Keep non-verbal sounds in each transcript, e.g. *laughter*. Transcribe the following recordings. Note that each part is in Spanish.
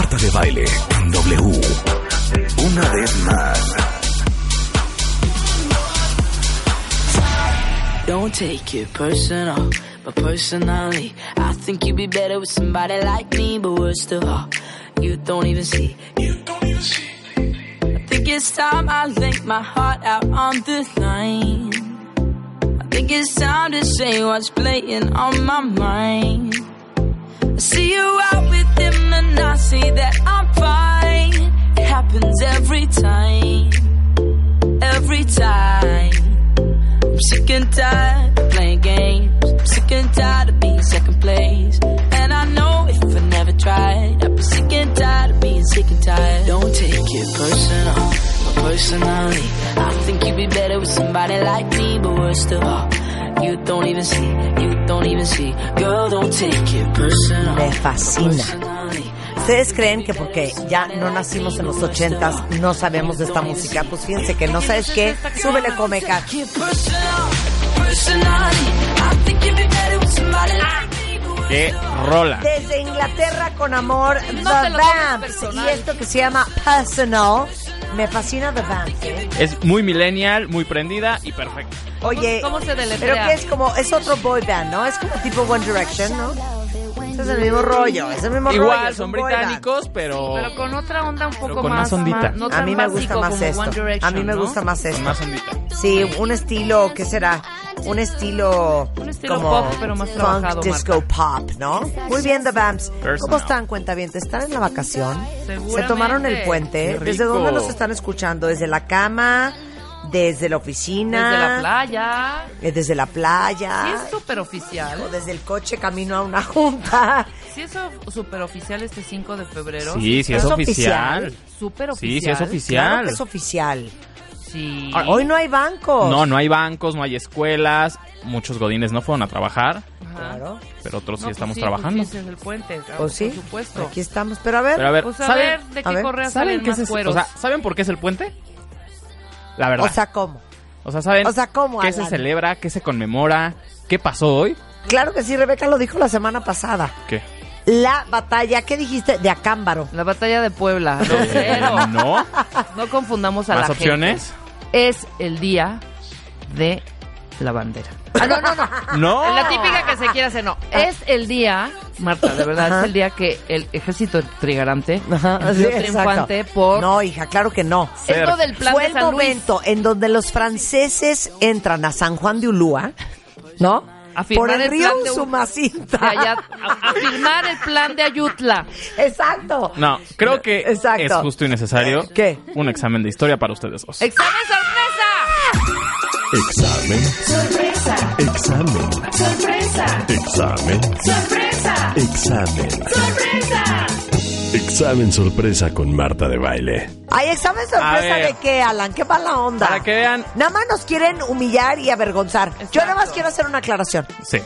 Marta de baile en W. Una vez más. Don't take it personal, but personally, I think you'd be better with somebody like me. But worst of all, you don't even see. You don't even see. I think it's time I laid my heart out on the line. I think it's time to say what's playing on my mind. I see you out with him and I say that I'm fine. It happens every time, every time. I'm sick and tired of playing games. I'm sick and tired of being second place. And I know if I never tried, I'd be sick and tired of being sick and tired. Don't take it personal, but personally, I think you'd be better with somebody like me. But worst of all, you don't even see, you don't even see. Girl, don't take it personal. Me fascina. ¿Ustedes creen que porque ya no nacimos en los ochentas no sabemos de esta música? Pues fíjense que no sabes qué, súbele comeca. ¡Qué rola! Desde Inglaterra con amor, No The Vamps. Y esto que se llama Personal. Me fascina The Vamps. ¿eh? Es muy millennial, muy prendida y perfecta. Oye, ¿Cómo se deletrea? pero que es como, es otro boy band, ¿no? Es como tipo One Direction, ¿no? Es el mismo rollo, es el mismo rollo. Igual, son británicos, pero... Pero con otra onda un poco con más más, ondita. no A mí me gusta más esto. A mí me ¿no? gusta más con esto. más ondita. Sí, un estilo, ¿qué será? Un estilo, Un estilo como pop, pero más funk, trabajado, disco pop, ¿no? Muy bien, The Vamps. ¿Cómo están, cuentavientes? ¿Están en la vacación? ¿Se tomaron el puente? ¿Desde dónde nos están escuchando? ¿Desde la cama? ¿Desde la oficina? Desde la playa. Eh, ¿Desde la playa? Sí es súper oficial. ¿O desde el coche camino a una junta? Sí es súper oficial este 5 de febrero. Sí, sí es, ¿Es oficial. Súper Sí, oficial. sí es Claro oficial. que es oficial. Sí. Hoy no hay bancos. No, no hay bancos, no hay escuelas. Muchos godines no fueron a trabajar. Claro. pero otros sí No, pues estamos sí, trabajando. Pues sí, es el puente. claro, Pues sí, Por supuesto. aquí estamos. Pero a ver, Pero a ver, Pues a ¿saben, ver de qué correa ¿saben salen qué es más ese- cueros. o sea, ¿saben por qué es el puente? La verdad. o sea, ¿cómo? O sea, ¿saben o sea, ¿cómo, qué se celebra? ¿Qué se conmemora? ¿Qué pasó hoy? Claro que sí, Rebeca lo dijo la semana pasada. ¿Qué? La batalla, ¿qué dijiste? De Acámbaro. La batalla de Puebla. *laughs* Cero. ¿No? No confundamos a ¿Más la opciones? gente. Es el día de la bandera. Ah, no, no, no. No. La típica que se quiere hacer, no. Es el día, Marta, de verdad, Ajá. es el día que el ejército trigarante Ajá, sí, dio triunfante exacto. por... No, hija, claro que no. es lo del plan Fue de el Luis. momento en donde los franceses entran a San Juan de Ulúa, ¿no? A firmar Por el, el río plan de- allá, a, a firmar el plan de Ayutla. Exacto. No, creo que Exacto. es justo y necesario ¿Qué? un examen de historia para ustedes dos. ¡Examen sorpresa! Examen. Sorpresa. Examen. Sorpresa. Examen. Sorpresa. Examen. Sorpresa. Examen sorpresa con Marta de baile. ¿Hay examen sorpresa ver. de qué, Alan? ¿Qué mala onda? Para que vean, Nada más nos quieren humillar y avergonzar. Yo nada más quiero hacer una aclaración. sí.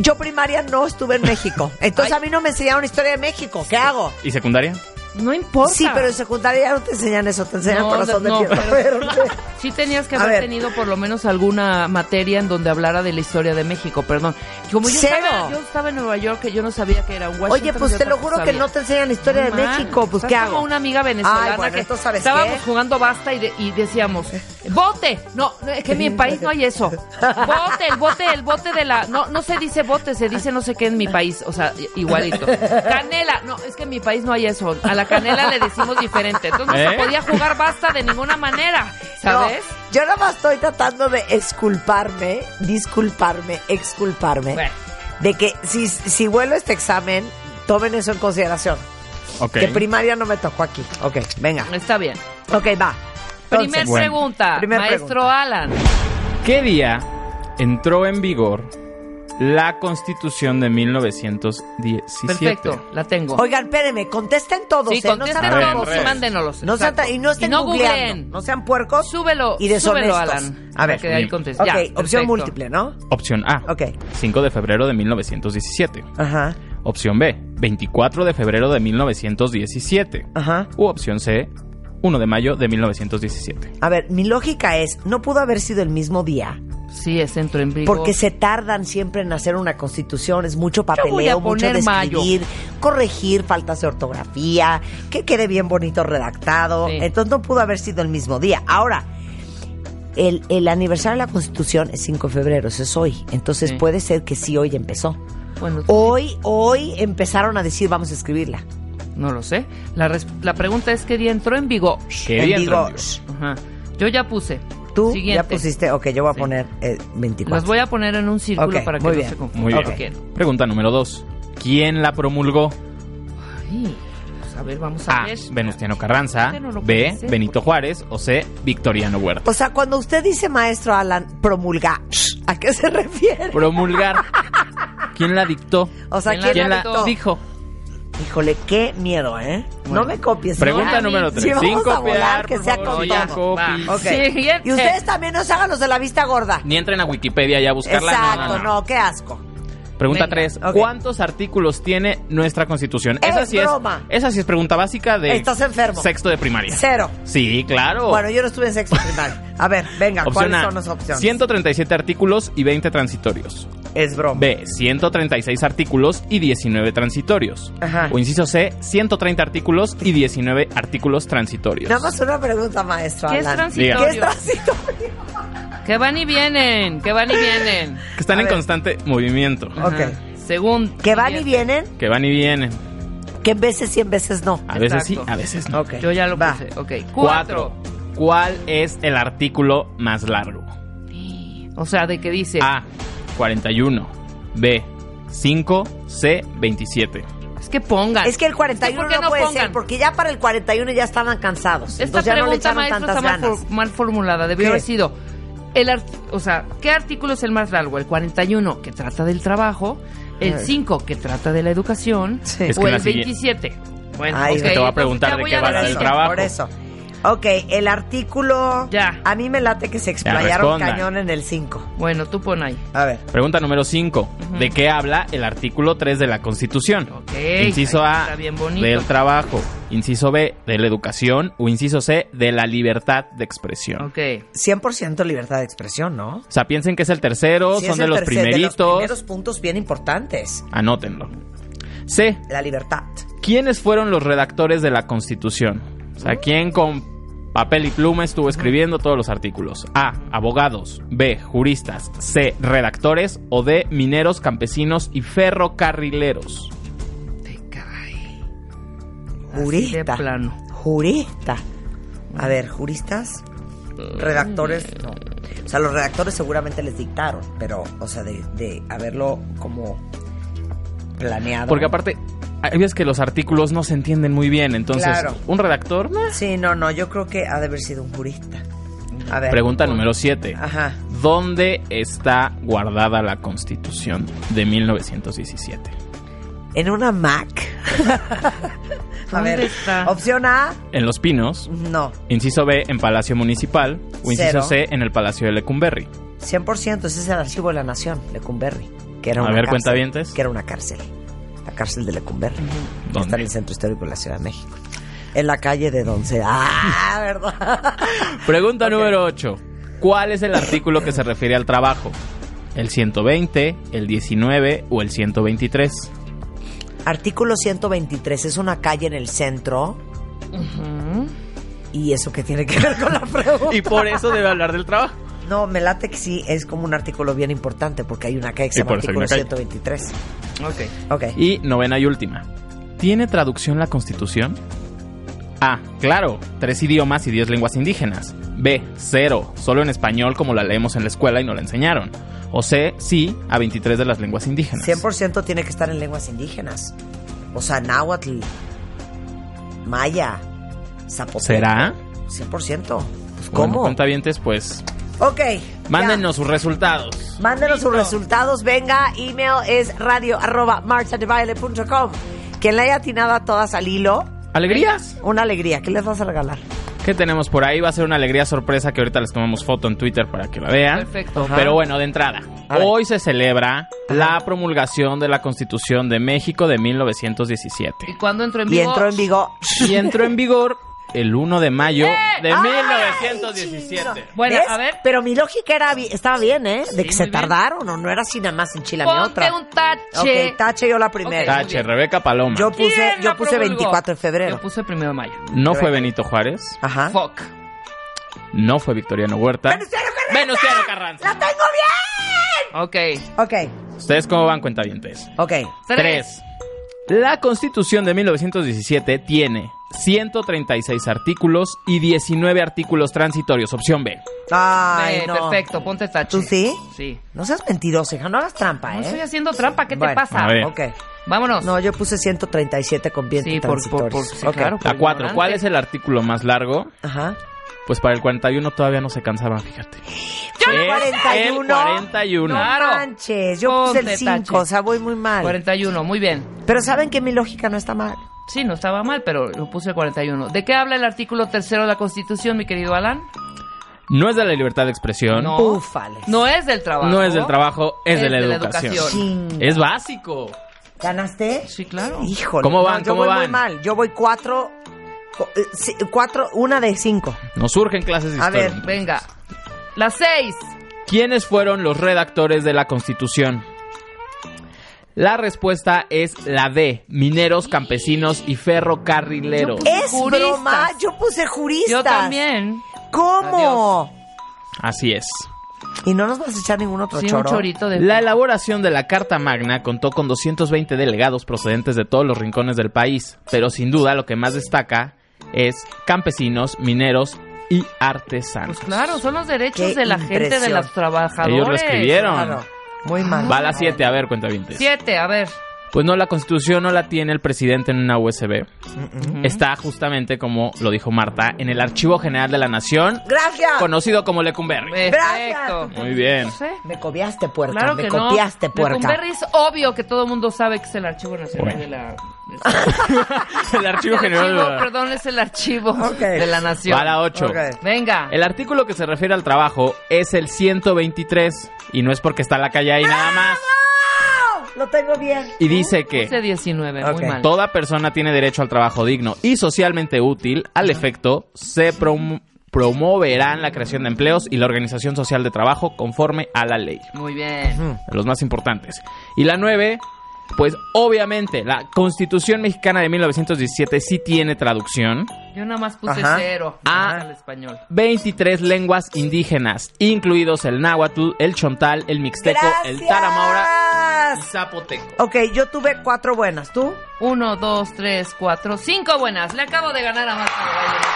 Yo primaria no estuve en México. *laughs* Entonces Ay. a mí no me enseñaron historia de México. ¿Qué hago? ¿Y secundaria? No importa. Sí, pero en secundaria no te enseñan eso. Te enseñan No, corazón de no, pero- *laughs* Sí tenías que A haber ver. tenido por lo menos alguna materia en donde hablara de la historia de México, perdón. Como yo Cero. estaba, yo estaba en Nueva York, que yo no sabía que era un Washington. Oye, pues te lo juro que no te enseñan historia de man. México. Pues, ¿qué como hago? una amiga venezolana Ay, bueno, que entonces, ¿sabes estábamos qué? jugando basta y, de- y decíamos, *laughs* bote. No, no, es que en mi país no hay eso. Bote, el bote, el bote de la... No, no se dice bote, se dice no sé qué en mi país. O sea, igualito. *laughs* Canela. No, es que en mi país no hay eso. A la canela le decimos diferente. Entonces no ¿Eh? se podía jugar basta de ninguna manera. ¿Sabes? No, yo nada más estoy tratando de exculparme, disculparme, exculparme. Bueno. De que si, si vuelo este examen, tomen eso en consideración. Que primaria no me tocó aquí. Ok, venga. Está bien. Ok, va. Entonces, Primer Bueno. pregunta, Primer maestro pregunta. Alan. ¿Qué día entró en vigor la Constitución de 1917. Perfecto, la tengo. Oigan, espérenme, contesten todos, Sí, ¿eh? No contesten ver, todos y mándenos. No sean y no estén no googleando. googleen. No sean puercos Súbelo, y deshonestos. súbelo, Alan. A ver. Que ahí conteste. Ok, Ya, opción perfecto. múltiple, ¿no? Opción A, Ok. 5 de febrero de 1917. Ajá, Opción B, 24 de febrero de 1917. ajá. U opción C, 1 de mayo de 1917. A ver, mi lógica es, no pudo haber sido el mismo día, Sí, es centro en vigor. porque se tardan siempre en hacer una constitución, es mucho voy a papeleo, mucho de escribir, corregir faltas de ortografía, que quede bien bonito redactado, Sí. entonces no pudo haber sido el mismo día. Ahora, el, el aniversario de la constitución es 5 de febrero, eso es hoy, entonces Sí. puede ser que sí hoy empezó. Bueno, Hoy, hoy empezaron a decir vamos a escribirla. No lo sé. La, la pregunta es qué día entró en vigor. ¿Qué En día entró en vigor. vigor? Ajá. Yo ya puse. Tú Siguiente. ya pusiste, ok, yo voy a Sí. poner eh, 24. Las voy a poner en un círculo para que no bien. se confundan. Muy bien. Pregunta número 2. ¿Quién la promulgó? Ay, pues, a ver, vamos a A. ver. Venustiano Carranza. Este no B. ser, Benito Juárez. O C. Victoriano Huerta. O sea, cuando usted dice maestro Alan, promulga, ¿a qué se refiere? Promulgar. *laughs* ¿Quién la dictó? O sea, ¿Quién ¿quién, ¿Quién la la dictó? dijo? Híjole, qué miedo, ¿eh? Bueno. No me copies. Pregunta Ay, número sí, 3. vamos Sin a volar, que por sea favor, con no todo. copies. Va. Ok. Siguiente. Y ustedes también no se hagan los de la vista gorda. Ni entren a Wikipedia ya a buscarla. Exacto, no, qué asco. Pregunta Venga. 3. Ok. ¿Cuántos artículos tiene nuestra constitución? Es esa sí broma. es. Esa sí es pregunta básica de Estás enfermo. sexto de primaria. Cero. Sí, claro. Bueno, yo no estuve en sexto primario. A ver, venga, Opción ¿cuáles A, son las opciones? 137 artículos y 20 transitorios. Es broma. B, 136 artículos y 19 transitorios. Ajá. O inciso C, 130 artículos y 19 artículos transitorios. Nada más una pregunta, maestro ¿Qué es Alan. transitorio? ¿Qué es transitorio? Que van y vienen, que van y vienen. Que están A en ver. constante movimiento. Ok. Según. Que van y vienen, Que van y vienen. que en veces sí, en veces no. A veces sí, Exacto. a veces no. Ok. Yo ya lo Va. puse. Ok. Cuatro. Cuatro. ¿Cuál es el artículo más largo? O sea, de que dice. A, 41. B, 5. C, 27. Es que pongan. Es que el 41 ¿Por qué no, no puede pongan? ser, porque ya para el 41 ya estaban cansados. Esta Entonces ya no le pregunta, echaron maestro, está mal, for- mal formulada. Debió ¿Qué? haber sido. El art- o sea, ¿qué artículo es el más largo? El 41, que trata del trabajo. El Ay. 5, que trata de la educación. Sí. Es o que el la siguiente- 27. Bueno, Ay, ok, te voy a preguntar de qué a va la el trabajo. Por eso. Ok, el artículo... Ya. A mí me late que se explayaron cañón en el 5. Bueno, tú pon ahí. A ver. Pregunta número 5. ¿De qué habla el artículo 3 de la Constitución? Ok, Inciso ahí A, está bien bonito. del trabajo. Inciso B, de la educación. O inciso C, de la libertad de expresión. Ok. 100% libertad de expresión, ¿no? O sea, piensen que es el tercero, Sí, son es de el los tercer- primeritos. De los primeros puntos bien importantes. Anótenlo. C. La libertad. ¿Quiénes fueron los redactores de la Constitución? O sea, ¿quién con papel y pluma estuvo escribiendo todos los artículos? A. Abogados. B. Juristas. C. Redactores. O D. Mineros, campesinos y ferrocarrileros. Te cae. Jurista. Así de plano. Jurista. A ver, juristas, redactores, no. O sea, los redactores seguramente les dictaron, pero, o sea, de, de haberlo como planeado. Porque aparte, hay veces que los artículos no se entienden muy bien. Entonces, Claro. un redactor. meh. Sí, no, no, yo creo que ha de haber sido un jurista. A ver. Pregunta número 7. Ajá. ¿Dónde está guardada la Constitución de 1917? En una Mac. *laughs* A ¿Dónde ver, está? opción A, En Los Pinos. no. Inciso B, en Palacio Municipal. O inciso Cero. C, en el Palacio de Lecumberri. 100%, ese es el archivo de la nación, Lecumberri. Que era A una ver, cárcel, cuentavientes. Que era una cárcel. La cárcel de Lecumberri. que ¿Dónde? Está en el centro histórico de la Ciudad de México. En la calle de Donce. *laughs* Ah, ¿verdad? Pregunta número 8. ¿Cuál es el artículo que se refiere al trabajo? ¿El 120, el 19 o el 123? Artículo 123 es una calle en el centro. ¿Y eso qué tiene que ver con la pregunta? Y por eso debe hablar del trabajo. No, me late que sí, es como un artículo bien importante porque hay una calle que se llama artículo una calle. 123. Ok. Ok. Y novena y última. ¿Tiene traducción la Constitución? A. Claro, tres idiomas y diez lenguas indígenas. B. Cero, solo en español como la leemos en la escuela y no la enseñaron. O C. Sí, a 23 de las lenguas indígenas. 100% tiene que estar en lenguas indígenas. O sea, náhuatl, maya, zapoteco. ¿Será? 100%. Pues, Bueno, ¿Cómo? cuentavientes, pues Ok. Mándenos sus resultados. Mándenos sus resultados. Venga, email es radio arroba marchadebaile.com. Quien le haya atinado a todas al hilo, ¿Alegrías? una alegría. ¿Qué les vas a regalar? ¿Qué tenemos por ahí? Va a ser una alegría sorpresa que ahorita les tomamos foto en Twitter para que la vean. Perfecto. Pero bueno, de entrada, hoy se celebra la promulgación de la Constitución de México de 1917. ¿Y cuándo entró en Y vivo? entró en vigor. Y entró en vigor el 1 de mayo de ¡Ay, 1917. chino! Bueno, ¿Ves? a ver. Pero mi lógica era, estaba bien, ¿eh? De que se bien. tardaron o no era así nada más en Chile Ponte otra. un tache. Ok, tache yo la primera. Ok. Tache, Rebeca Paloma. Yo puse, ¿Quién yo puse promulgó? 24 de febrero. Yo puse primero de mayo. No fue Benito Juárez, Ajá. Fuck. no fue Victoriano Huerta. ¡Venustiano Carranza! Venustiano Carranza. ¡La tengo Ok. bien! Ok, ¿Ustedes cómo van cuentavientes? ok. Tres. La Constitución de 1917 tiene 136 artículos y 19 artículos transitorios. Opción B. Ay, Ve, no. Perfecto, ponte tache. ¿Tú sí? Sí. No seas mentirosa, hija. No hagas trampa, No ¿eh? estoy haciendo trampa, ¿qué Bueno, te pasa? a ver. Ok. Vámonos. No, yo puse 137 con bien Sí, por- por- por- sí, claro. La 4. ignorante. ¿Cuál es el artículo más largo? Ajá. Pues para el 41 todavía no se cansaban, fíjate. Yo Es 41. El 41. No Claro. manches, yo puse el Ponte 5, tache. o sea, voy muy mal. 41, muy bien. Pero saben que mi lógica no está mal. Sí, no estaba mal, pero lo puse el 41. ¿De qué habla el artículo tercero de la Constitución, mi querido Alan? No es de la libertad de expresión. No. Ufales. No es del trabajo. No es del trabajo, es, de la educación. Chinga. Es básico. ¿Ganaste? Sí, claro. Híjole. ¿Cómo van? no, yo ¿Cómo voy muy van? mal. Yo voy 4, 4, una de 5. Nos surgen clases de A historia. ver. Venga. Las seis. ¿Quiénes fueron los redactores de la Constitución? La respuesta es la D, mineros, campesinos y ferrocarrileros. Es Juristas. broma, yo puse juristas. Yo también. ¿Cómo? Así es. Y no nos vas a echar ningún otro Sí, un choro. chorito de... La elaboración de la Carta Magna contó con 220 delegados procedentes de todos los rincones del país, pero sin duda lo que más destaca es campesinos, mineros y artesanos. Pues claro, son los derechos Qué de la gente, de los trabajadores. Ellos lo escribieron. Claro. Muy mal. Va a la 7, a ver, cuenta 20. Siete, a ver. Pues no, la constitución no la tiene el presidente en una USB. Está justamente, como lo dijo Marta, en el Archivo General de la Nación, Gracias. conocido como Lecumberri. Perfecto. Muy bien. No sé. Me copiaste, puerca. Claro me que copiaste, no. puerca. Lecumberri es obvio que todo el mundo sabe que es el Archivo Nacional Bueno. de la... *laughs* el Archivo El General archivo, la perdón, es el Archivo de la Nación. Va a la 8. Ok. Venga. El artículo que se refiere al trabajo es el 123 y no es porque está la calle ahí nada más. Lo tengo bien. Y dice que Puse 19, Ok. muy mal. toda persona tiene derecho al trabajo digno y socialmente útil. Al efecto, se prom- promoverán la creación de empleos y la organización social de trabajo conforme a la ley. Muy bien. los más importantes. Y la 9, pues obviamente la Constitución Mexicana de 1917 sí tiene traducción. Yo nada más puse Ajá. cero Ah. al español. 23 lenguas indígenas, incluidos el náhuatl, el chontal, el mixteco, el tarahumara y zapoteco. Ok, yo tuve cuatro buenas. ¿Tú? Uno, dos, tres, cuatro, cinco buenas. Le acabo de ganar a Marta de Baile.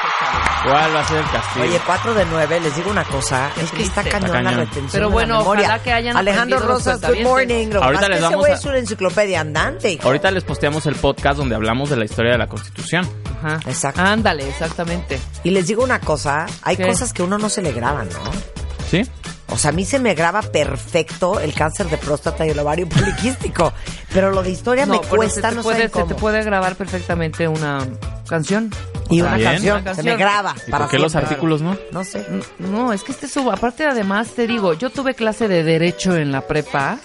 ¿Cuál va a ser el castigo? Oye, cuatro de nueve. Les digo una cosa. Qué es que está cañón la retención Pero de bueno, la memoria. ojalá que hayan Alejandro Rosas, good morning. Lo que Ahorita les vamos a- es una enciclopedia andante, hijo. Ahorita les posteamos el podcast donde hablamos de la historia de la Constitución. Ajá. Exacto. Ándale, exactamente. Y les digo una cosa. Hay ¿Qué? cosas que uno no se le graban, ¿no? ¿Sí? O sea, a mí se me graba perfecto el cáncer de próstata y el ovario *laughs* poliquístico. pero lo de historia me se cuesta, no puede, sé se te puede grabar perfectamente una canción. Y una canción, se me graba. ¿Y para por qué los artículos no? No sé. No, es que este subo. Aparte, además, te digo, yo tuve clase de Derecho en la prepa.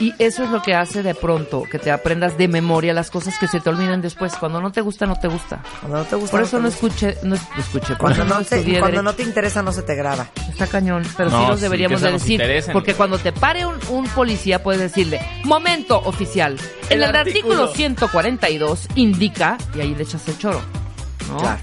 Y eso es lo que hace de pronto que te aprendas de memoria las cosas que se te olvidan después. Cuando no te gusta, no te gusta. Cuando no te gusta. Por eso no escuché, no es- escuché, Cuando no, te, cuando Derecho. no te interesa, no se te graba. Está cañón, pero No, sí sí, deberíamos de nos decir. interesen. Porque cuando te pare un, un policía, puedes decirle, momento oficial. En El el, artículo. artículo 142 indica, y ahí le echas el choro. ¿no? Claro.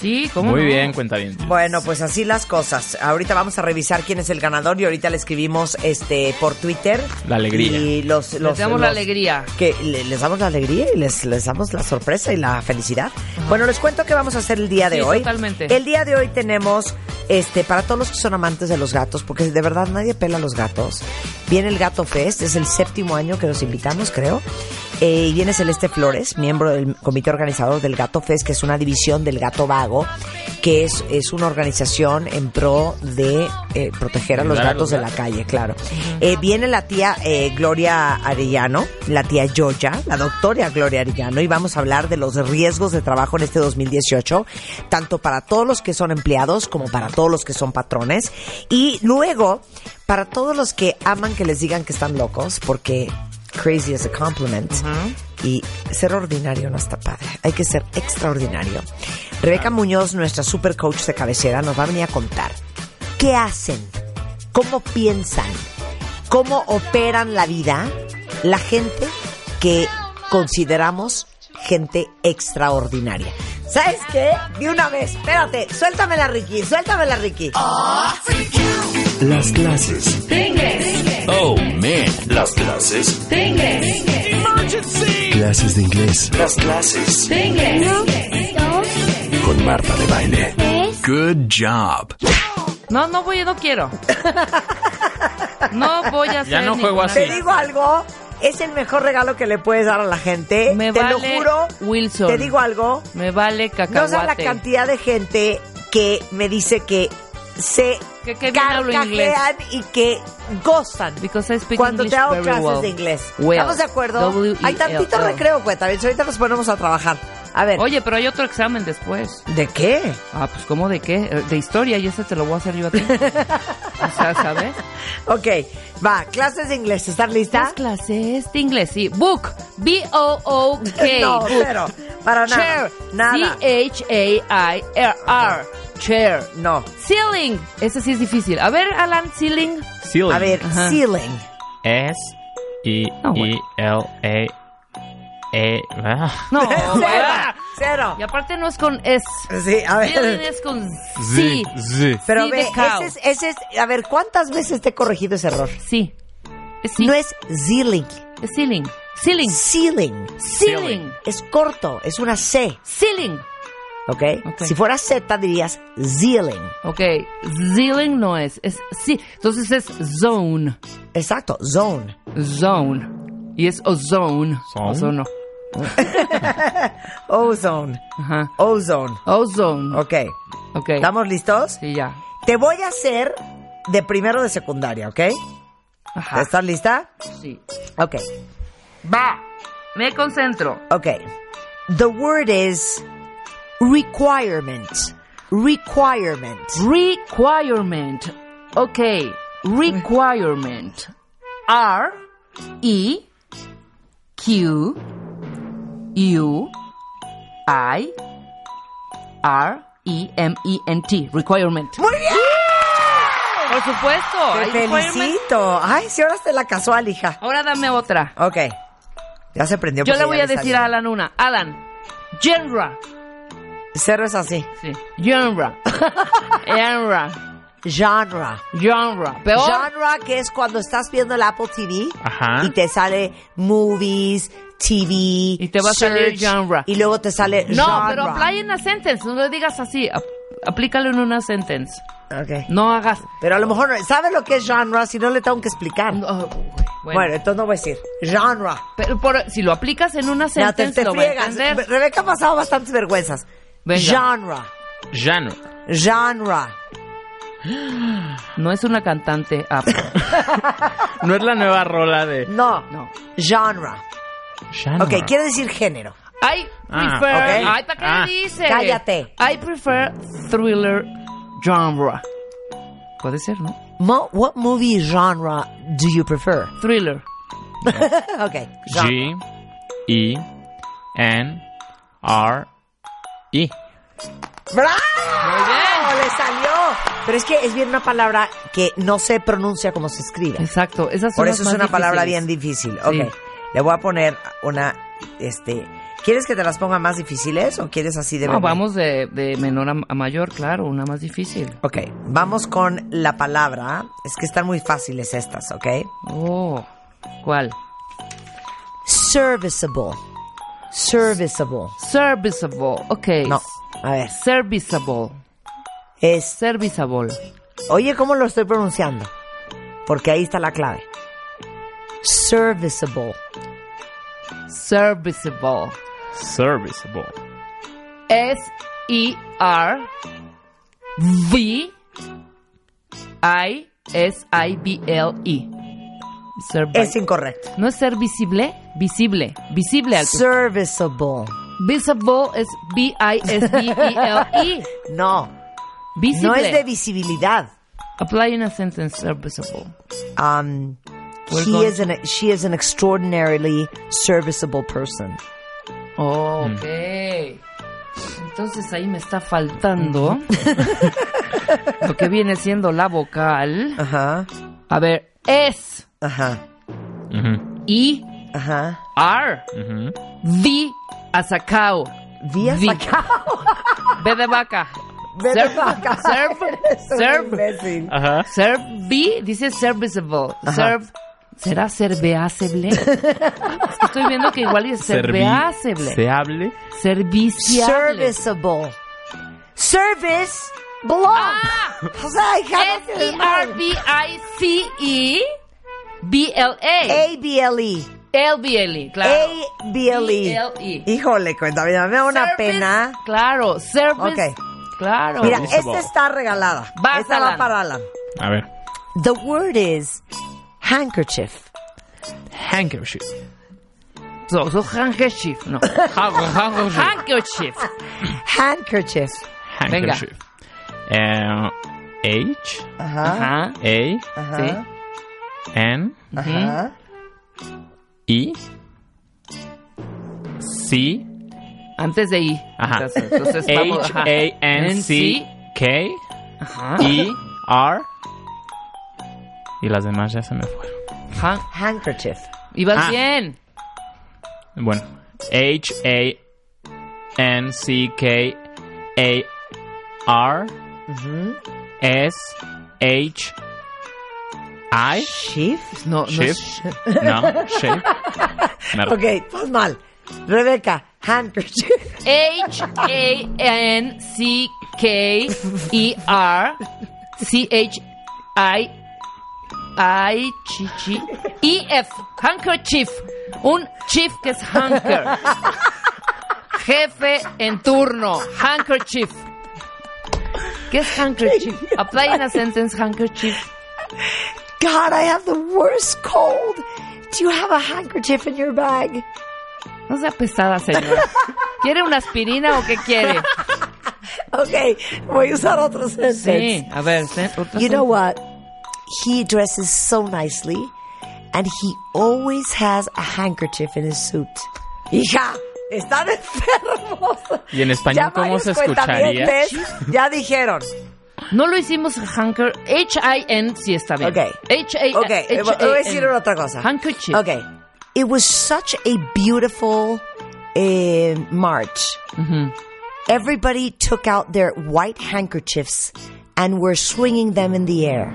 Sí, ¿cómo Muy no? bien, cuenta bien. Bueno, pues así las cosas. Ahorita vamos a revisar quién es el ganador y ahorita le escribimos este por Twitter. La alegría. Y los, los Les damos la los- alegría. Que le- les damos la alegría y les, les damos la sorpresa y la felicidad. Bueno, les cuento qué vamos a hacer el día de Sí, hoy. totalmente. El día de hoy tenemos, este, para todos los que son amantes de los gatos, porque de verdad nadie pela a los gatos. Viene el Gato Fest, es el séptimo año que nos invitamos, creo. Eh, y viene Celeste Flores, miembro del comité organizador del Gato Fest, que es una división del Gato Vago, que es, es una organización en pro de eh, proteger a los gatos de la calle, claro. Eh, viene la tía Gloria Arellano, la tía Yoya, la doctora Gloria Arellano, y vamos a hablar de los riesgos de trabajo en este 2018, tanto para todos los que son empleados como para todos los que son patrones. Y luego, para todos los que aman que les digan que están locos, porque crazy is a compliment. Y ser ordinario no está padre. Hay que ser extraordinario. Rebeca Muñoz, nuestra super coach de cabecera, nos va a venir a contar qué hacen, cómo piensan, cómo operan la vida la gente que consideramos gente extraordinaria. ¿Sabes qué? De una vez, espérate, suéltamela Ricky, suéltamela Ricky. Las clases. Oh, man. Las clases. Clases de inglés. Las clases. Con Marta de Baile. Good job. No, no voy, no quiero. No voy a *laughs* hacer Ya no juego así. Te digo algo, es el mejor regalo que le puedes dar a la gente. Me Te vale lo juro. Wilson. Te digo algo, Me vale no sabes la cacahuate. cantidad de gente que me dice que se Que inglés. carcajean y que gozan Because I speak cuando English te hago clases well. de inglés. Well. ¿Estamos de acuerdo? W-E-L-L. Hay tantito recreo, cuenta. Ahorita nos ponemos a trabajar. A ver. Oye, pero hay otro examen después. ¿De qué? Ah, pues ¿cómo de qué? Eh, De historia y ese te lo voy a hacer yo a ti. o sea, ¿sabes? *laughs* Ok, va, clases de inglés. ¿Estás lista? Las clases de inglés, sí. Book. B-O-O-K. *laughs* no, book. cero. Para nada. Chair. Nada. C-H-A-I-R-R. Chair. No. Ceiling. Ese sí es difícil. A ver, Alan, ceiling. Ceiling. A ver, Ajá. ceiling. S E No, bueno. E L A E ah. No. *laughs* Cero. Cero. Y aparte no es con S. Sí, a Ceiling ver. es con Z. Z. Pero Sí, ve, de cow. ese es, ese es, a ver, ¿cuántas veces te he corregido ese error? Sí. Es sí. No es ceiling, Es ceiling. Ceiling. ceiling. Ceiling. Es corto, es una C, Ceiling. ¿Ok? Ok. Si fuera Z dirías ceiling. Ok. Ceiling no es. Es sí. Entonces es zone. Exacto, zone. Zone. Y es ozone. *laughs* Ozone. Ajá. Ozone. Ozone. Ok. Ok. ¿Estamos listos? Sí, ya. Te voy a hacer de primero de secundaria, ¿ok? Ajá. ¿Estás lista? Sí. Ok. Va. Me concentro. Ok. The word is requirement. Requirement. Requirement. Ok. Requirement. R E Q U I R E M E N T. Requirement. Muy bien. Por supuesto. Te felicito. Ay, si ahora te la casual, hija. Ahora dame otra. Ok. Ya se prendió. Yo le voy a decir salió. a Alan una. Alan. Genre. Cero es así. Sí. Genre. *laughs* Genre. Genre. Genre. Peor. Genre, que es cuando estás viendo el Apple TV Ajá. y te sale movies, TV. Y te va a salir genre. Y luego te sale No, genre. pero apply en una sentence. No lo digas así. Ap- aplícalo en una sentence. Ok. No hagas. Pero a lo mejor, ¿sabes lo que es genre? Si no le tengo que explicar. No, oh, bueno. bueno. entonces no voy a decir. Genre. Pero por- si lo aplicas en una Ya te, sentence, te lo a friegas. entender. Rebeca ha pasado bastantes vergüenzas. Venga. Genre. Genre. Genre. No es una cantante. No es la nueva rola de No. no. Genre. Genre. Ok, quiere decir género. I Ah, prefer. ok. Ay, ¿para qué Ah. le dices? Cállate. I prefer thriller genre. Puede ser, ¿no? Mo- what movie genre do you prefer? Thriller. *laughs* ok. genre. G E N R E. ¡Bravo! Muy bien. Le salió. Pero es que es bien una palabra que no se pronuncia como se escribe. Exacto. Esas son Por las eso es más una palabra bien difíciles. difícil. Ok. Sí. Le voy a poner una, este... ¿Quieres que te las ponga más difíciles o quieres así de No, vamos de, de menor a, a mayor, claro, una más difícil. Ok, vamos con la palabra. Es que están muy fáciles estas, ¿ok? Oh, ¿cuál? Serviceable. Serviceable. Serviceable. Ok. No, a ver. Serviceable. Es... Serviceable. Oye, ¿cómo lo estoy pronunciando? Porque ahí está la clave. Serviceable. Serviceable. Serviceable. S E R V I S I B L E. Ser- Es incorrecto. no es ser visible, visible, visible al Serviceable. Visible es B I S B E L E. *laughs* No, Visible. no es de visibilidad. Apply in a sentence serviceable. Um, We're he going- is an, she is an extraordinarily serviceable person. Ok. Entonces ahí me está faltando *laughs* lo que viene siendo la vocal. Ajá, A ver, es ajá, Ujú, I ajá. R ujú. V as a cow. Días Vi- acá. B de vaca. *laughs* Ve de Serve- vaca. serve- *laughs* serve. Ajá. Serve B dice serviceable. Serve. ¿Será serviceable? *laughs* es que estoy viendo que igual es serviceable. Serviceable. Serviciable. Serviceable. Service belong. Ah, O sea, hija, B-L-A. A-B-L-E. L-B-L-E, claro. A-B-L-E. B-L-E. Híjole, cuenta, me da una Service, pena. Claro, service. Ok. Claro. Mira, esta está regalada. Vas, esta va Alan. para Alan. A ver. The word is handkerchief. Handkerchief. So, so handkerchief, no. Handkerchief. handkerchief. Handkerchief. Handkerchief. Eh, H Ajá. Ajá. A Ajá. N Ajá. E C Antes de I. Ajá. Entonces, entonces vamos, H. A N C K Ajá. E R y las demás ya se me fueron. Han- Handkerchief. Ibas Ah. bien. Bueno, H A N C K A R S H I Chief. No, no. Shift no Shift *laughs* Me- Ok, pues mal. Rebeca, handkerchief. H A N C K E R C H I I Chi Chi E F handkerchief un chief que es hanker jefe en turno handkerchief ¿qué es handkerchief? apply in a sentence handkerchief God, I have the worst cold. Do you have a handkerchief in your bag? no sea pesada señora ¿quiere una aspirina o qué quiere? *laughs* Ok, voy a usar otro sentence. sí a ver otro You know what? He dresses so nicely, and he always has a handkerchief in his suit. Hija, están *laughs* enfermos. y en español Ya cómo se escucharía Ya dijeron. No lo hicimos hanker. H-I-N sí está bien. Ok. H-A-N. Ok, eh, voy a decir otra cosa. Handkerchief. Ok. It was such a beautiful eh, march. Everybody took out their white handkerchiefs and were swinging them in the air.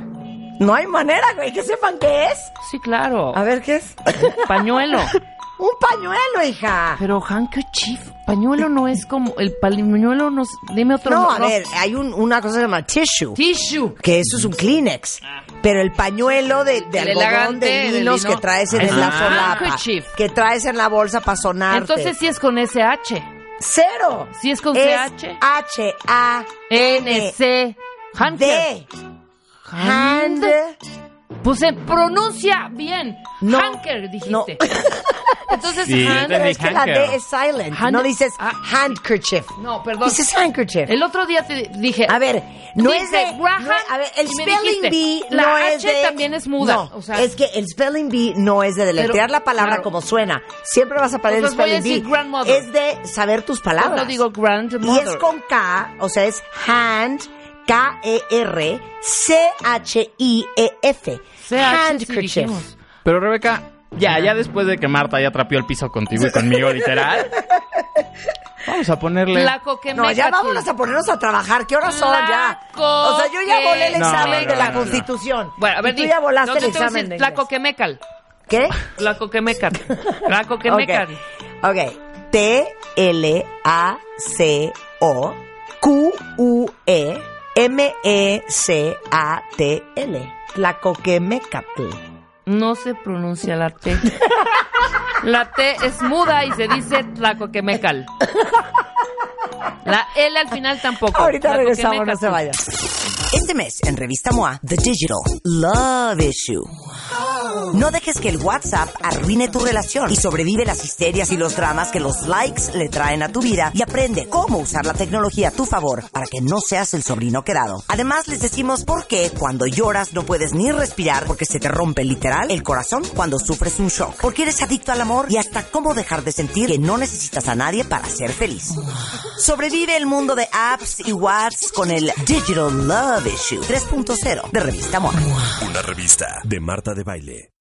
No hay manera, güey, que sepan qué es. Sí, claro. A ver, ¿qué es? Pañuelo. *laughs* Un pañuelo, hija. Pero handkerchief. Pañuelo no es como. El pañuelo no. es- Dime otro No, a no. ver, hay un- una cosa que se llama tissue, Tissue. que eso es un Kleenex. Pero el pañuelo de, de El algodón de lino. que traes en Ah, la solapa, handkerchief. que traes en la bolsa para sonarte. Entonces sí es con SH. cero. Sí es con es CH. H A N C. Handker. D. Hand. Pues se pronuncia bien. No. Hanker, dijiste. No. *laughs* Entonces, Sí, hand- Pero es que la. D es silent. Hand- no dices Ah. handkerchief. No, perdón. Dices handkerchief. El otro día te dije. A ver, no Dice es de. Graham, no a ver, el y spelling bee la no H es de. también es muda, No, o sea- es que el spelling bee no es de deletrear la palabra claro. como suena. Siempre vas a poner el Entonces voy a spelling decir grandmother. Es de saber tus palabras. No digo y grandmother. es con K, o sea, es hand, K-E-R, C-H-I-E-F. CH sí Handkerchief. Pero Rebeca, ya, ya después de que Marta ya trapeó el piso contigo y conmigo, literal. *laughs* Vamos a ponerle. Tlacoquemeca, No, ya vámonos a ponernos a trabajar. ¿Qué horas son ya? O sea, yo ya volé el examen no, de la no, no. Constitución. Bueno, a ver, Y tú ya volaste No, el examen de inglés. Tlacoquemecal. ¿Qué? Tlacoquemecal. Tlacoquemecal. *laughs* Ok. Ok. T-L-A-C-O Q-U-E M-E-C-A-T-L. Tlacoquemecatl. No se pronuncia la T. La T es muda y se dice Tlacoquemecal. La L al final tampoco. Ahorita regresamos, no se sí. vayan. Este mes en Revista MOA, The Digital Love Issue. No dejes que el WhatsApp arruine tu relación y sobrevive las histerias y los dramas que los likes le traen a tu vida y aprende cómo usar la tecnología a tu favor para que no seas el sobrino quedado. Además, les decimos por qué cuando lloras no puedes ni respirar porque se te rompe literal el corazón cuando sufres un shock. Porque eres adicto al amor y hasta cómo dejar de sentir que no necesitas a nadie para ser feliz. Sobrevive el mundo de apps y WhatsApp con el Digital Love Issue 3.0 de Revista MOA. Una revista de Marta de Baile.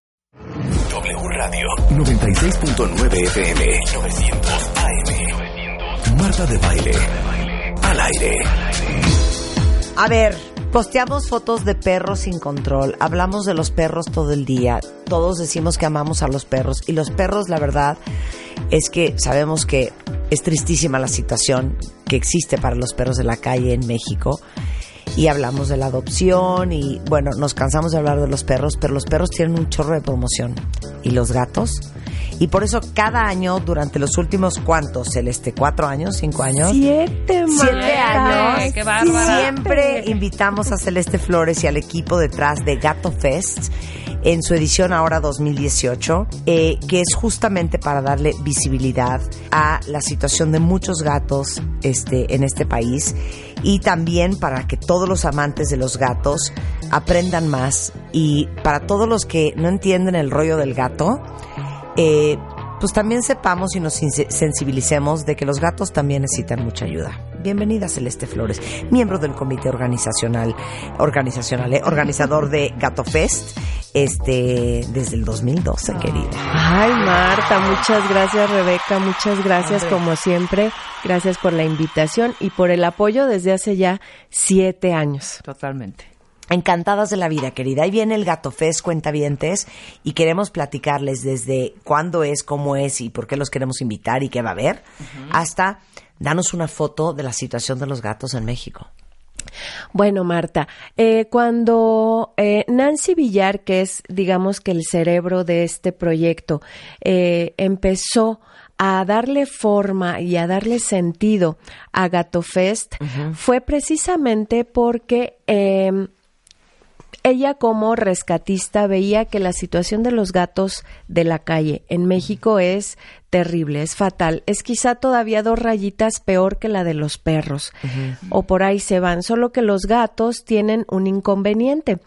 W Radio 96.9 FM 900 AM. Marta de Baile. Al aire. A ver, posteamos fotos de perros sin control, hablamos de los perros todo el día, todos decimos que amamos a los perros y los perros, la verdad, es que sabemos que es tristísima la situación que existe para los perros de la calle en México y hablamos de la adopción y bueno, nos cansamos de hablar de los perros, pero los perros tienen un chorro de promoción y los gatos. Y por eso cada año, durante los últimos cuantos, Celeste, cuatro años, cinco años, Siete, Siete años. qué. Siempre invitamos a Celeste Flores y al equipo detrás de Gato Fest en su edición ahora 2018, eh, que es justamente para darle visibilidad a la situación de muchos gatos este, en este país y también para que todos los amantes de los gatos aprendan más. Y para todos los que no entienden el rollo del gato, eh, pues también sepamos y nos sensibilicemos de que los gatos también necesitan mucha ayuda. Bienvenida Celeste Flores, miembro del comité organizacional, organizacional, eh, organizador de Gato Fest, este, desde el 2012, querida. Ay, Marta, muchas gracias, Rebeca, muchas gracias como siempre. Gracias por la invitación y por el apoyo desde hace ya siete años. Totalmente. Encantadas de la vida, querida. Ahí viene el Gato Fest, cuentavientes, y queremos platicarles desde cuándo es, cómo es y por qué los queremos invitar y qué va a haber, hasta danos una foto de la situación de los gatos en México. Bueno, Marta, eh, cuando eh, Nancy Villar, que es, digamos que el cerebro de este proyecto, eh, empezó a darle forma y a darle sentido a Gato Fest, fue precisamente porque eh, ella como rescatista veía que la situación de los gatos de la calle en México es terrible, es fatal. Es quizá todavía dos rayitas peor que la de los perros. O por ahí se van. Solo que los gatos tienen un inconveniente.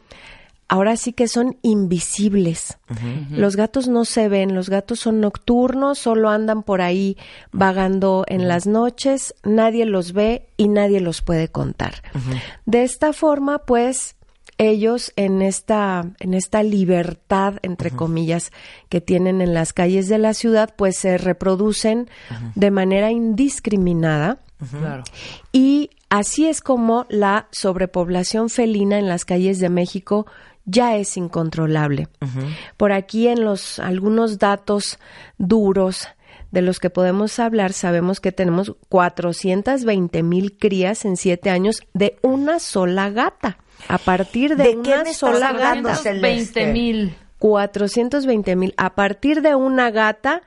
Ahora sí que son invisibles. Los gatos no se ven, los gatos son nocturnos, solo andan por ahí vagando en las noches, nadie los ve y nadie los puede contar. De esta forma, pues, ellos en esta, en esta libertad, entre comillas, que tienen en las calles de la ciudad, pues se reproducen de manera indiscriminada. Claro. Y así es como la sobrepoblación felina en las calles de México ya es incontrolable. Por aquí en los algunos datos duros de los que podemos hablar, sabemos que tenemos 420 mil crías en siete años de una sola gata. A partir de, ¿De qué una me estás sola gata. Celeste? 20 mil. 420 mil. A partir de una gata,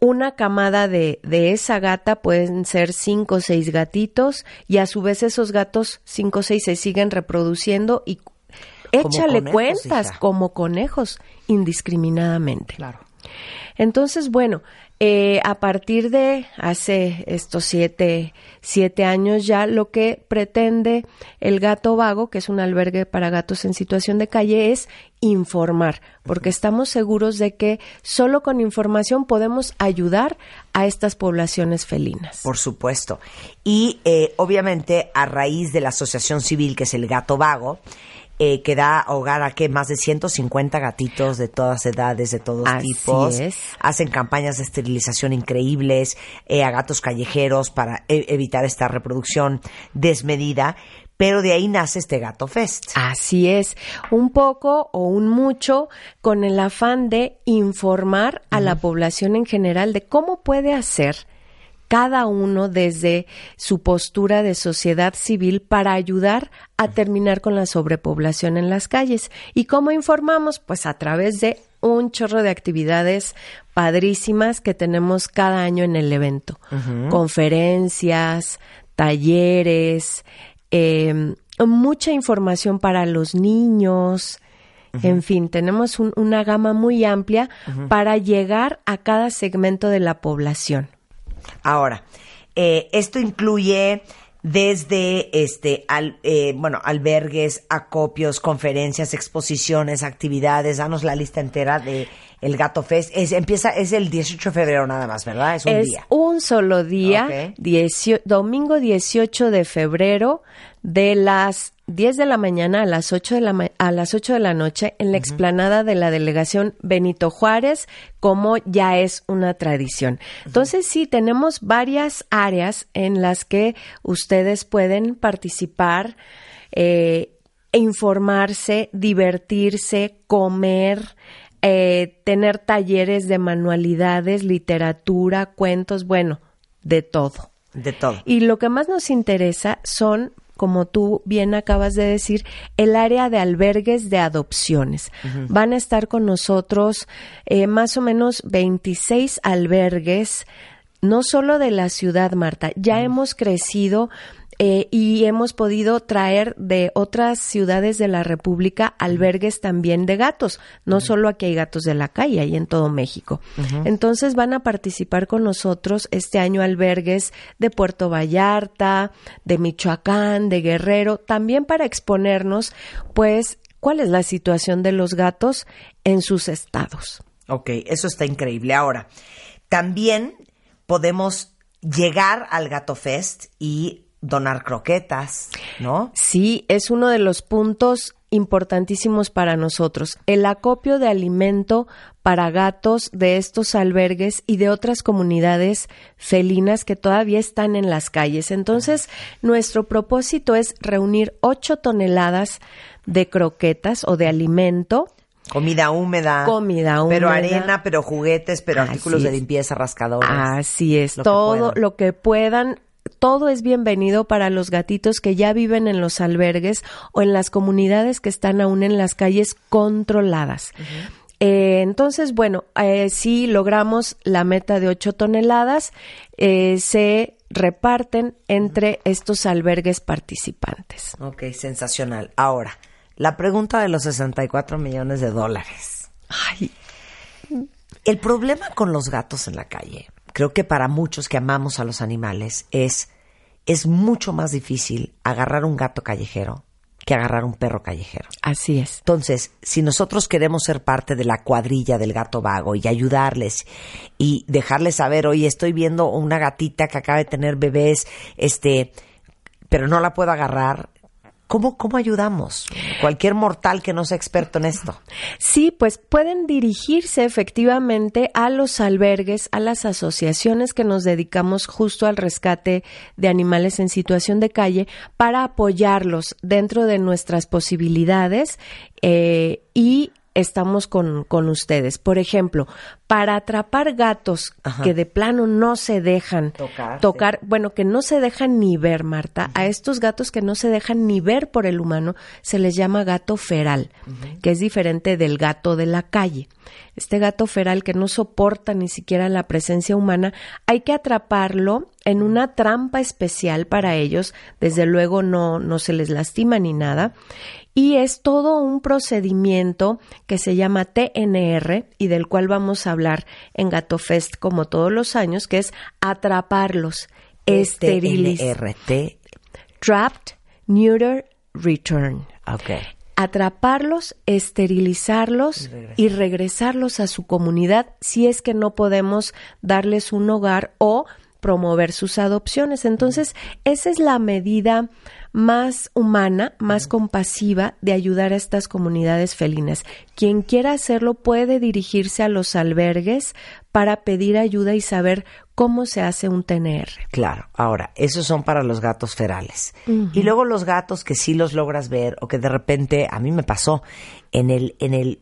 una camada de, de esa gata pueden ser cinco o seis gatitos y a su vez esos gatos cinco o seis se siguen reproduciendo y échale conejos, cuentas hija. como conejos indiscriminadamente. Claro. Entonces, bueno, eh, a partir de hace estos siete, siete años ya, lo que pretende el Gato Vago, que es un albergue para gatos en situación de calle, es informar, porque estamos seguros de que solo con información podemos ayudar a estas poblaciones felinas. Por supuesto. Y eh, obviamente a raíz de la asociación civil que es el Gato Vago, eh, que da hogar a que más de 150 gatitos de todas edades, de todos Así tipos. es. Hacen campañas de esterilización increíbles eh, a gatos callejeros para e- evitar esta reproducción desmedida. Pero de ahí nace este Gato Fest. Así es, un poco o un mucho con el afán de informar a la población en general de cómo puede hacer cada uno desde su postura de sociedad civil para ayudar a terminar con la sobrepoblación en las calles. ¿Y cómo informamos? Pues a través de un chorro de actividades padrísimas que tenemos cada año en el evento. Conferencias, talleres, eh, mucha información para los niños. En fin, tenemos un- una gama muy amplia para llegar a cada segmento de la población. Ahora, eh, esto incluye desde este al- eh, bueno albergues, acopios, conferencias, exposiciones, actividades. Danos la lista entera de el Gato Fest. Es, empieza es el 18 de febrero nada más, ¿verdad? Es un es día. un solo día, diecio- domingo 18 de febrero, de las 10 de la mañana a las 8 de la, a las 8 de la noche en la explanada de la delegación Benito Juárez, como ya es una tradición. Entonces, sí, tenemos varias áreas en las que ustedes pueden participar. eh, informarse, divertirse, comer, eh, tener talleres de manualidades, literatura, cuentos, bueno, de todo. De todo. Y lo que más nos interesa son, como tú bien acabas de decir, el área de albergues de adopciones. Van a estar con nosotros eh, más o menos 26 albergues, no solo de la ciudad, Marta, ya hemos crecido. Eh, y hemos podido traer de otras ciudades de la República albergues también de gatos. No solo aquí hay gatos de la calle, hay en todo México. Entonces van a participar con nosotros este año albergues de Puerto Vallarta, de Michoacán, de Guerrero, también para exponernos, pues, cuál es la situación de los gatos en sus estados. Ok, eso está increíble. Ahora, también podemos llegar al Gato Fest y donar croquetas, ¿no? Sí, es uno de los puntos importantísimos para nosotros. El acopio de alimento para gatos de estos albergues y de otras comunidades felinas que todavía están en las calles. Entonces, nuestro propósito es reunir 8 toneladas de croquetas o de alimento. Comida húmeda. Comida Pero húmeda. arena, pero juguetes, pero Así artículos de limpieza, rascadores. Así es, Lo todo lo que puedan. Todo es bienvenido para los gatitos que ya viven en los albergues o en las comunidades que están aún en las calles controladas. Eh, entonces, bueno, eh, si logramos la meta de 8 toneladas, eh, se reparten entre estos albergues participantes. Ok, sensacional. Ahora, la pregunta de los 64 millones de dólares. Ay, El problema con los gatos en la calle, creo que para muchos que amamos a los animales, es, es mucho más difícil agarrar un gato callejero que agarrar un perro callejero. así es. Entonces, si nosotros queremos ser parte de la cuadrilla del gato vago y ayudarles y dejarles saber, oye, estoy viendo una gatita que acaba de tener bebés, este, pero no la puedo agarrar, ¿cómo, cómo ayudamos? Cualquier mortal que no sea experto en esto. Sí, pues pueden dirigirse efectivamente a los albergues, a las asociaciones que nos dedicamos justo al rescate de animales en situación de calle para apoyarlos dentro de nuestras posibilidades eh, y estamos con, con ustedes. Por ejemplo, para atrapar gatos Ajá. que de plano no se dejan Tocar, tocar bueno, que no se dejan ni ver, Marta, a estos gatos que no se dejan ni ver por el humano, se les llama gato feral, que es diferente del gato de la calle. Este gato feral que no soporta ni siquiera la presencia humana, hay que atraparlo en una trampa especial para ellos, desde luego no, no se les lastima ni nada, y es todo un procedimiento que se llama TNR y del cual vamos a hablar en Gato Fest como todos los años, que es atraparlos, esterilizar, trapped, neuter, return. Ok. Atraparlos, esterilizarlos y regresarlos a su comunidad si es que no podemos darles un hogar o promover sus adopciones. Entonces, esa es la medida más humana, más compasiva de ayudar a estas comunidades felinas. Quien quiera hacerlo puede dirigirse a los albergues para pedir ayuda y saber cómo se hace un TNR. Claro, ahora, esos son para los gatos ferales. Y luego los gatos que sí los logras ver o que de repente, a mí me pasó, en el, en el,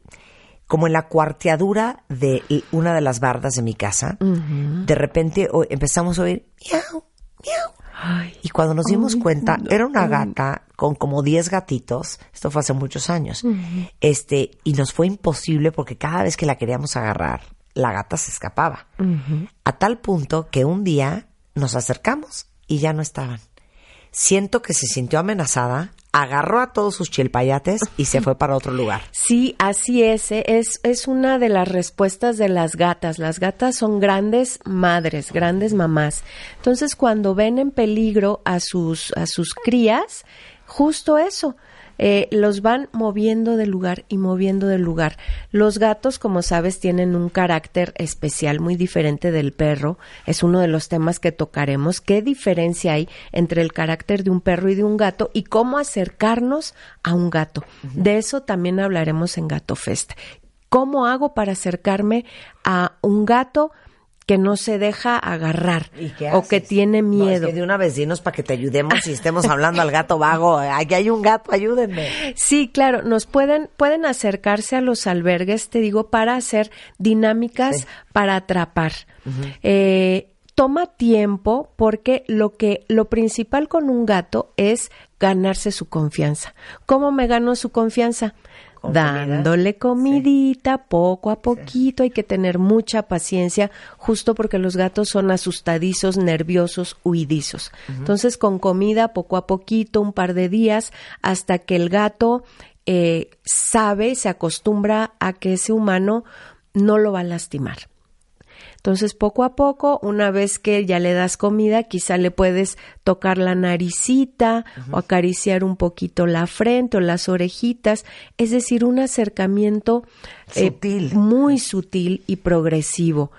como en la cuarteadura de una de las bardas de mi casa, de repente empezamos a oír miau. Y cuando nos dimos cuenta, era una gata con como 10 gatitos, esto fue hace muchos años, este, y nos fue imposible porque cada vez que la queríamos agarrar, la gata se escapaba. A tal punto que un día nos acercamos y ya no estaban. Siento que se sintió amenazada, agarró a todos sus chilpayates y se fue para otro lugar. *laughs* Sí, así es, ¿eh? es. Es una de las respuestas de las gatas. Las gatas son grandes madres, grandes mamás. Entonces, cuando ven en peligro a sus, a sus crías, justo eso. Eh, los van moviendo de lugar y moviendo de lugar. Los gatos, como sabes, tienen un carácter especial muy diferente del perro. Es uno de los temas que tocaremos. ¿Qué diferencia hay entre el carácter de un perro y de un gato y cómo acercarnos a un gato? De eso también hablaremos en Gato Fest. ¿Cómo hago para acercarme a un gato que no se deja agarrar ¿Y qué o que tiene No, es miedo? que de una vez dinos para que te ayudemos y *laughs* estemos hablando al gato vago. Aquí hay un gato, ayúdenme. Sí, claro, nos pueden, pueden acercarse a los albergues, te digo, para hacer dinámicas Sí. para atrapar. Eh, toma tiempo porque lo que, lo principal con un gato es ganarse su confianza. ¿Cómo me gano su confianza? Con comida. Dándole comidita poco a poquito, hay que tener mucha paciencia, justo porque los gatos son asustadizos, nerviosos, huidizos. Entonces, con comida poco a poquito, un par de días, hasta que el gato eh, sabe, se acostumbra a que ese humano no lo va a lastimar. Entonces, poco a poco, una vez que ya le das comida, quizá le puedes tocar la naricita o acariciar un poquito la frente o las orejitas, es decir, un acercamiento eh, Sutil. muy sutil y progresivo.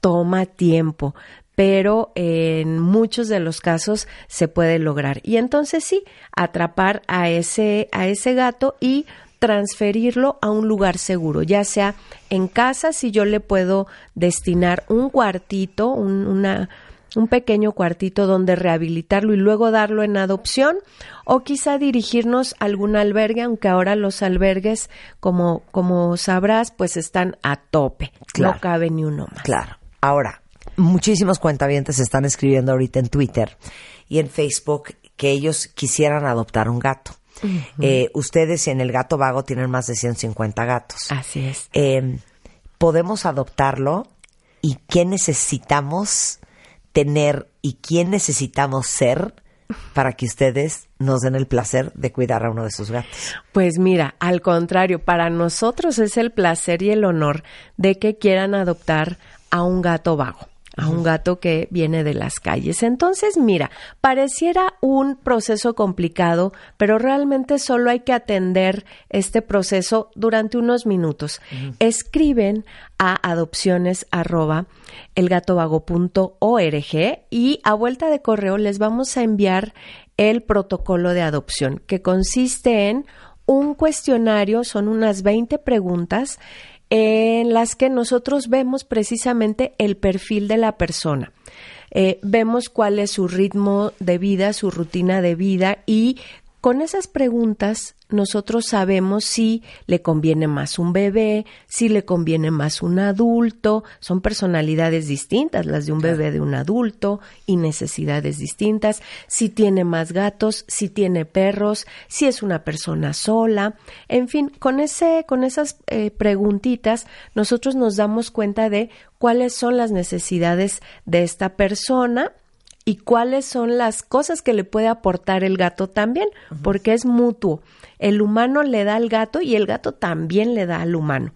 Toma tiempo, pero en muchos de los casos se puede lograr. Y entonces sí, atrapar a ese, a ese gato y transferirlo a un lugar seguro, ya sea en casa, si yo le puedo destinar un cuartito, un, una, un pequeño cuartito donde rehabilitarlo y luego darlo en adopción, o quizá dirigirnos a algún albergue, aunque ahora los albergues, como, como sabrás, pues están a tope, Claro. no cabe ni uno más. Claro. Ahora, muchísimos cuentavientes están escribiendo ahorita en Twitter y en Facebook que ellos quisieran adoptar un gato. Eh, ustedes en el gato vago tienen más de 150 gatos. Así es. Eh, ¿Podemos adoptarlo? ¿Y qué necesitamos tener y quién necesitamos ser para que ustedes nos den el placer de cuidar a uno de sus gatos? Pues mira, al contrario, para nosotros es el placer y el honor de que quieran adoptar a un gato vago a un gato que viene de las calles. Entonces, mira, pareciera un proceso complicado, pero realmente solo hay que atender este proceso durante unos minutos. Escriben a adopciones arroba elgatovago.org y a vuelta de correo les vamos a enviar el protocolo de adopción, que consiste en un cuestionario, son unas 20 preguntas en las que nosotros vemos precisamente el perfil de la persona. Eh, vemos cuál es su ritmo de vida, su rutina de vida y con esas preguntas nosotros sabemos si le conviene más un bebé, si le conviene más un adulto, son personalidades distintas las de un bebé de un adulto y necesidades distintas, si tiene más gatos, si tiene perros, si es una persona sola, en fin, con ese con esas eh, preguntitas nosotros nos damos cuenta de cuáles son las necesidades de esta persona y cuáles son las cosas que le puede aportar el gato también, porque es mutuo. El humano le da al gato y el gato también le da al humano.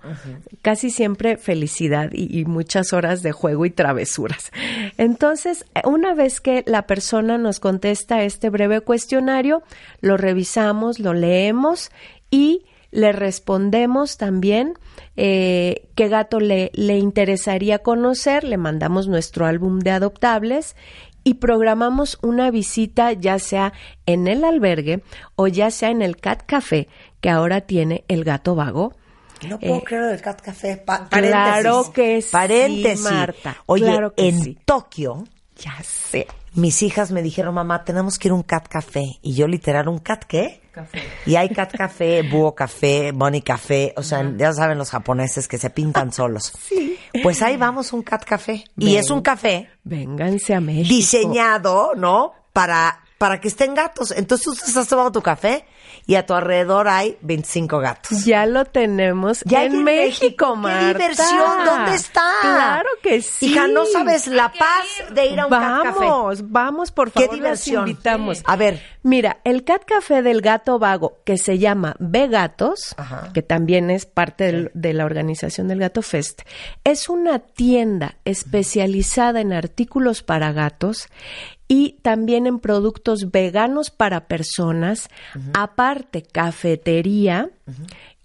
Casi siempre felicidad y, y, muchas horas de juego y travesuras. Entonces, una vez que la persona nos contesta este breve cuestionario, lo revisamos, lo leemos y le respondemos también eh, qué gato le, le interesaría conocer, le mandamos nuestro álbum de adoptables y programamos una visita ya sea en el albergue o ya sea en el Cat Café que ahora tiene el gato vago. No puedo eh, creer el Cat Café. Pa claro que sí, paréntesis. Marta. Oye, claro que en sí. Tokio, ya sé. Mis hijas me dijeron, mamá, tenemos que ir a un cat café. Y yo literal, ¿un cat qué? Café. Y hay cat café, *laughs* búho café, bunny café. O sea, ya saben los japoneses que se pintan *laughs* solos. Sí. Pues ahí vamos un cat café. Y es un café Vénganse a México. diseñado, ¿no? Para para que estén gatos. Entonces tú estás tomando tu café y a tu alrededor hay 25 gatos. Ya lo tenemos Ya en México, México, qué diversión, ¿dónde está? Claro que sí. Hija, no sabes la paz de ir a un cat café. Vamos, vamos, por Qué favor, diversión. las invitamos. A ver. Mira, el Cat Café del Gato Vago, que se llama Vegatos, Ajá. que también es parte del- de la organización del Gato Fest, es una tienda especializada en artículos para gatos y también en productos veganos para personas, aparte cafetería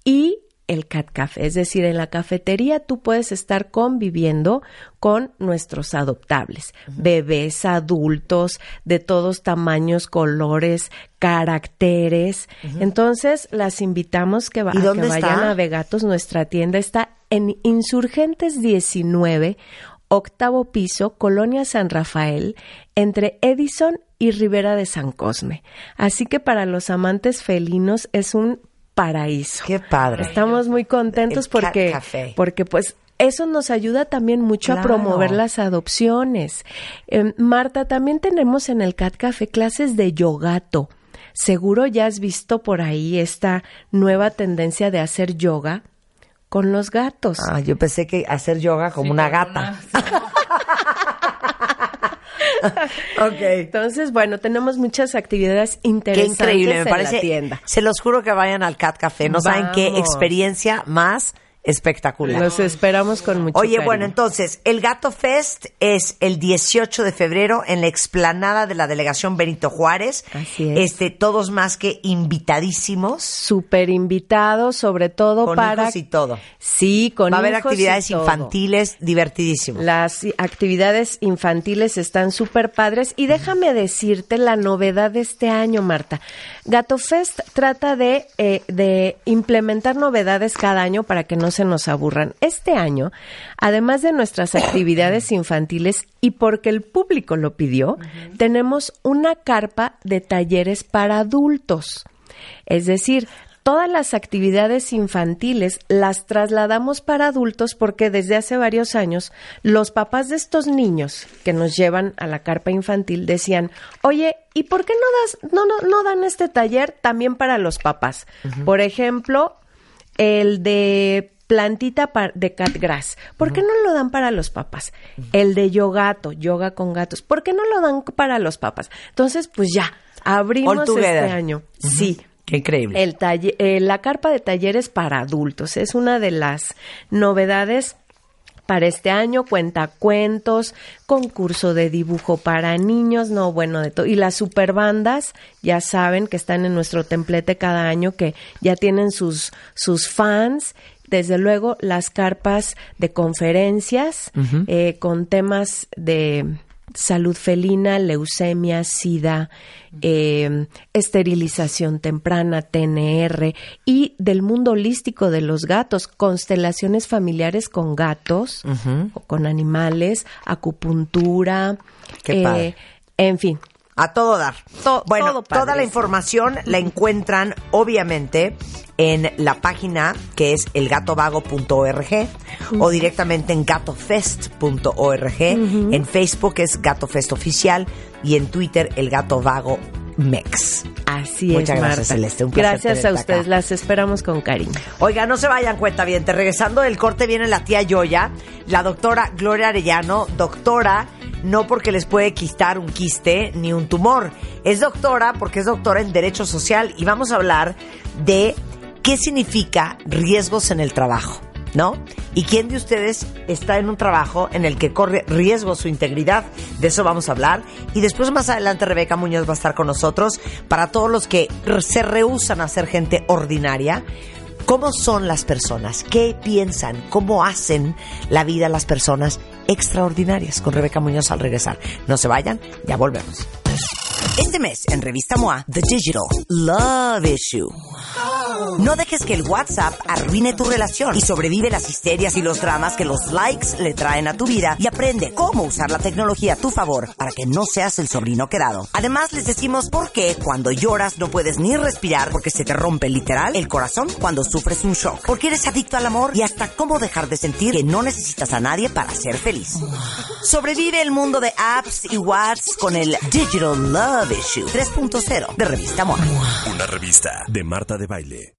y el Cat Café. Es decir, en la cafetería tú puedes estar conviviendo con nuestros adoptables, bebés, adultos, de todos tamaños, colores, caracteres. Entonces, las invitamos que, va- ¿Y a que vayan está? a Vegatos. Nuestra tienda está en Insurgentes 19, octavo piso, Colonia San Rafael, entre Edison y Rivera de San Cosme. Así que para los amantes felinos es un paraíso. Qué padre. Estamos muy contentos El porque, Café. porque pues eso nos ayuda también mucho Claro. a promover las adopciones. Eh, Marta, también tenemos en el Cat Café clases de yogato. Seguro ya has visto por ahí esta nueva tendencia de hacer yoga con los gatos. Ah, yo pensé que hacer yoga como una gata. *laughs* ok. Entonces, bueno, tenemos muchas actividades Qué interesantes increíble, me en parece. la tienda. Se los juro que vayan al Cat Café. No saben qué Vamos. experiencia más espectacular. Los esperamos con mucho Oye, cariño. bueno, entonces, el Gato Fest es el 18 de febrero en la explanada de la delegación Benito Juárez. Así es. Este, todos más que invitadísimos. Súper invitados, sobre todo Con para... hijos y todo. Sí, con Va a haber hijos actividades infantiles divertidísimas. Las actividades infantiles están súper padres y déjame decirte la novedad de este año, Marta. Gato Fest trata de, eh, de implementar novedades cada año para que no se nos aburran. Este año, además de nuestras actividades *coughs* infantiles y porque el público lo pidió, tenemos una carpa de talleres para adultos. Es decir, todas las actividades infantiles las trasladamos para adultos porque desde hace varios años los papás de estos niños que nos llevan a la carpa infantil decían, oye, ¿y por qué no, das, no, no, no dan este taller también para los papás? Por ejemplo, el de plantita de catgrass. ¿Por qué no lo dan para los papás? El de yogato, yoga con gatos. ¿Por qué no lo dan para los papás? Entonces, pues ya, abrimos este año. Sí. Qué increíble. El talle- eh, la carpa de talleres para adultos es una de las novedades para este año, cuenta cuentos, concurso de dibujo para niños, no, bueno, de todo. Y las superbandas, ya saben que están en nuestro templete cada año, que ya tienen sus, sus fans. Desde luego, las carpas de conferencias eh, con temas de salud felina, leucemia, sida, eh, esterilización temprana, TNR y del mundo holístico de los gatos, constelaciones familiares con gatos o con animales, acupuntura, Qué eh, padre. en fin. A todo dar. To- bueno, todo toda la información la encuentran obviamente en la página que es elgatovago.org o directamente en gatofest.org. En Facebook es Gatofest Oficial y en Twitter el Gato Vago Mex. Así Muchas es, gracias, Marta. Celeste. Un placer Gracias a ustedes, acá. las esperamos con cariño. Oiga, no se vayan cuenta bien. Regresando del corte viene la tía Yoya, la doctora Gloria Arellano, doctora no porque les puede quistar un quiste ni un tumor. Es doctora porque es doctora en Derecho Social y vamos a hablar de qué significa riesgos en el trabajo, ¿no? ¿Y quién de ustedes está en un trabajo en el que corre riesgo su integridad? De eso vamos a hablar. Y después más adelante Rebeca Muñoz va a estar con nosotros para todos los que se rehusan a ser gente ordinaria. ¿Cómo son las personas? ¿Qué piensan? ¿Cómo hacen la vida las personas extraordinarias? Con Rebeca Muñoz al regresar. No se vayan, ya volvemos. Este mes en Revista MOA, The Digital Love Issue. No dejes que el WhatsApp arruine tu relación y sobrevive las histerias y los dramas que los likes le traen a tu vida y aprende cómo usar la tecnología a tu favor para que no seas el sobrino quedado. Además, les decimos por qué cuando lloras no puedes ni respirar porque se te rompe literal el corazón cuando sufres un shock. Porque eres adicto al amor y hasta cómo dejar de sentir que no necesitas a nadie para ser feliz. Sobrevive el mundo de apps y WhatsApp con el Digital Love Issue 3.0 de Revista Amor. Una revista de Marta de Baile.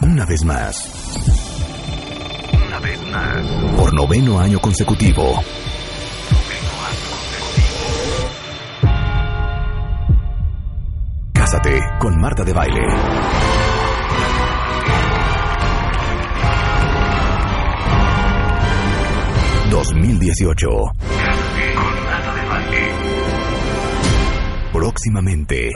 Una vez más. Una vez más. Por noveno año consecutivo. Cásate con Marta de Baile. ...2018... Próximamente...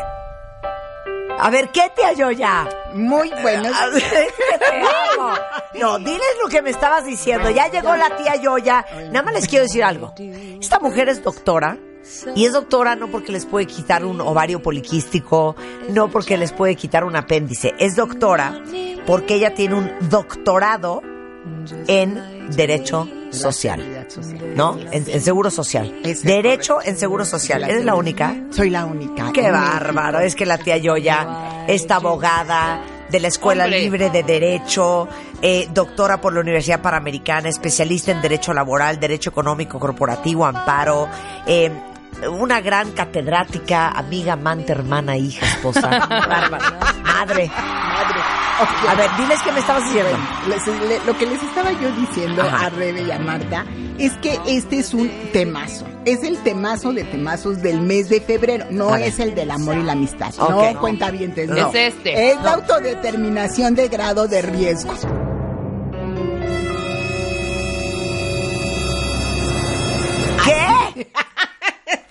A ver, ¿qué te halló ya? Muy *laughs* buenos. Es que te amo. No, diles lo que me estabas diciendo. Ya llegó la tía Yoya. Nada más les quiero decir algo. Esta mujer es doctora. Y es doctora no porque les puede quitar un ovario poliquístico, no porque les puede quitar un apéndice. Es doctora porque ella tiene un doctorado en Derecho Social. ¿No? En, en Seguro Social. Es Derecho en Seguro Social. ¿Eres la única? Soy la única. Qué bárbaro, es que la tía Yoya, esta abogada de la Escuela Hombre. Libre de Derecho, eh, doctora por la Universidad Panamericana, especialista en Derecho Laboral, Derecho Económico Corporativo, Amparo, eh, una gran catedrática, amiga, amante, hermana, hija, esposa, *laughs* bárbara, madre. A ver, diles qué me estabas diciendo. Les- le- lo que les estaba yo diciendo Ajá. a Rebe y a Marta es que este es un temazo. Es el temazo de temazos del mes de febrero. No A ver. es el del amor y la amistad. No, cuenta bien. No. Es este. Es la autodeterminación de grado de riesgo. ¿Qué? *laughs*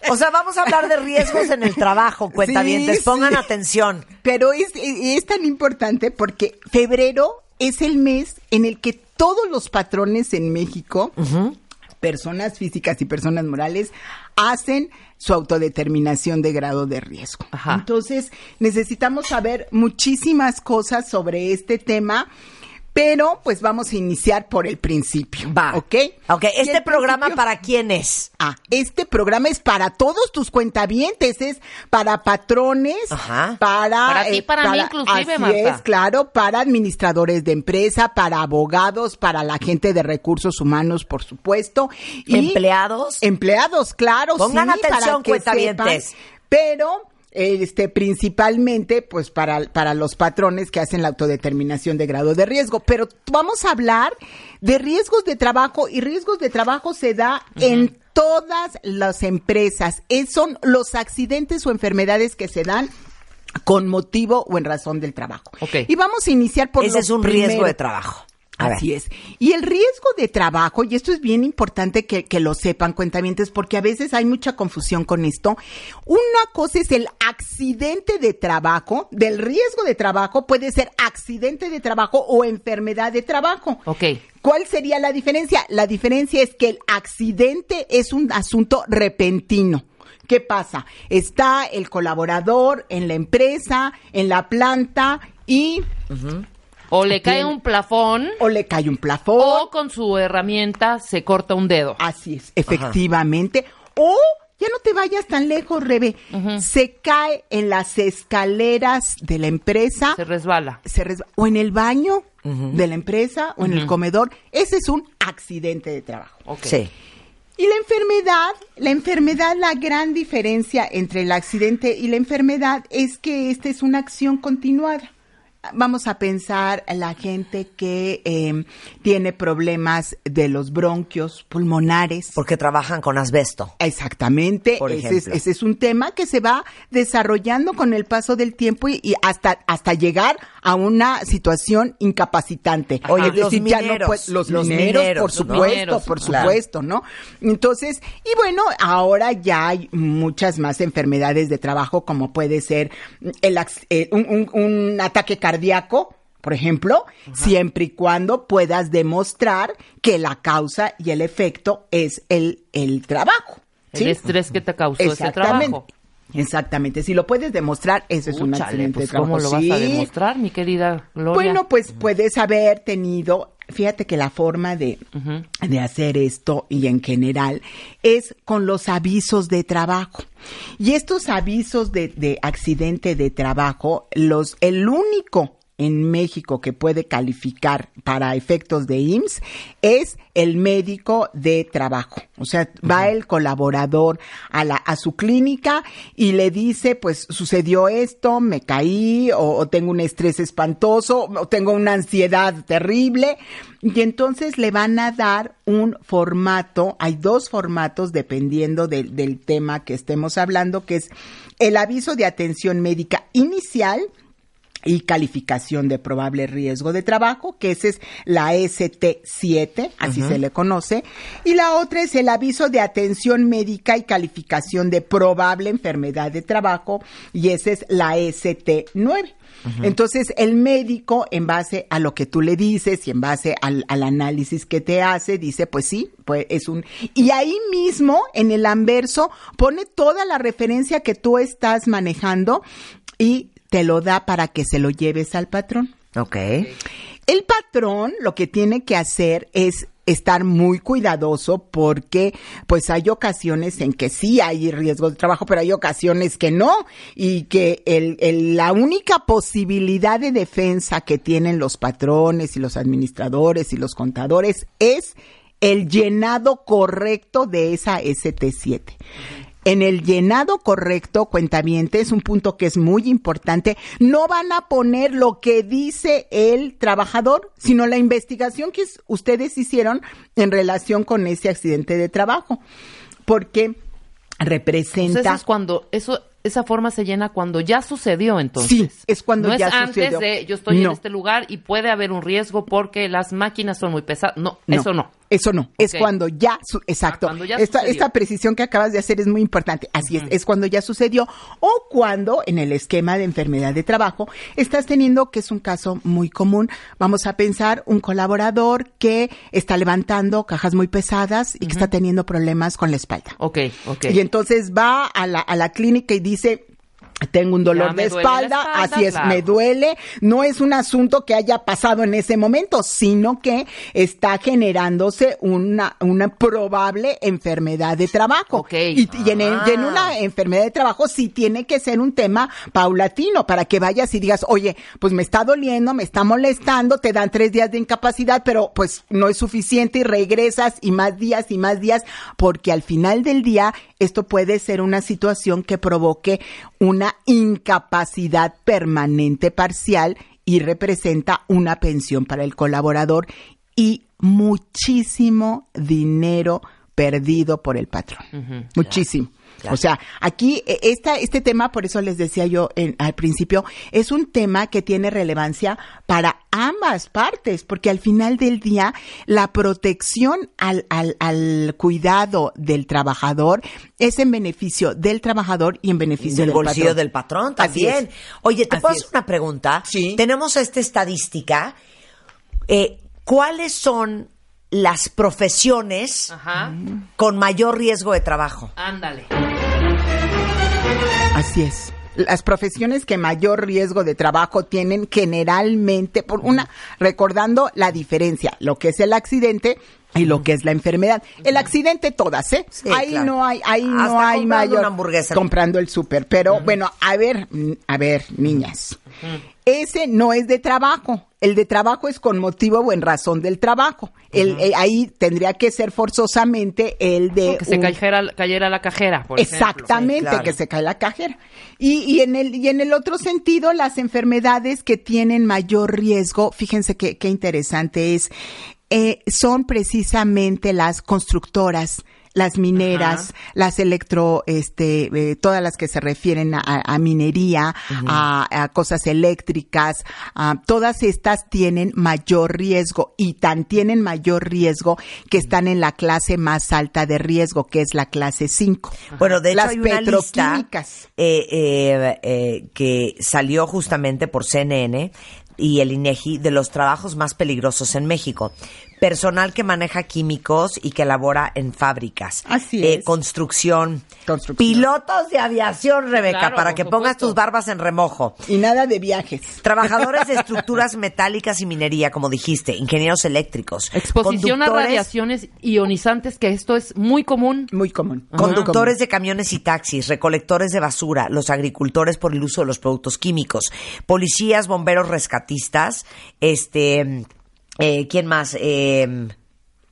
O sea, vamos a hablar de riesgos en el trabajo, cuentavientes. Sí, Pongan sí. atención. Pero es, es tan importante porque febrero es el mes en el que todos los patrones en México, personas físicas y personas morales, hacen su autodeterminación de grado de riesgo. Ajá. Entonces, necesitamos saber muchísimas cosas sobre este tema. Pero, pues vamos a iniciar por el principio. Va. ¿Ok? Ok, ¿este programa principio- para quién es? Ah, este programa es para todos tus cuentavientes, es para patrones, Ajá. para... Para ti, para mí inclusive, así Marta. es, claro, para administradores de empresa, para abogados, para la gente de recursos humanos, por supuesto. y ¿Empleados? Empleados, claro, Pongan sí, para atención, que cuentavientes. sepan, pero... Este, principalmente, pues, para, para los patrones que hacen la autodeterminación de grado de riesgo. Pero vamos a hablar de riesgos de trabajo y riesgos de trabajo se da en todas las empresas. Es- son los accidentes o enfermedades que se dan con motivo o en razón del trabajo. Ok. Y vamos a iniciar por Ese es un riesgo de trabajo. Así es. Y el riesgo de trabajo, y esto es bien importante que, que lo sepan, cuentamientos, porque a veces hay mucha confusión con esto. Una cosa es el accidente de trabajo, del riesgo de trabajo, puede ser accidente de trabajo o enfermedad de trabajo. Ok. ¿Cuál sería la diferencia? La diferencia es que el accidente es un asunto repentino. ¿Qué pasa? Está el colaborador en la empresa, en la planta y O le cae un plafón o le cae un plafón. o con su herramienta se corta un dedo. Así es, efectivamente. O ya no te vayas tan lejos, Rebe. Se cae en las escaleras de la empresa, Se resbala. se resba- o en el baño de la empresa o en el comedor. Ese es un accidente de trabajo. Sí. Y la enfermedad, la enfermedad, la gran diferencia entre el accidente y la enfermedad es que esta es una acción continuada. Vamos a pensar la gente que eh, tiene problemas de los bronquios pulmonares. Porque trabajan con asbesto. Exactamente, Por ese es, ese es un tema que se va desarrollando con el paso del tiempo y, y hasta hasta llegar a una situación incapacitante. Oye, Es los decir, no mineros, puede- los, los mineros, mineros, por ¿no? supuesto, Mineros, por claro. supuesto, ¿no? Entonces, y bueno, ahora ya hay muchas más enfermedades de trabajo como puede ser el, eh, un, un- un ataque cardíaco. Por ejemplo, siempre y cuando puedas demostrar que la causa y el efecto es el, el trabajo. El ¿sí? estrés que te causó ese Exactamente. trabajo. Exactamente, si lo puedes demostrar, eso es un accidente pues, trabajo. ¿Cómo lo vas a demostrar, mi querida Gloria? Bueno, pues puedes haber tenido, fíjate que la forma de, de hacer esto y en general es con los avisos de trabajo. Y estos avisos de, de accidente de trabajo, los, el único en México que puede calificar para efectos de IMSS es el médico de trabajo. O sea, va el colaborador a, la, a su clínica y le dice, pues sucedió esto, me caí, o, o tengo un estrés espantoso, o tengo una ansiedad terrible. Y entonces le van a dar un formato, hay dos formatos dependiendo del- del tema que estemos hablando, que es el aviso de atención médica inicial, y calificación de probable riesgo de trabajo, que esa es la ST7, así se le conoce, y la otra es el aviso de atención médica y calificación de probable enfermedad de trabajo, y esa es la ST9. Entonces, el médico, en base a lo que tú le dices y en base al, al análisis que te hace, dice, pues sí, pues es un... Y ahí mismo, en el anverso, pone toda la referencia que tú estás manejando y te lo da para que se lo lleves al patrón. Ok. El patrón lo que tiene que hacer es estar muy cuidadoso porque pues hay ocasiones en que sí hay riesgo de trabajo, pero hay ocasiones que no y que el, el- la única posibilidad de defensa que tienen los patrones y los administradores y los contadores es el llenado correcto de esa ST7. En el llenado correcto, cuentaviente, es un punto que es muy importante. No van a poner lo que dice el trabajador, sino la investigación que es- ustedes hicieron en relación con ese accidente de trabajo. Porque Pues representa... eso es cuando, eso, esa forma se llena cuando ya sucedió, entonces. Sí, es cuando no ya es antes sucedió. de yo estoy No. en este lugar y puede haber un riesgo porque las máquinas son muy pesadas. No, eso no. Eso no, es cuando ya, su- exacto. Ah, cuando ya esta, esta precisión que acabas de hacer es muy importante. Así es, es cuando ya sucedió o cuando en el esquema de enfermedad de trabajo estás teniendo, que es un caso muy común, vamos a pensar un colaborador que está levantando cajas muy pesadas y que está teniendo problemas con la espalda. Ok, ok. Y entonces va a la, a la clínica y dice, tengo un dolor de espalda, espalda, así es, claro. me duele. No es un asunto que haya pasado en ese momento, sino que está generándose una, una probable enfermedad de trabajo. Ok. Y, y en, y en Ah. una enfermedad de trabajo sí tiene que ser un tema paulatino para que vayas y digas, oye, pues me está doliendo, me está molestando, te dan tres días de incapacidad, pero pues no es suficiente y regresas y más días y más días, porque al final del día esto puede ser una situación que provoque una incapacidad permanente parcial y representa una pensión para el colaborador y muchísimo dinero perdido por el patrón. Muchísimo. O sea, aquí eh, esta, este tema, por eso les decía yo en- al principio, es un tema que tiene relevancia para ambas partes, porque al final del día la protección al, al, al cuidado del trabajador es en beneficio del trabajador y en beneficio del del bolsillo patrón. del patrón también. Oye, ¿te Así puedo hacer es. una pregunta? Sí. Tenemos esta estadística. Eh, ¿Cuáles son las profesiones Ajá. con mayor riesgo de trabajo? Ándale. Así es. Las profesiones que mayor riesgo de trabajo tienen generalmente, por una, recordando la diferencia, lo que es el accidente y lo que es la enfermedad. El accidente todas, ¿eh? Sí, ahí claro. no hay, ahí Hasta no hay mayor una hamburguesa. comprando el súper. Pero bueno, a ver, a ver, niñas. Ese no es de trabajo. El de trabajo es con motivo o en razón del trabajo. El, eh, ahí tendría que ser forzosamente el de Que se un- cayera, cayera la cajera, por ejemplo. Exactamente, Sí, claro. que se cae la cajera. Y, y en el, y en el otro sentido, las enfermedades que tienen mayor riesgo, fíjense qué, qué interesante es, eh, son precisamente las constructoras, las mineras, las electro, este, eh, todas las que se refieren a, a minería, a, a cosas eléctricas, a- todas estas tienen mayor riesgo y tan tienen mayor riesgo que están en la clase más alta de riesgo, que es la clase 5. Bueno, de hecho Las hay una lista eh, eh, eh, que salió justamente por CNN y el INEGI de los trabajos más peligrosos en México. Personal que maneja químicos y que labora en fábricas. Así Eh, es. construcción. Construcción. Pilotos de aviación, Rebeca, Claro, para que pongas tus barbas en remojo. Y nada de viajes. Trabajadores de *laughs* estructuras metálicas y minería, como dijiste, ingenieros eléctricos. Exposición a radiaciones ionizantes, que esto es muy común. Muy común. Conductores común. de camiones y taxis, recolectores de basura, los agricultores por el uso de los productos químicos, policías, bomberos, rescatistas, este, eh, ¿quién más? Eh,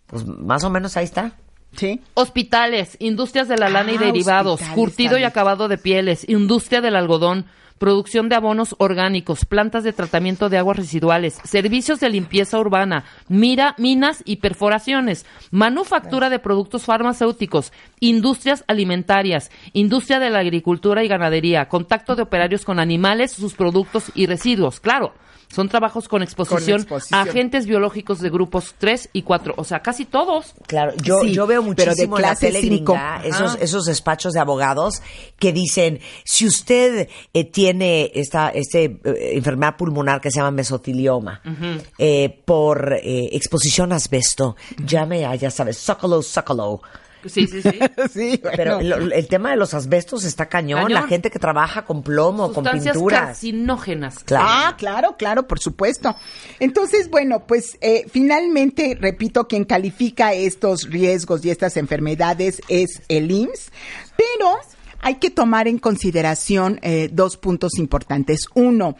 pues más o menos ahí está. Sí. Hospitales, industrias de la lana y Ah, derivados, curtido y acabado de pieles, industria del algodón, producción de abonos orgánicos, plantas de tratamiento de aguas residuales, servicios de limpieza urbana, mira, minas y perforaciones, manufactura de productos farmacéuticos, industrias alimentarias, industria de la agricultura y ganadería, contacto de operarios con animales, sus productos y residuos. Claro, son trabajos con exposición, exposición. a agentes biológicos de grupos 3 y 4, o sea, casi todos. Claro, yo, Sí, yo veo pero de muchísimo la tele gringa esos, Ah. esos despachos de abogados que dicen, si usted eh, tiene esta este, eh, enfermedad pulmonar que se llama mesotelioma eh, por eh, exposición a asbesto, llame a, ya sabes, Zócalo, Zócalo. Sí, sí, sí. *laughs* Sí, Pero bueno. lo- el tema de los asbestos está cañón. Cañón. La gente que trabaja con plomo, con Sustancias pinturas. carcinógenas. Claro. Ah, claro, claro, por supuesto. Entonces, bueno, pues eh, finalmente, repito, quien califica estos riesgos y estas enfermedades es el IMSS, pero hay que tomar en consideración eh, dos puntos importantes. Uno,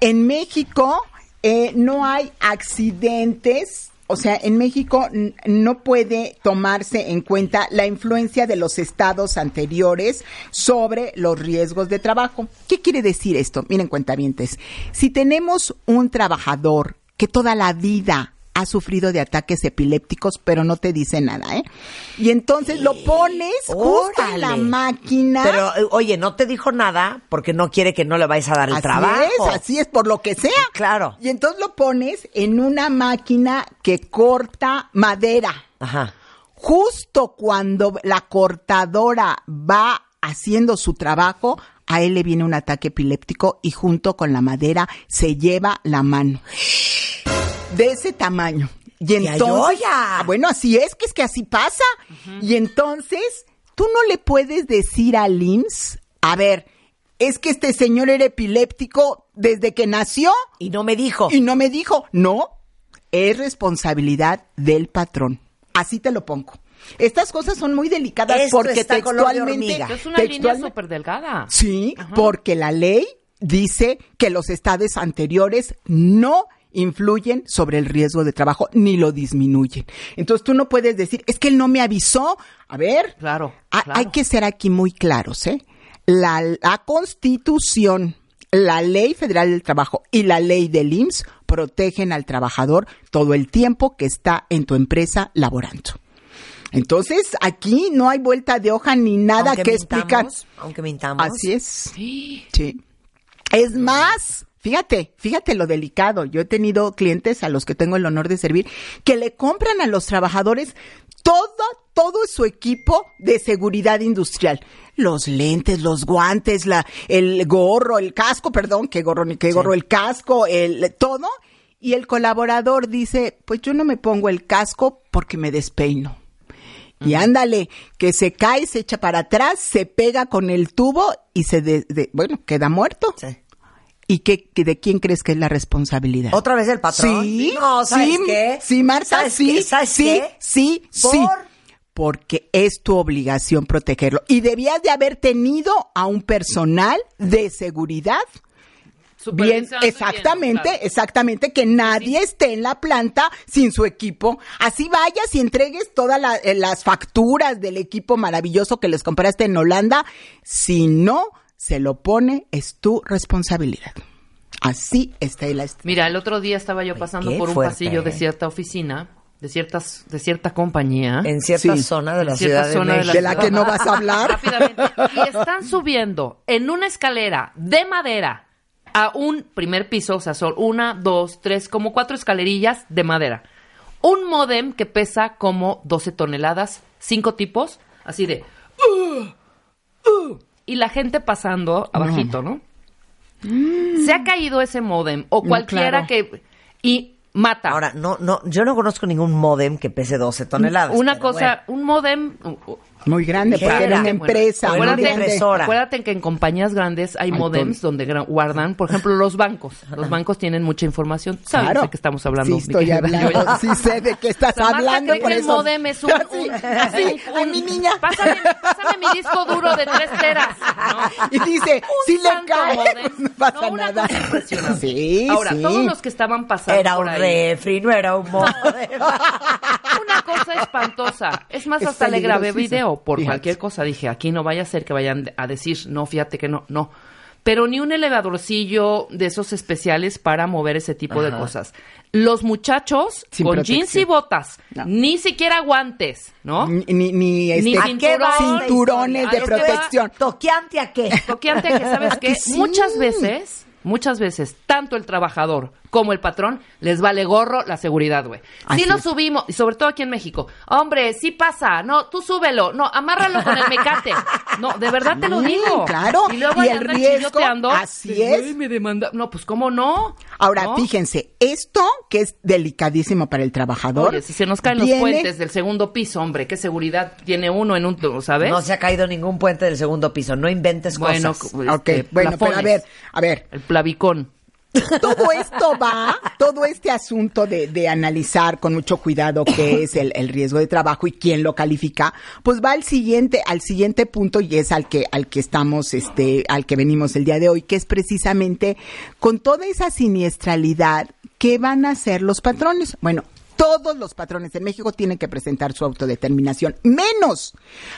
en México eh, no hay accidentes. O sea, en México no puede tomarse en cuenta la influencia de los estados anteriores sobre los riesgos de trabajo. ¿Qué quiere decir esto? Miren, cuentavientes. Si tenemos un trabajador que toda la vida ha sufrido de ataques epilépticos, pero no te dice nada, ¿eh? Y entonces lo pones justo en la máquina. Pero, eh, oye, no te dijo nada porque no quiere que no le vayas a dar el Así trabajo. es, así es, por lo que sea. Claro. Y entonces lo pones en una máquina que corta madera. Ajá. Justo cuando la cortadora va haciendo su trabajo, a él le viene un ataque epiléptico y junto con la madera se lleva la mano. De ese tamaño. Y ¡Qué entonces! Ah, bueno, así es, que es que así pasa. Y entonces, tú no le puedes decir al IMSS, a ver, es que este señor era epiléptico desde que nació Y no me dijo. y no me dijo, no, es responsabilidad del patrón. Así te lo pongo. Estas cosas son muy delicadas Esto porque textualmente. Es una línea textualmente- súper delgada. Sí, porque la ley dice que los estados anteriores no influyen sobre el riesgo de trabajo ni lo disminuyen. Entonces tú no puedes decir, es que él no me avisó. A ver, Claro, ha- claro. hay que ser aquí muy claros, ¿eh? La, la constitución, la ley federal del trabajo y la ley del IMSS protegen al trabajador todo el tiempo que está en tu empresa laborando. Entonces, aquí no hay vuelta de hoja ni nada Aunque que mintamos, explicar. Aunque mintamos. Así es. Sí. Es más, fíjate, fíjate lo delicado. Yo he tenido clientes a los que tengo el honor de servir que le compran a los trabajadores todo, todo su equipo de seguridad industrial. Los lentes, los guantes, la, el gorro, el casco, perdón, qué gorro, ni qué gorro, el casco, el, todo. Y el colaborador dice, pues yo no me pongo el casco porque me despeino. Y ándale, que se cae, se echa para atrás, se pega con el tubo y se, de- de- bueno, queda muerto. Sí. ¿Y qué, qué- de quién crees que es la responsabilidad? ¿Otra vez el patrón? Sí, No, ¿sabes sí, qué? sí, Marta, ¿Sabes sí, qué? ¿Sabes sí, qué? sí, ¿Por? sí. Porque es tu obligación protegerlo. Y debías de haber tenido a un personal de seguridad Bien, exactamente, claro. exactamente, que nadie esté en la planta sin su equipo. Así vayas y entregues todas la- eh, las facturas del equipo maravilloso que les compraste en Holanda. Si no se lo pone, es tu responsabilidad. Así está la Mira, el otro día estaba yo pasando por un fuerte, pasillo de ¿eh? cierta oficina, de ciertas, de cierta compañía. En cierta Sí. zona de la ciudad de zona de México. de la que no vas a hablar. Rápidamente. Y están subiendo en una escalera de madera a un primer piso, o sea, son una, dos, tres, como cuatro escalerillas de madera. Un modem que pesa como 12 toneladas, cinco tipos, así de... "Uh, uh", y la gente pasando abajito, ¿no? Se ha caído ese modem o No, cualquiera claro. que... Y mata. Ahora, no, no, yo no conozco ningún modem que pese 12 toneladas. una cosa, un modem, Muy grande, porque era una Bueno, empresa. muy Acuérdate, impresora. acuérdate que en compañías grandes hay Ay, modems donde guardan, por ejemplo, los bancos. Los bancos tienen mucha información. ¿Sabes Claro. de qué estamos hablando? Sí, estoy hablando. Sí sé de qué estás Samantha hablando. por que el modem es un... *laughs* Sí, un- sí, un- mi niña. Pásame, pásame mi disco duro de tres teras. ¿no? *laughs* Y dice, si le cae, modem. *laughs* no pasa No, una nada. cosa impresionante. Sí, Ahora, sí. todos los que estaban pasando Era por un ahí, refri, no era un modem. Una cosa espantosa. Es más, Es hasta le grabé peligrosísimo. Por Fíjate. cualquier cosa. Dije, aquí no vaya a ser que vayan a decir, no, fíjate que no, no. Pero ni un elevadorcillo de esos especiales para mover ese tipo de cosas. Los muchachos Sin con protección. jeans y botas, No. ni siquiera guantes, ¿no? Ni, ni, ni, este, Ni ¿A qué va cinturones de protección. ¿Toqueante a qué? Toqueante que, ¿sabes ¿A qué? *laughs* que sí? Muchas veces, muchas veces, tanto el trabajador como el patrón les vale gorro la seguridad, güey. Si lo es. subimos, y sobre todo aquí en México, hombre, sí pasa, no, tú súbelo, no, amárralo con el mecate. *laughs* No, de verdad te lo Sí, digo. claro. Y luego Y el riesgo, así es. me demanda. No, pues cómo no. Ahora, ¿No? fíjense, esto que es delicadísimo para el trabajador. Oye, si se nos caen los puentes del segundo piso, hombre, qué seguridad tiene uno en un, ¿sabes? No se ha caído ningún puente del segundo piso. No inventes bueno, cosas. cu- Ok, este, bueno, pero a plafones. ver, a ver, El plavicón. Todo esto va, todo este asunto de, de analizar con mucho cuidado qué es el, el riesgo de trabajo y quién lo califica, pues va al siguiente, al siguiente punto y es al que, al que estamos, este, al que venimos el día de hoy, que es precisamente con toda esa siniestralidad, ¿qué van a hacer los patrones? Bueno, todos los patrones en México tienen que presentar su autodeterminación, menos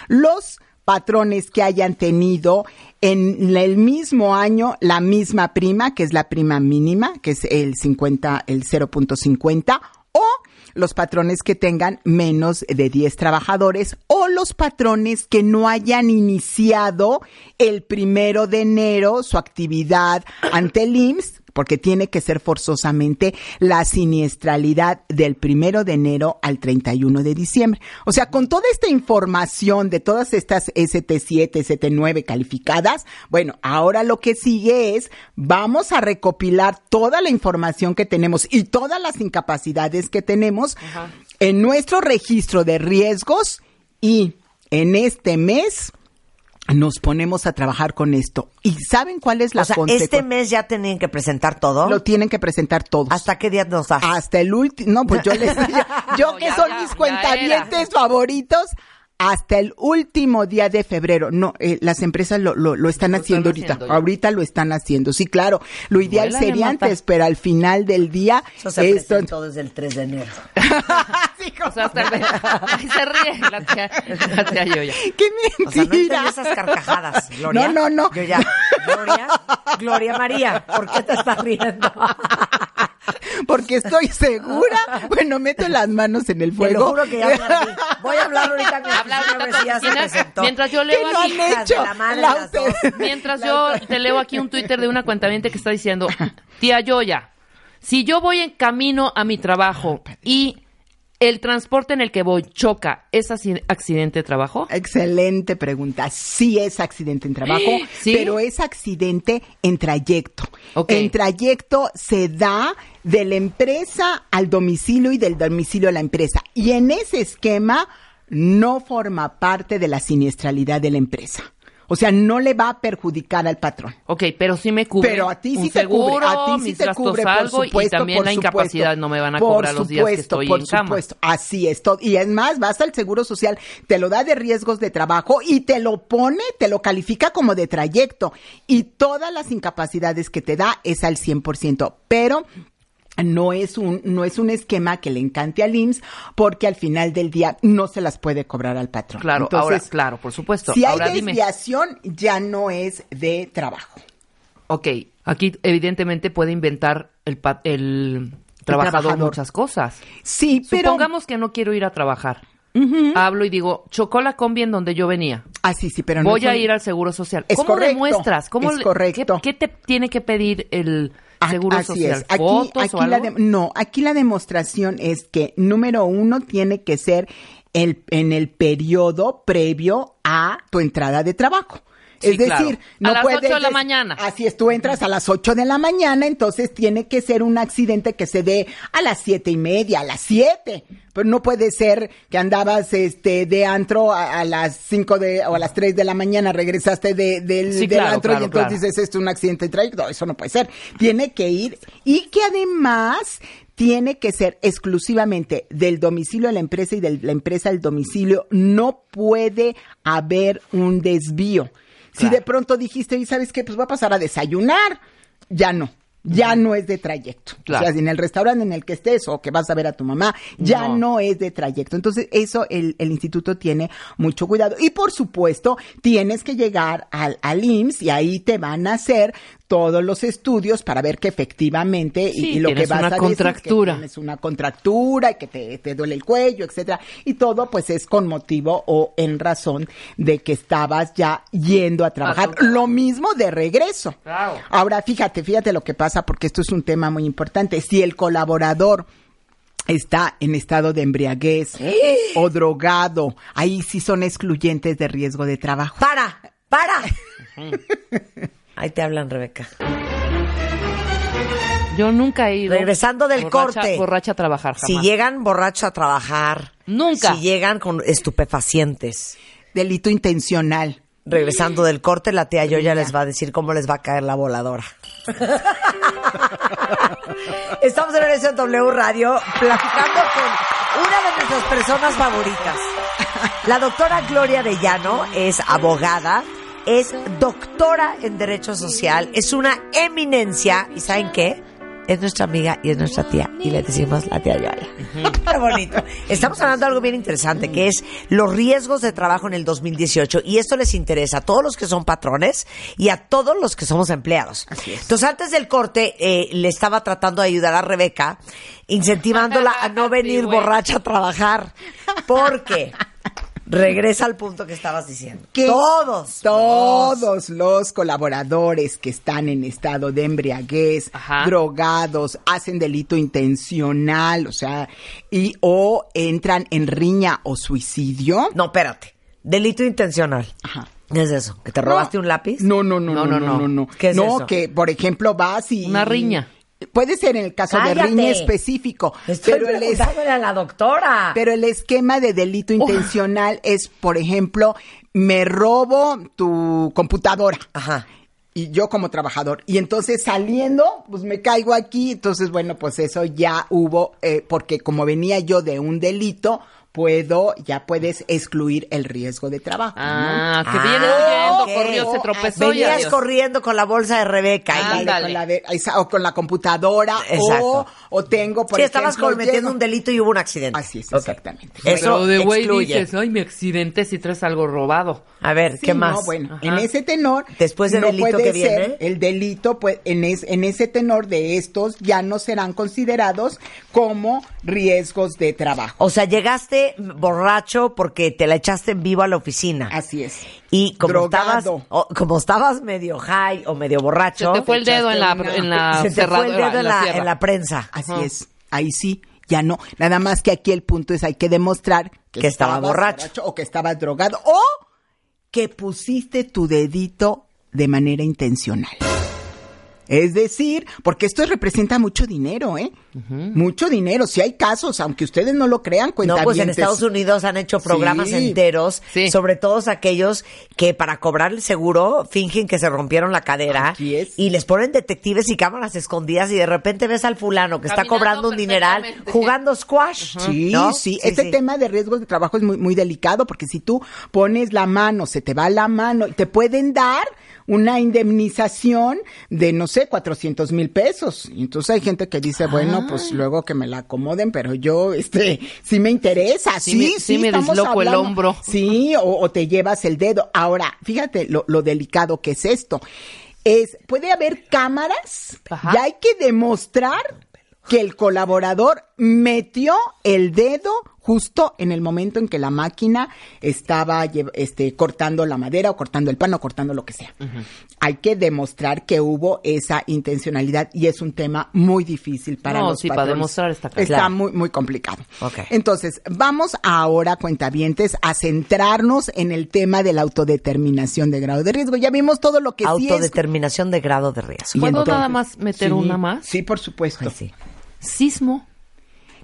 los patrones que hayan tenido en el mismo año la misma prima, que es la prima mínima, que es el 50, el 0.50, o los patrones que tengan menos de 10 trabajadores o los patrones que no hayan iniciado el primero de enero su actividad ante el IMSS, porque tiene que ser forzosamente la siniestralidad del primero de enero al 31 de diciembre. O sea, con toda esta información de todas estas ST7, ST9 calificadas, bueno, ahora lo que sigue es, vamos a recopilar toda la información que tenemos y todas las incapacidades que tenemos en nuestro registro de riesgos y en este mes nos ponemos a trabajar con esto. ¿Y saben cuál es la o sea, este mes ya tenían que presentar todo. Lo tienen que presentar todos. ¿Hasta qué día nos das? Hasta el último, no, pues yo les *laughs* yo No, que ya, son ya, mis ya cuentavientes favoritos, hasta el último día de febrero. No, eh, las empresas lo, lo, lo están Lo haciendo están ahorita. haciendo ahorita lo están haciendo. Sí, claro. Lo ideal sería antes, pero al final del día Eso se esto presentó desde el 3 de enero. *laughs* O sea, hasta el... Ay, se ríe la tía, la tía Yoya. ¡Qué O sea, no mentira! entendí esas carcajadas, Gloria. No, no, no. Yo ya, Gloria, Gloria María, ¿por qué te estás riendo? Porque estoy segura. Bueno, meto las manos en el Te fuego. lo juro que ya voy a hablar. Voy a hablar ahorita con Habla Cristina, a ver si ya se Cristina, presentó. mientras yo ¿Qué leo aquí, mientras yo te leo aquí un Twitter de una cuentaviente que está diciendo, tía Yoya, si yo voy en camino a mi trabajo y el transporte en el que voy choca, ¿es accidente de trabajo? Excelente pregunta. Sí es accidente en trabajo, *gasps* ¿Sí? pero es accidente en trayecto. Ok. En trayecto se da de la empresa al domicilio y del domicilio a la empresa. Y en ese esquema no forma parte de la siniestralidad de la empresa. O sea, no le va a perjudicar al patrón. Ok, pero sí me cubre Pero a ti sí te seguro, cubre, a ti sí te cubre, por supuesto, y también por la supuesto. incapacidad no me van a cobrar los días que supuesto, estoy por en cama. supuesto. Así es. todo. Y es más, vas al Seguro Social, te lo da de riesgos de trabajo y te lo pone, te lo califica como de trayecto. Y todas las incapacidades que te da es al 100%. Pero no es un no es un esquema que le encante al IMSS porque al final del día no se las puede cobrar al patrón. Claro, Entonces, ahora, claro, por supuesto. Si hay ahora dime, desviación ya no es de trabajo. ok, aquí evidentemente puede inventar el, el trabajador, trabajador. muchas cosas. Sí, pero Supongamos que no quiero ir a trabajar. Hablo y digo, chocó la combi en donde yo venía. Ah, sí, sí, pero no Voy a ir al Seguro Social. Es ¿Cómo correcto, demuestras? ¿Cómo es correcto. ¿qué, qué te tiene que pedir el Seguro así Social? es. Aquí, ¿Fotos aquí o la de- no, aquí la demostración es que número uno tiene que ser el, en el periodo previo a tu entrada de trabajo. Sí, es decir, claro. no A las puedes ocho de la mañana. Así es, tú entras a las 8 de la mañana, entonces tiene que ser un accidente que se dé a las siete y media, a las 7. Pero no puede ser que andabas este de antro a, a las 5 de o a las 3 de la mañana, regresaste de, del, Sí, del claro, antro claro, y entonces dices, esto es un accidente de tráfico. No, eso no puede ser. Tiene que ir y que además tiene que ser exclusivamente del domicilio de la empresa y de la empresa del domicilio. No puede haber un desvío. Si de pronto dijiste, y sabes qué, pues va a pasar a desayunar, ya no. Ya no es de trayecto. Claro. O sea, si en el restaurante en el que estés o que vas a ver a tu mamá, ya No. no, es de trayecto. Entonces, eso el, el instituto tiene mucho cuidado. Y por supuesto, tienes que llegar al, al IMSS y ahí te van a hacer todos los estudios para ver que efectivamente y- Sí, y, lo que vas una a decir contractura. que una contractura y que te, te duele el cuello, etcétera, y todo pues es con motivo o en razón de que estabas ya yendo a trabajar. Lo mismo de regreso. Ahora, fíjate, fíjate lo que pasa porque esto es un tema muy importante. Si el colaborador está en estado de embriaguez o drogado, ahí sí son excluyentes de riesgo de trabajo. ¡Para! ¡Para! *laughs* Ahí te hablan, Rebeca. Yo nunca he ido. Regresando del borracha- corte. Borracha a trabajar, jamás. Si llegan borrachos a trabajar. Nunca. Si llegan con estupefacientes. Delito intencional. Regresando del corte, la tía Yoya les va a decir cómo les va a caer la voladora. *laughs* Estamos en el W Radio platicando con una de nuestras personas favoritas. La doctora Gloria Arellano es abogada, es doctora en Derecho Social, es una eminencia y ¿saben qué? Es nuestra amiga y es nuestra tía y le decimos la tía Yoya. Qué bonito. Estamos hablando de algo bien interesante que es los riesgos de trabajo en el 2018 y esto les interesa a todos los que son patrones y a todos los que somos empleados. Entonces antes del corte eh, le estaba tratando de ayudar a Rebeca incentivándola a no *laughs* venir borracha a trabajar porque regresa al punto que estabas diciendo. que Todos. todos los colaboradores que están en estado de embriaguez, Ajá. drogados, hacen delito intencional, o sea, y o entran en riña o suicidio. No, espérate. Delito intencional. Ajá. ¿Qué es eso? ¿Que te robaste un lápiz? No, no, no, no, no, no, no. ¿Qué es no, eso? que por ejemplo vas y Una riña. Puede ser en el caso Cállate. de riña específico, Estoy pero el, es- a la doctora. pero el esquema de delito intencional es, por ejemplo, me robo tu computadora. Ajá. y yo como trabajador. Y entonces saliendo, pues me caigo aquí. Entonces, bueno, pues eso ya hubo, eh, porque como venía yo de un delito, puedo, ya puedes excluir el riesgo de trabajo. ¿no? Ah, que Ah, viene huyendo, ok. corrió, se tropezó y Venías adiós. corriendo con la bolsa de Rebeca. y- Ándale, ándale. con la de- esa- o con la computadora, Exacto. o, o tengo, por sí, estabas ejemplo, cometiendo llego- un delito y hubo un accidente. Así es, exactamente. Eso Pero de güey dices, ay, me accidenté si traes algo robado. A ver, Sí, ¿qué no, más? bueno, Ajá. en ese tenor. Después del no delito puede que viene. ser El delito, pues, en, es- en ese tenor de estos ya no serán considerados como riesgos de trabajo. O sea, llegaste borracho porque te la echaste en vivo a la oficina. Así es. Y como Drogado. estabas, o- como estabas medio high o medio borracho, Se te fue el dedo en la, una- en la se te fue el dedo en la en la prensa. Así es. Ahí sí, ya no. Nada más que aquí el punto es hay que demostrar que, Que estaba estabas borracho. o que estabas drogado o que pusiste tu dedito de manera intencional. Es decir, porque esto representa mucho dinero, ¿eh? Mucho dinero. Si hay casos, aunque ustedes no lo crean, No, cuenta pues en Estados Unidos han hecho programas Sí. enteros, Sí. sobre todos aquellos que para cobrar el seguro fingen que se rompieron la cadera y les ponen detectives y cámaras escondidas y de repente ves al fulano que está cobrando un dineral jugando squash. Sí, ¿no? sí, Este tema de riesgos de trabajo es muy, muy delicado porque si tú pones la mano, se te va la mano, te pueden dar una indemnización de, no sé, 400 mil pesos. Y entonces hay gente que dice, bueno, pues luego que me la acomoden, pero yo, este, sí me interesa. Sí Sí, me- sí, sí me disloco el hombro. Sí, o, o te llevas el dedo. Ahora, fíjate lo, lo delicado que es esto. Es, puede haber cámaras Ajá. y hay que demostrar que el colaborador metió el dedo justo en el momento en que la máquina estaba este, cortando la madera o cortando el pan o cortando lo que sea. Hay que demostrar que hubo esa intencionalidad y es un tema muy difícil para No, los sí, para demostrar está claro. Está Claro. muy, muy complicado. Ok. Entonces, vamos ahora, cuentavientes, a centrarnos en el tema de la autodeterminación de grado de riesgo. Ya vimos todo lo que sí es... Autodeterminación de grado de riesgo. ¿Puedo entonces- nada más meter Sí, una más? Sí, por supuesto. Ay, sí. Sismo.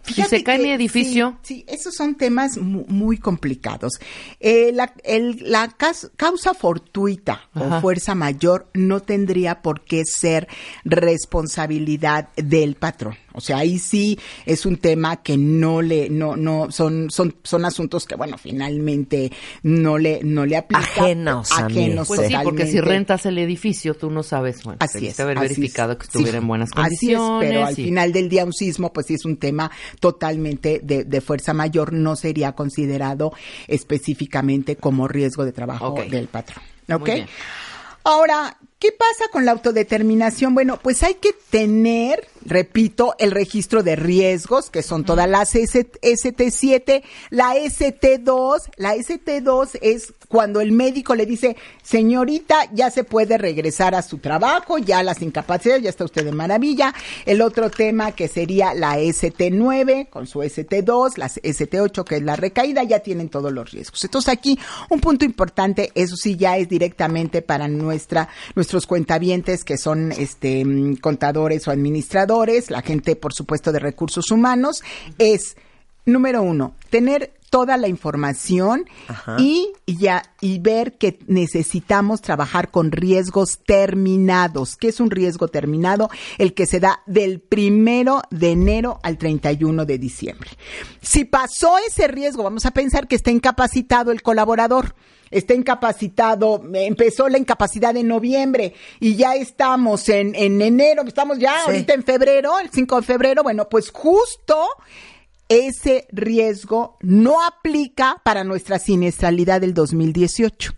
Fíjate si se cae que mi edificio. Sí, sí, esos son temas mu- muy, complicados. Eh, la el- la cas- causa fortuita Ajá. o fuerza mayor no tendría por qué ser responsabilidad del patrón. O sea, ahí sí es un tema que no le, no, no, son, son, son asuntos que, bueno, finalmente no le, no le aplica. Ajenos. Ajenos Pues sí, porque si rentas el edificio, tú no sabes, bueno, Así es. haber así verificado es. que estuviera Sí, en buenas Así es, condiciones. pero al final del día un sismo, pues sí es un tema totalmente de, de fuerza mayor, no sería considerado específicamente como riesgo de trabajo del patrón. Muy ¿Ok? bien. Ahora, ¿qué pasa con la autodeterminación? Bueno, pues hay que tener, repito, el registro de riesgos, que son todas las S- ST7, la ST2. La ST2 es cuando el médico le dice, señorita, ya se puede regresar a su trabajo, ya las incapacidades, ya está usted de maravilla. El otro tema que sería la ST9 con su ST2, la ST8 que es la recaída, ya tienen todos los riesgos. Entonces aquí un punto importante, eso sí ya es directamente para nuestra nuestros cuentavientes que son este mm, contadores o administradores, la gente por supuesto de recursos humanos, es número uno, tener toda la información Ajá. y ya y ver que necesitamos trabajar con riesgos terminados. ¿Qué es un riesgo terminado? El que se da del primero de enero al 31 de diciembre. Si pasó ese riesgo, vamos a pensar que está incapacitado el colaborador. Está incapacitado, empezó la incapacidad en noviembre y ya estamos en, en enero, estamos ya Sí. ahorita en febrero, el 5 de febrero, bueno, pues justo ese riesgo no aplica para nuestra siniestralidad del 2018.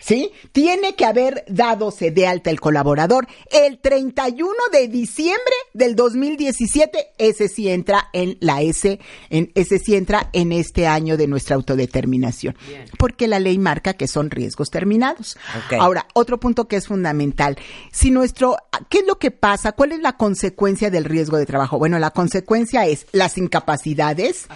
¿Sí? Tiene que haber dadose de alta el colaborador el 31 de diciembre del 2017. Ese sí entra en la S, en, ese sí entra en este año de nuestra autodeterminación. Porque la ley marca que son riesgos terminados. Ahora, otro punto que es fundamental. Si nuestro, ¿qué es lo que pasa? ¿Cuál es la consecuencia del riesgo de trabajo? Bueno, la consecuencia es las incapacidades.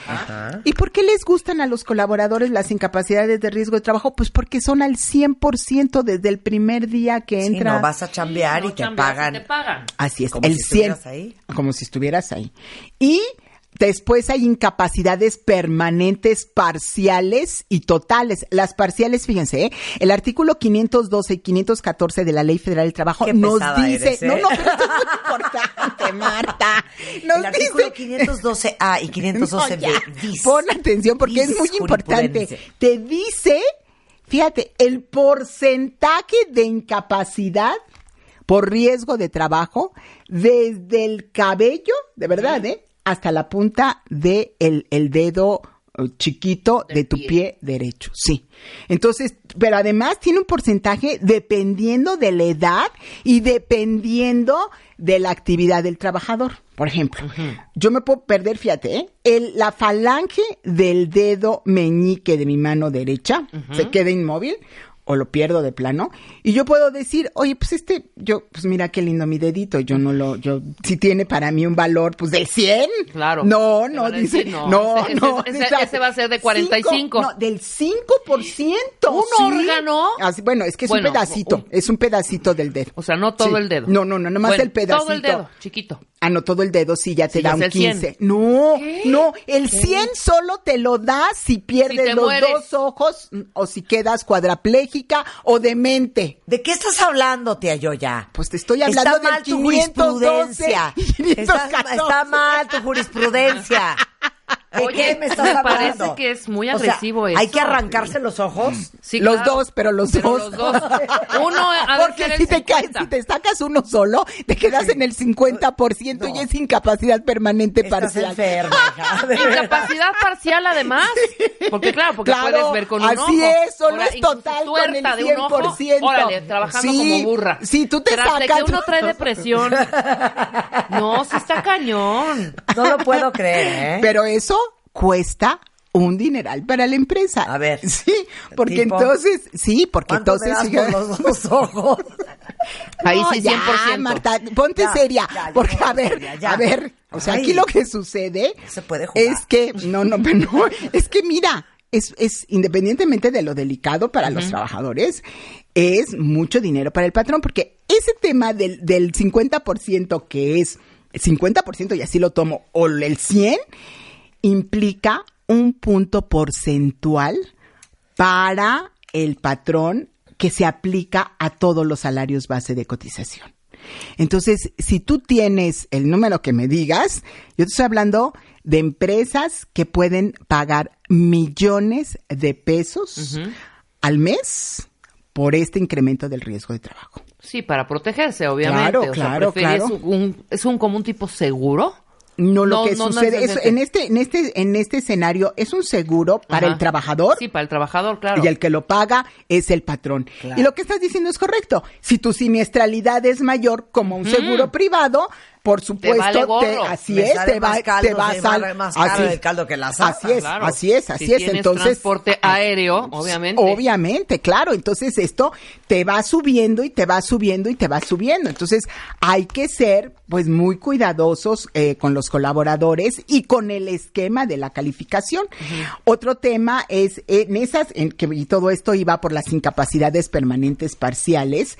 ¿Y por qué les gustan a los colaboradores las incapacidades de riesgo de trabajo? Pues porque son al 100% desde el primer día que Sí, entra. no vas a chambear No y te pagan. te pagan. Así es, Como el si 100. estuvieras ahí. Como si estuvieras ahí. Y después hay incapacidades permanentes, parciales y totales. Las parciales, fíjense, ¿eh? el artículo 512 y 514 de la Ley Federal del Trabajo Qué nos dice, eres, ¿eh? no, no, pero esto es muy importante, *laughs* Marta. Nos el artículo dice 512A y 512B. *laughs* no, ya. dis- Pon atención porque es muy importante. Te dice, fíjate, el porcentaje de incapacidad por riesgo de trabajo desde el cabello, de verdad, ¿eh? Hasta la punta de el, el dedo chiquito de tu pie. derecho, sí. Entonces, pero además tiene un porcentaje dependiendo de la edad y dependiendo de la actividad del trabajador. Por ejemplo, yo me puedo perder, fíjate, ¿eh? El, la falange del dedo meñique de mi mano derecha se queda inmóvil o lo pierdo de plano y yo puedo decir, oye, pues este, yo, pues mira qué lindo mi dedito, yo no lo, yo, si tiene para mí un valor, pues del 100. Claro. No, no, dice, decir, no, no, ese- no. ese- ese- va a ser de 45. Cinco, no, del 5%. ¿Un sí. órgano? Así, bueno, es que es Bueno, un pedacito, un- es un pedacito del dedo. O sea, no todo Sí. el dedo. No, no, no, nomás Bueno, el pedacito. Todo el dedo, chiquito. Ah, no, todo el dedo sí ya te Sí, da un es el 100. 15. No, no, el 100 solo te lo da si pierdes Si los mueres. dos ojos o si quedas o demente. ¿De qué estás hablando, tía Yoya? Pues te estoy hablando Está mal del tu 512 jurisprudencia. y Está, 514. está mal tu jurisprudencia. *laughs* ¿De Oye, qué me estás me hablando? parece que es muy O sea, agresivo Hay eso. que arrancarse los ojos. Sí, los claro. dos, pero los Pero dos. los dos. Uno de Porque si te, caes, 50. si te sacas uno solo, te quedas en el 50% y No. es incapacidad permanente Estás parcial. enferma. *laughs* De. Incapacidad parcial además. Porque claro, porque Claro, puedes ver con un así ojo. es, solo Ahora, es total con el de un ojo, 100%. Órale, trabajando Sí, como burra. sí, tú te Tras de sacas- que uno trae *laughs* depresión. No, sí está cañón. No lo puedo creer, ¿eh? Pero eso cuesta un dineral para la empresa. A ver, Sí, porque tipo, entonces, sí, porque ¿Cuánto entonces... me das por los *laughs* dos ojos? Ahí No, sí, ya, 100%. Marta, ponte Ya, seria, ya, ya, porque a ver, seria, ya. a ver, o sea, Ay. aquí lo que sucede Se puede jugar. es que, no, no, *laughs* no, es que mira, es, es independientemente de lo delicado para los trabajadores, es mucho dinero para el patrón, porque ese tema del, del 50% que es, el 50% y así lo tomo, o el 100, implica un punto porcentual para el patrón que se aplica a todos los salarios base de cotización. Entonces, si tú tienes el número que me digas, yo te estoy hablando de empresas que pueden pagar millones de pesos al mes por este incremento del riesgo de trabajo. Sí, para protegerse, obviamente. Claro, o sea, claro, ¿prefieres claro. Un, ¿Es un como un tipo seguro? No, lo No, que no, no sucede es, en este, en este, en este escenario es un seguro para Ajá. el trabajador Sí, para el trabajador, claro. y el que lo paga es el patrón. Claro. Y lo que estás diciendo es correcto. Si tu siniestralidad es mayor como un seguro privado, por supuesto, vale gorro. así Me es, sale te va, más caldo, te va sí, a sal- más- más caro así- el caldo que la salsa, Así es, Claro. así es, así Si es. Entonces, transporte aéreo, obviamente. Obviamente, claro. Entonces esto te va subiendo y te va subiendo y te va subiendo. Entonces hay que ser pues muy cuidadosos eh, con los colaboradores y con el esquema de la calificación. Otro tema es en esas, en que y todo esto iba por las incapacidades permanentes parciales.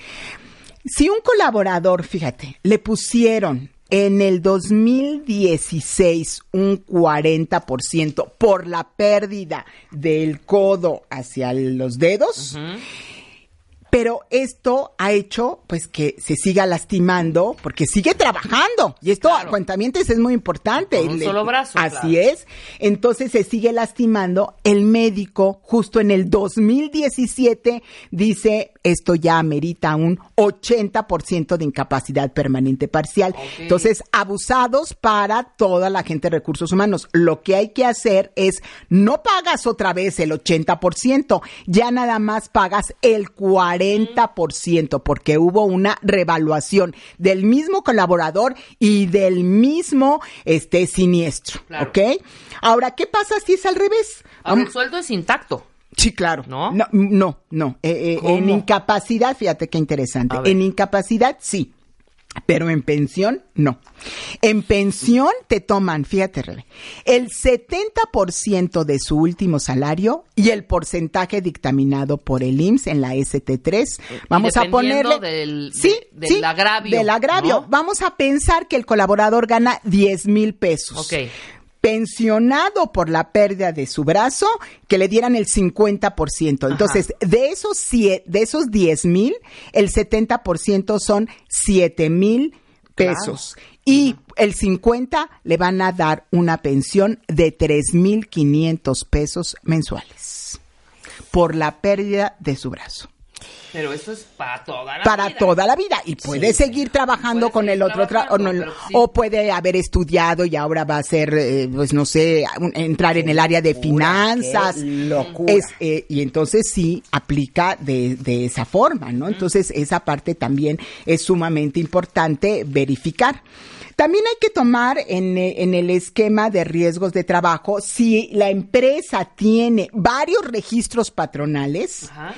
Si un colaborador, fíjate, le pusieron en el 2016 un 40% por la pérdida del codo hacia los dedos, pero esto ha hecho pues que se siga lastimando porque sigue trabajando y esto Claro. a cuentamientos es muy importante. Con un Le- solo brazo, Así claro. es. Entonces se sigue lastimando. El médico justo en el 2017 dice esto ya amerita un 80% de incapacidad permanente parcial. Entonces abusados para toda la gente de recursos humanos. Lo que hay que hacer es no pagas otra vez el 80%, ya nada más pagas el 40% porque hubo una revaluación del mismo colaborador y del mismo este siniestro, Claro. ¿ok? Ahora, ¿qué pasa si es al revés? Ahora, Vamos- el sueldo es intacto. Sí, claro. ¿No? No, no. no. Eh, eh, en incapacidad, fíjate qué interesante. En incapacidad, sí. Pero en pensión, no. En pensión te toman, fíjate, Rebe, el 70% de su último salario y el porcentaje dictaminado por el IMSS en la ST3. Vamos a ponerle. del- sí, de- del sí, agravio, Del agravio. ¿no? Vamos a pensar que el colaborador gana 10 mil pesos Ok. Pensionado por la pérdida de su brazo, que le dieran el 50%. Entonces, de esos, cie- de esos 10 mil, el 70% son 7 mil pesos. Y el 50 le van a dar una pensión de 3.500 pesos mensuales por la pérdida de su brazo. Pero eso es para toda la para vida. toda la vida y puede seguir trabajando Puede con seguir el otro tra- o, no- trabajando, pero sí. o puede haber estudiado y ahora va a ser eh, pues no sé un- entrar en el área de locura, finanzas qué locura. Es, eh, y entonces sí aplica de, de esa forma no entonces esa parte también es sumamente importante verificar también hay que tomar en, eh, en el esquema de riesgos de trabajo si la empresa tiene varios registros patronales Ajá.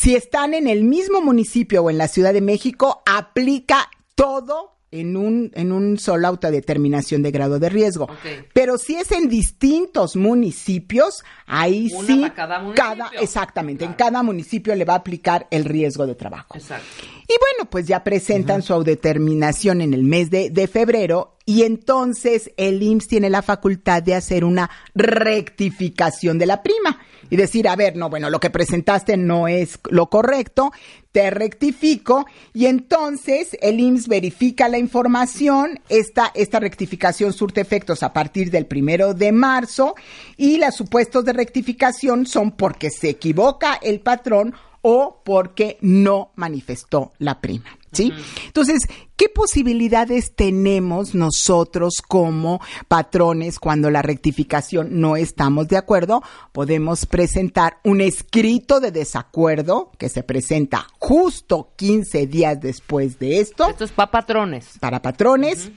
Si están en el mismo municipio o en la Ciudad de México, aplica todo en un, en un solo autodeterminación de grado de riesgo. Pero si es en distintos municipios, ahí Una sí, para cada municipio. exactamente, en cada municipio le va a aplicar el riesgo de trabajo. Exacto. Y bueno, pues ya presentan su autodeterminación en el mes de, de febrero y entonces el IMSS tiene la facultad de hacer una rectificación de la prima y decir, a ver, no, bueno, lo que presentaste no es lo correcto, te rectifico y entonces el IMSS verifica la información, esta, esta rectificación surte efectos a partir del primero de marzo y los supuestos de rectificación son porque se equivoca el patrón o porque no manifestó la prima. ¿Sí? Entonces, ¿qué posibilidades tenemos nosotros como patrones cuando la rectificación no estamos de acuerdo? Podemos presentar un escrito de desacuerdo que se presenta justo 15 días después de esto Esto es para patrones. para patrones.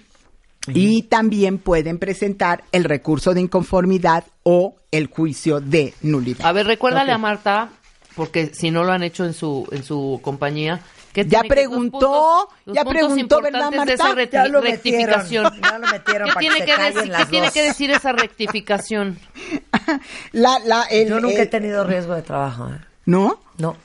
Y también pueden presentar el recurso de inconformidad o el juicio de nulidad. A ver, recuérdale a Marta, porque si no lo han hecho en su en su compañía, que Ya tiene que- los preguntó, puntos- ya preguntó, ¿verdad, importantes de esa Marta? Ya lo rectificación. metieron, ya lo metieron *laughs* ¿Qué para tiene que decir, las ¿qué tiene dos. que decir esa rectificación? *laughs* La, la, el- Yo nunca he el- tenido riesgo de trabajo, ¿eh? ¿No? No,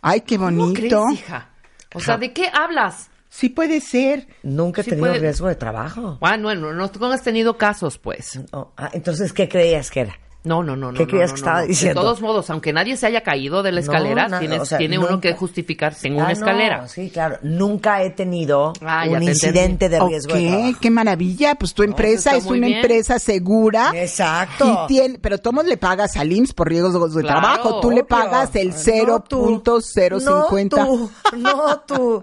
Ay, qué ¿Cómo bonito. crees, hija? O sea, ¿de qué hablas? Sí puede ser. nunca he Sí tenido puede- riesgo de trabajo. Bueno, bueno, no, tú no has tenido casos, pues. No. Ah, entonces, ¿qué creías que era? No, no, no, no. ¿Qué no, creías no, que no, estaba no. diciendo? De todos modos, aunque nadie se haya caído de la escalera, nada, tienes- o sea, tiene uno nunca- que justificarse en Ah, una no, escalera. sí, claro. Nunca he tenido Ah, un te incidente de Ok, riesgo de trabajo. qué maravilla. Pues tu empresa es una bien. empresa segura. Exacto. Y tiene, pero todos le pagas al IMSS por riesgos de Claro, trabajo. Tú le Obvio. pagas el No tú. 0.050. No tú, *laughs* no tú.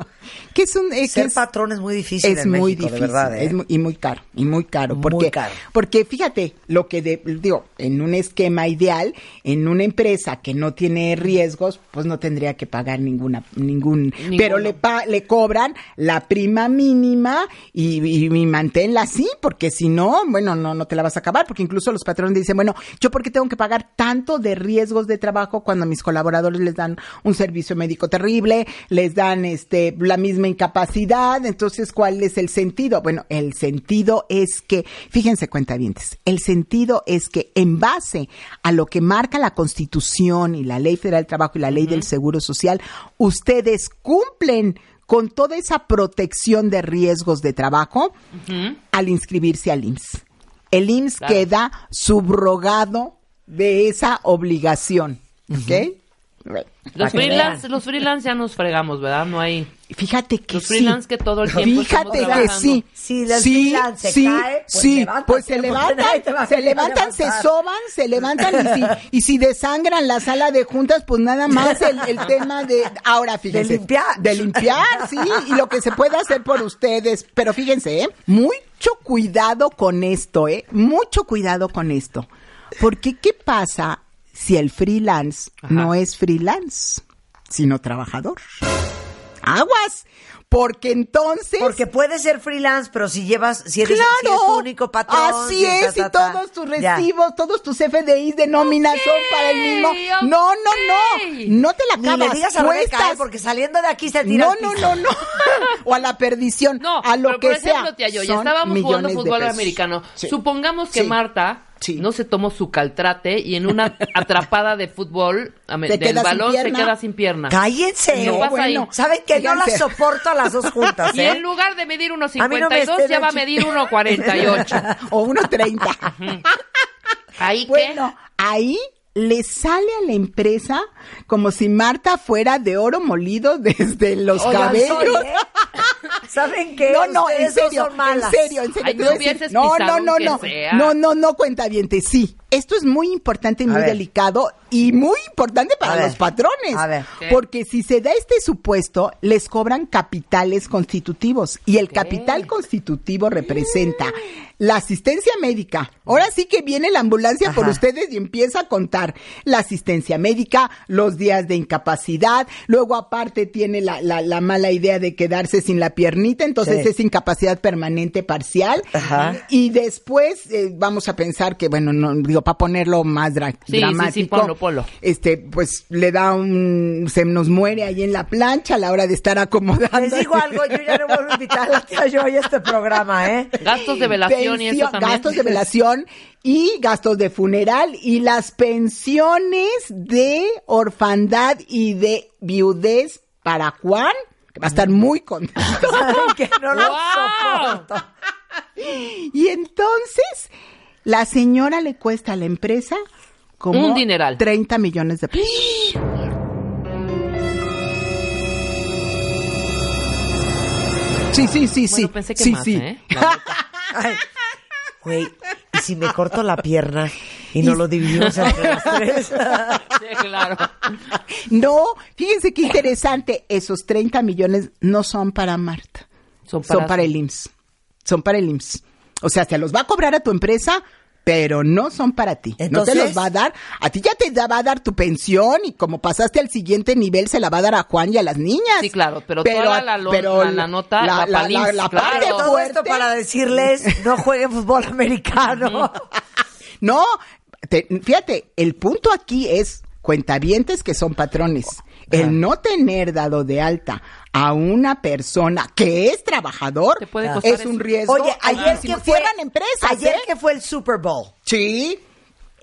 Que es un, eh, que Ser es- patrón es muy difícil es en muy México, difícil de verdad, ¿eh? es muy- y muy caro y muy caro Muy porque caro. porque fíjate lo que de- digo en un esquema ideal en una empresa que no tiene riesgos pues no tendría que pagar ninguna ningún Ninguno. pero le pa- le cobran la prima mínima y, y, y manténla así porque si no bueno no no te la vas a acabar porque incluso los patrones dicen bueno yo por qué tengo que pagar tanto de riesgos de trabajo cuando a mis colaboradores les dan un servicio médico terrible les dan este la misma incapacidad entonces cuál es el sentido bueno el sentido es que fíjense cuentavientes el sentido es que en base a lo que marca la Constitución y la Ley Federal del Trabajo y la Ley del Seguro Social ustedes cumplen con toda esa protección de riesgos de trabajo al inscribirse al IMSS. El IMSS Claro. queda subrogado de esa obligación. ¿Ok? Los freelance, los freelance ya nos fregamos, ¿verdad? No hay... Fíjate que Los sí. freelance que todo el tiempo Fíjate que sí. Si sí, freelance se sí, cae, pues sí, pues se levantan, se levantan, se soban, se levantan y si, *laughs* y si desangran la sala de juntas, pues nada más el, el tema de, ahora fíjense. limpiar. De limpiar, sí, y lo que se puede hacer por ustedes. Pero fíjense, ¿eh? Mucho cuidado con esto, ¿eh? Mucho cuidado con esto. Porque, ¿qué pasa si el freelance Ajá. no es freelance, sino trabajador? Aguas, porque entonces... Porque puedes ser freelance, pero si llevas, si eres, si Claro, eres tu único patrón. así si es, ta, y ta, todos tus Ya. recibos, todos tus FDIs de nómina son para el mismo. No, no, no, no te la Ni acabas. le digas a Rebeca, ¿eh? porque saliendo de aquí se tira no, al no, piso. no, no. *laughs* o a la perdición. No, a lo pero que por ejemplo, sea. tía yo, ya estábamos jugando fútbol americano. Sí. Supongamos que Sí. Marta Sí. no se tomó su caltrate y en una *laughs* atrapada de fútbol del balón se queda sin pierna. Cállense. ¿Qué pasa ahí? ¿Saben que yo Fíjense. las soporto a las dos juntas, *laughs* Y eh? en lugar de medir A mí no me 1.52 ya va a medir 1.48. *laughs* o 1.30. Ahí Bueno, ahí le sale a la empresa como si Marta fuera de oro molido desde los Oigan, cabellos. soy, ¿eh? *laughs* ¿Saben qué? No, no, en serio, son malas. en serio, en serio. Ay, no decir, no, no, no, no, sea. no, no, no, cuenta Sí, esto es muy importante y muy delicado y muy importante para A ver. los patrones. A ver. Porque si se da este supuesto, les cobran capitales constitutivos y el capital constitutivo representa la asistencia médica. Ahora sí que viene la ambulancia por ustedes y empieza a contar la asistencia médica, los días de incapacidad, luego aparte tiene la, la, la mala idea de quedarse sin la piernita, entonces Sí. es incapacidad permanente parcial. Ajá. Y después eh, vamos a pensar que, bueno, no, digo, para ponerlo más dra- Sí, sí, sí, dramático, ponlo, ponlo. este, pues le da un, se nos muere ahí en la plancha a la hora de estar acomodando. Les digo algo, yo ya no vuelvo a invitar a la *laughs* tía yo a este programa, ¿eh? Gastos de velación y eso Pensión- también. Gastos de velación y gastos de funeral y las pensiones de orfandad y de viudez para Juan, que va a estar muy contento. *laughs* *laughs* Que no lo soporto. Y entonces, la señora le cuesta a la empresa como Un dineral. 30 millones de pesos. Sí, *gasps* sí, sí, sí. Bueno, pensé que sí, más, sí. ¿eh? *laughs* Ay, Güey, ¿y si me corto la pierna y no lo dividimos entre las tres? Sí, claro. No, fíjense qué interesante. Esos 30 millones no son para Marta. Son Son para- para, el IMSS. Son para el IMSS. O sea, se los va a cobrar a tu empresa, pero no son para ti. no Entonces- te los va a dar. A ti ya te da- va a dar tu pensión y como pasaste al siguiente nivel, se la va a dar a Juan y a las niñas. Sí, claro, pero toda la lo- la- la nota la, la, la- IMSS, la claro. parte Todo esto para decirles, *laughs* no jueguen fútbol americano. No, te- fíjate, el punto aquí es cuentavientes que son patrones. El no tener dado de alta a una persona que es trabajador Te puede costar es un eso. riesgo. Oye, ayer que fue, Cierran empresas, ayer ¿eh? que fue el Super Bowl, Sí.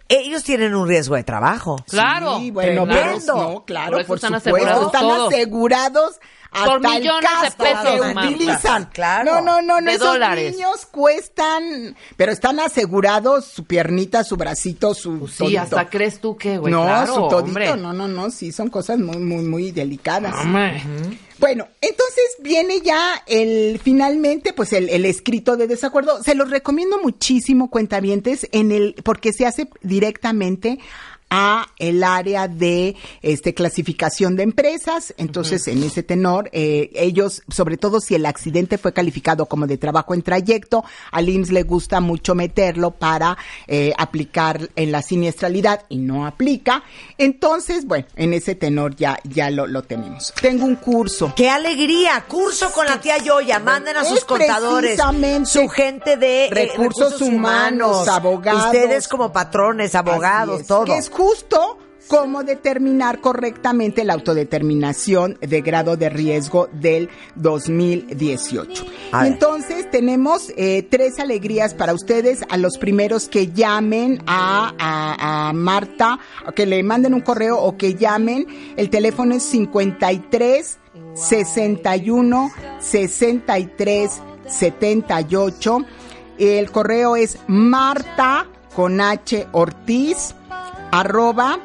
ellos tienen un riesgo de trabajo. Claro. Sí, bueno, pero no, claro, Por eso por, están supuesto, asegurados están todo. asegurados hasta Por el millones de casco pesos, que utilizan. Claro. No, no, no, no De esos dólares. niños cuestan, pero están asegurados su piernita, su bracito, su Pues sí, todito. hasta crees tú que, güey. no, claro, su todito, hombre. no, no, no, sí, son cosas muy, muy, muy delicadas. Hombre. Bueno, entonces viene ya el, finalmente, pues el, el escrito de desacuerdo. Se los recomiendo muchísimo, cuentavientes, en el, porque se hace directamente a el área de este clasificación de empresas. Entonces en ese tenor eh, ellos sobre todo si el accidente fue calificado como de trabajo en trayecto al IMSS le gusta mucho meterlo para eh, aplicar en la siniestralidad y no aplica. Entonces bueno en ese tenor ya ya lo, lo tenemos. Tengo un curso. ¡Qué alegría! Curso con la tía Yoya. Manden a sus Es contadores, su gente de eh, recursos humanos, abogados. Ustedes como patrones, abogados, Así es, todo. Justo cómo determinar correctamente la autodeterminación de grado de riesgo del 2018. A ver. Entonces tenemos eh, tres alegrías para ustedes, a los primeros que llamen a, a, a Marta, que le manden un correo o que llamen, el teléfono es 53 61 63 78. El correo es marta con H Ortiz arroba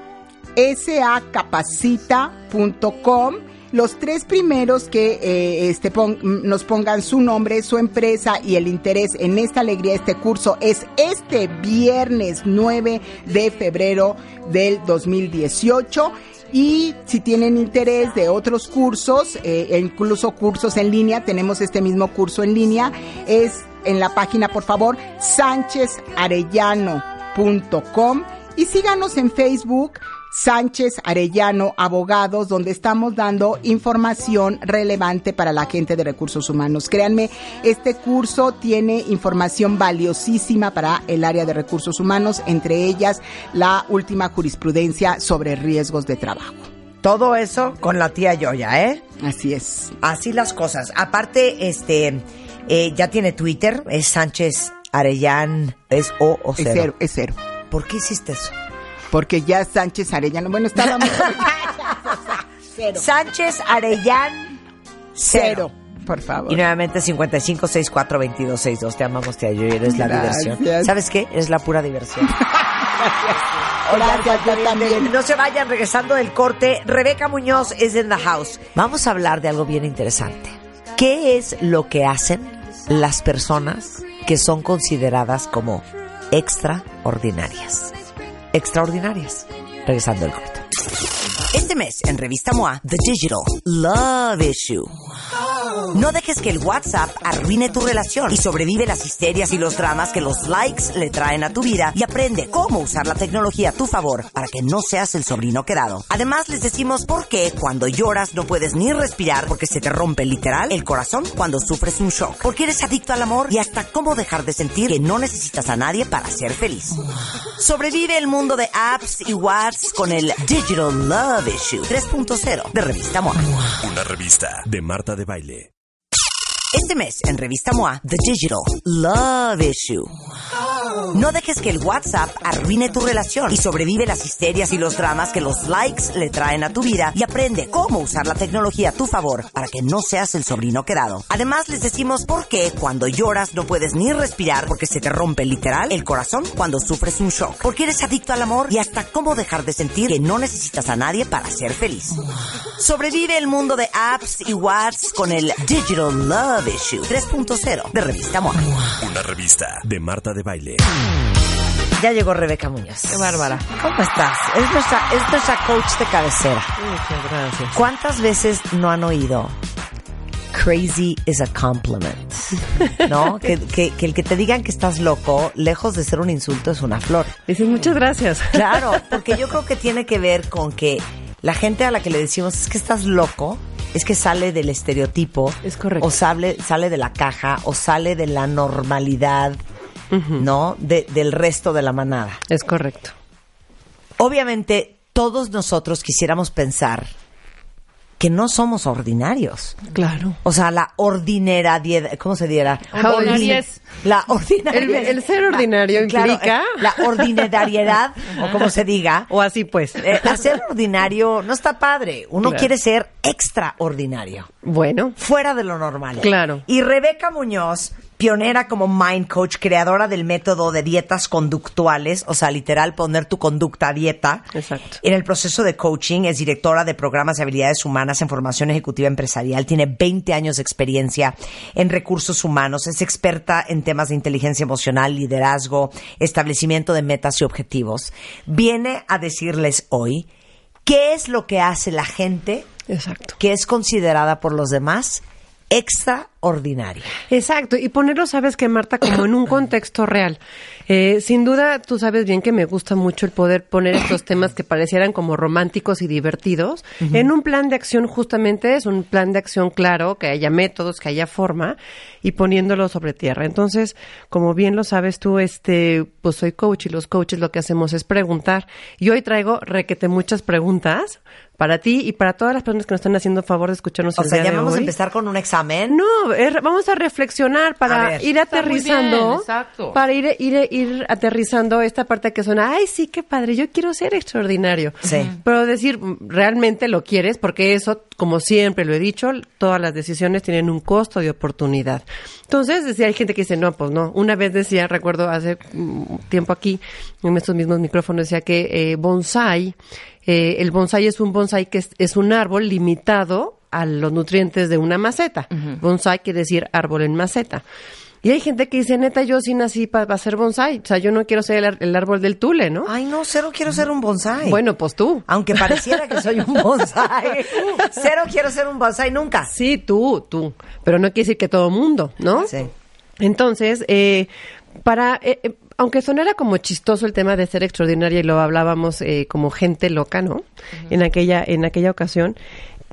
sacapacita.com. Los tres primeros que eh, este pon- nos pongan su nombre, su empresa y el interés en esta alegría, este curso es este viernes 9 de febrero del 2018. Y si tienen interés de otros cursos, eh, incluso cursos en línea, tenemos este mismo curso en línea, es en la página, por favor, sánchezarellano.com y síganos en Facebook. Sánchez Arellano Abogados, donde estamos dando información relevante para la gente de recursos humanos. Créanme, este curso tiene información valiosísima para el área de recursos humanos, entre ellas la última jurisprudencia sobre riesgos de trabajo. Todo eso con la tía Yoya, ¿eh? Así es. Así las cosas. Aparte, este, eh, ya tiene Twitter, es Sánchez Arellán, es O o Es cero. cero, es cero. ¿Por qué hiciste eso? Porque ya Sánchez Arellano, bueno, estábamos... *laughs* cero. Sánchez Arellán, Cero, por favor. Y nuevamente 55 64 22 62. Te amamos, tía Yoya, eres la Gracias. diversión. ¿Sabes qué? Es la pura diversión. *laughs* Gracias, también. No se vayan regresando del corte. Rebeca Muñoz es in the house. Vamos a hablar de algo bien interesante. ¿Qué es lo que hacen las personas que son consideradas como extraordinarias? Extraordinarias. Regresando del corte. Este mes en Revista MOA, The Digital Love Issue. No dejes que el WhatsApp arruine tu relación y sobrevive las histerias y los dramas que los likes le traen a tu vida y aprende cómo usar la tecnología a tu favor para que no seas el sobrino quedado. Además les decimos por qué cuando lloras no puedes ni respirar porque se te rompe literal el corazón cuando sufres un shock. Porque eres adicto al amor y hasta cómo dejar de sentir que no necesitas a nadie para ser feliz. Sobrevive el mundo de apps y WhatsApp con el Digital Love Issue 3.0 de Revista MOA. Una revista de Marta de Baile. Este mes en Revista MOA, The Digital Love Issue. No dejes que el WhatsApp arruine tu relación y sobrevive las histerias y los dramas que los likes le traen a tu vida y aprende cómo usar la tecnología a tu favor para que no seas el sobrino quedado. Además, les decimos por qué cuando lloras no puedes ni respirar porque se te rompe literal el corazón cuando sufres un shock. Porque eres adicto al amor y hasta cómo dejar de sentir que no necesitas a nadie para ser feliz. Sobrevive el mundo de apps y WhatsApp con el Digital Love Issue 3.0 de Revista MOA. Una revista de Marta de Baile. Ya llegó Rebeca Muñoz. Qué bárbara. ¿Cómo estás? Es nuestra, es nuestra coach de cabecera. Muchas gracias. ¿Cuántas veces no han oído? Crazy is a compliment. ¿No? *laughs* que, que- que el que te digan que estás loco, lejos de ser un insulto, es una flor. Dices, muchas gracias. *laughs* Claro, porque yo creo que tiene que ver con que la gente a la que le decimos es que estás loco, es que sale del estereotipo. Es correcto. O sale, sale de la caja, o sale de la normalidad, ¿no? De- del resto de la manada. Es correcto. Obviamente, todos nosotros quisiéramos pensar que no somos ordinarios. Claro. O sea, la ordinariedad, ¿cómo se diera? Ordinariez. La ordinariedad. El- el ser ordinario Claro, implica- eh, la ordinariedad, o como se diga. *laughs* O así pues. Eh, hacer ordinario no está padre. Uno Claro. quiere ser extraordinario, Bueno, fuera de lo normal. Claro. Y Rebeca Muñoz, pionera como mind coach, creadora del método de dietas conductuales, o sea, literal poner tu conducta a dieta. Exacto. En el proceso de coaching es directora de programas de habilidades humanas en formación ejecutiva empresarial. Tiene 20 años de experiencia en recursos humanos. Es experta en temas de inteligencia emocional, liderazgo, establecimiento de metas y objetivos. Viene a decirles hoy qué es lo que hace la gente exacto. que es considerada por los demás extraordinaria. Exacto, y ponerlo, sabes que Marta, como en un contexto real. Eh, sin duda, tú sabes bien que me gusta mucho el poder poner estos temas que parecieran como románticos y divertidos en un plan de acción, justamente es un plan de acción claro, que haya métodos, que haya forma, y poniéndolo sobre tierra. Entonces, como bien lo sabes tú, este, pues soy coach y los coaches lo que hacemos es preguntar. Y hoy traigo requete muchas preguntas para ti y para todas las personas que nos están haciendo favor de escucharnos O el sea, día ya de vamos a empezar con un examen. No, es- vamos a reflexionar A para ver. ir Está muy bien, aterrizando, exacto. para ir, ir, ir aterrizando esta parte que suena, ay, sí, qué padre, yo quiero ser extraordinario. Sí. Pero decir, realmente lo quieres, porque eso, como siempre lo he dicho, todas las decisiones tienen un costo de oportunidad. Entonces, decía, hay gente que dice, no, pues no. Una vez decía, recuerdo hace mm, tiempo aquí, en estos mismos micrófonos, decía que eh, bonsai, eh, el bonsai es un bonsai que es, es un árbol limitado a los nutrientes de una maceta. Bonsai quiere decir árbol en maceta. Y hay gente que dice, neta, yo sí nací para ser bonsai. O sea, yo no quiero ser el árbol del tule, ¿no? Ay, no, cero quiero ser un bonsai. Bueno, pues tú. Aunque pareciera que soy un bonsai. *laughs* Cero quiero ser un bonsai nunca. Sí, tú, tú. Pero no quiere decir que todo mundo, ¿no? Sí. Entonces, eh, para, eh, eh, aunque sonara como chistoso el tema de ser extraordinaria y lo hablábamos eh, como gente loca, ¿no? En aquella, en aquella ocasión.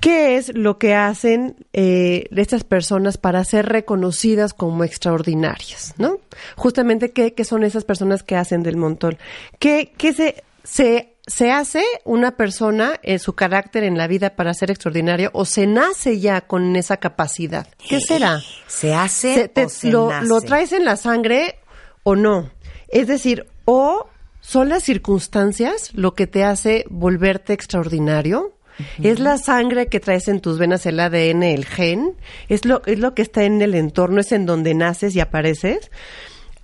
¿Qué es lo que hacen eh, estas personas para ser reconocidas como extraordinarias, no? Justamente, ¿qué, qué son esas personas que hacen del montón? ¿Qué, qué se, se, se hace una persona en su carácter en la vida para ser extraordinario o se nace ya con esa capacidad? ¿Qué será? ¿Se hace Se- te- o se lo, nace? lo traes en la sangre o no? Es decir, o son las circunstancias lo que te hace volverte extraordinario. Es la sangre que traes en tus venas, el ADN, el gen. Es lo, es lo que está en el entorno, es en donde naces y apareces.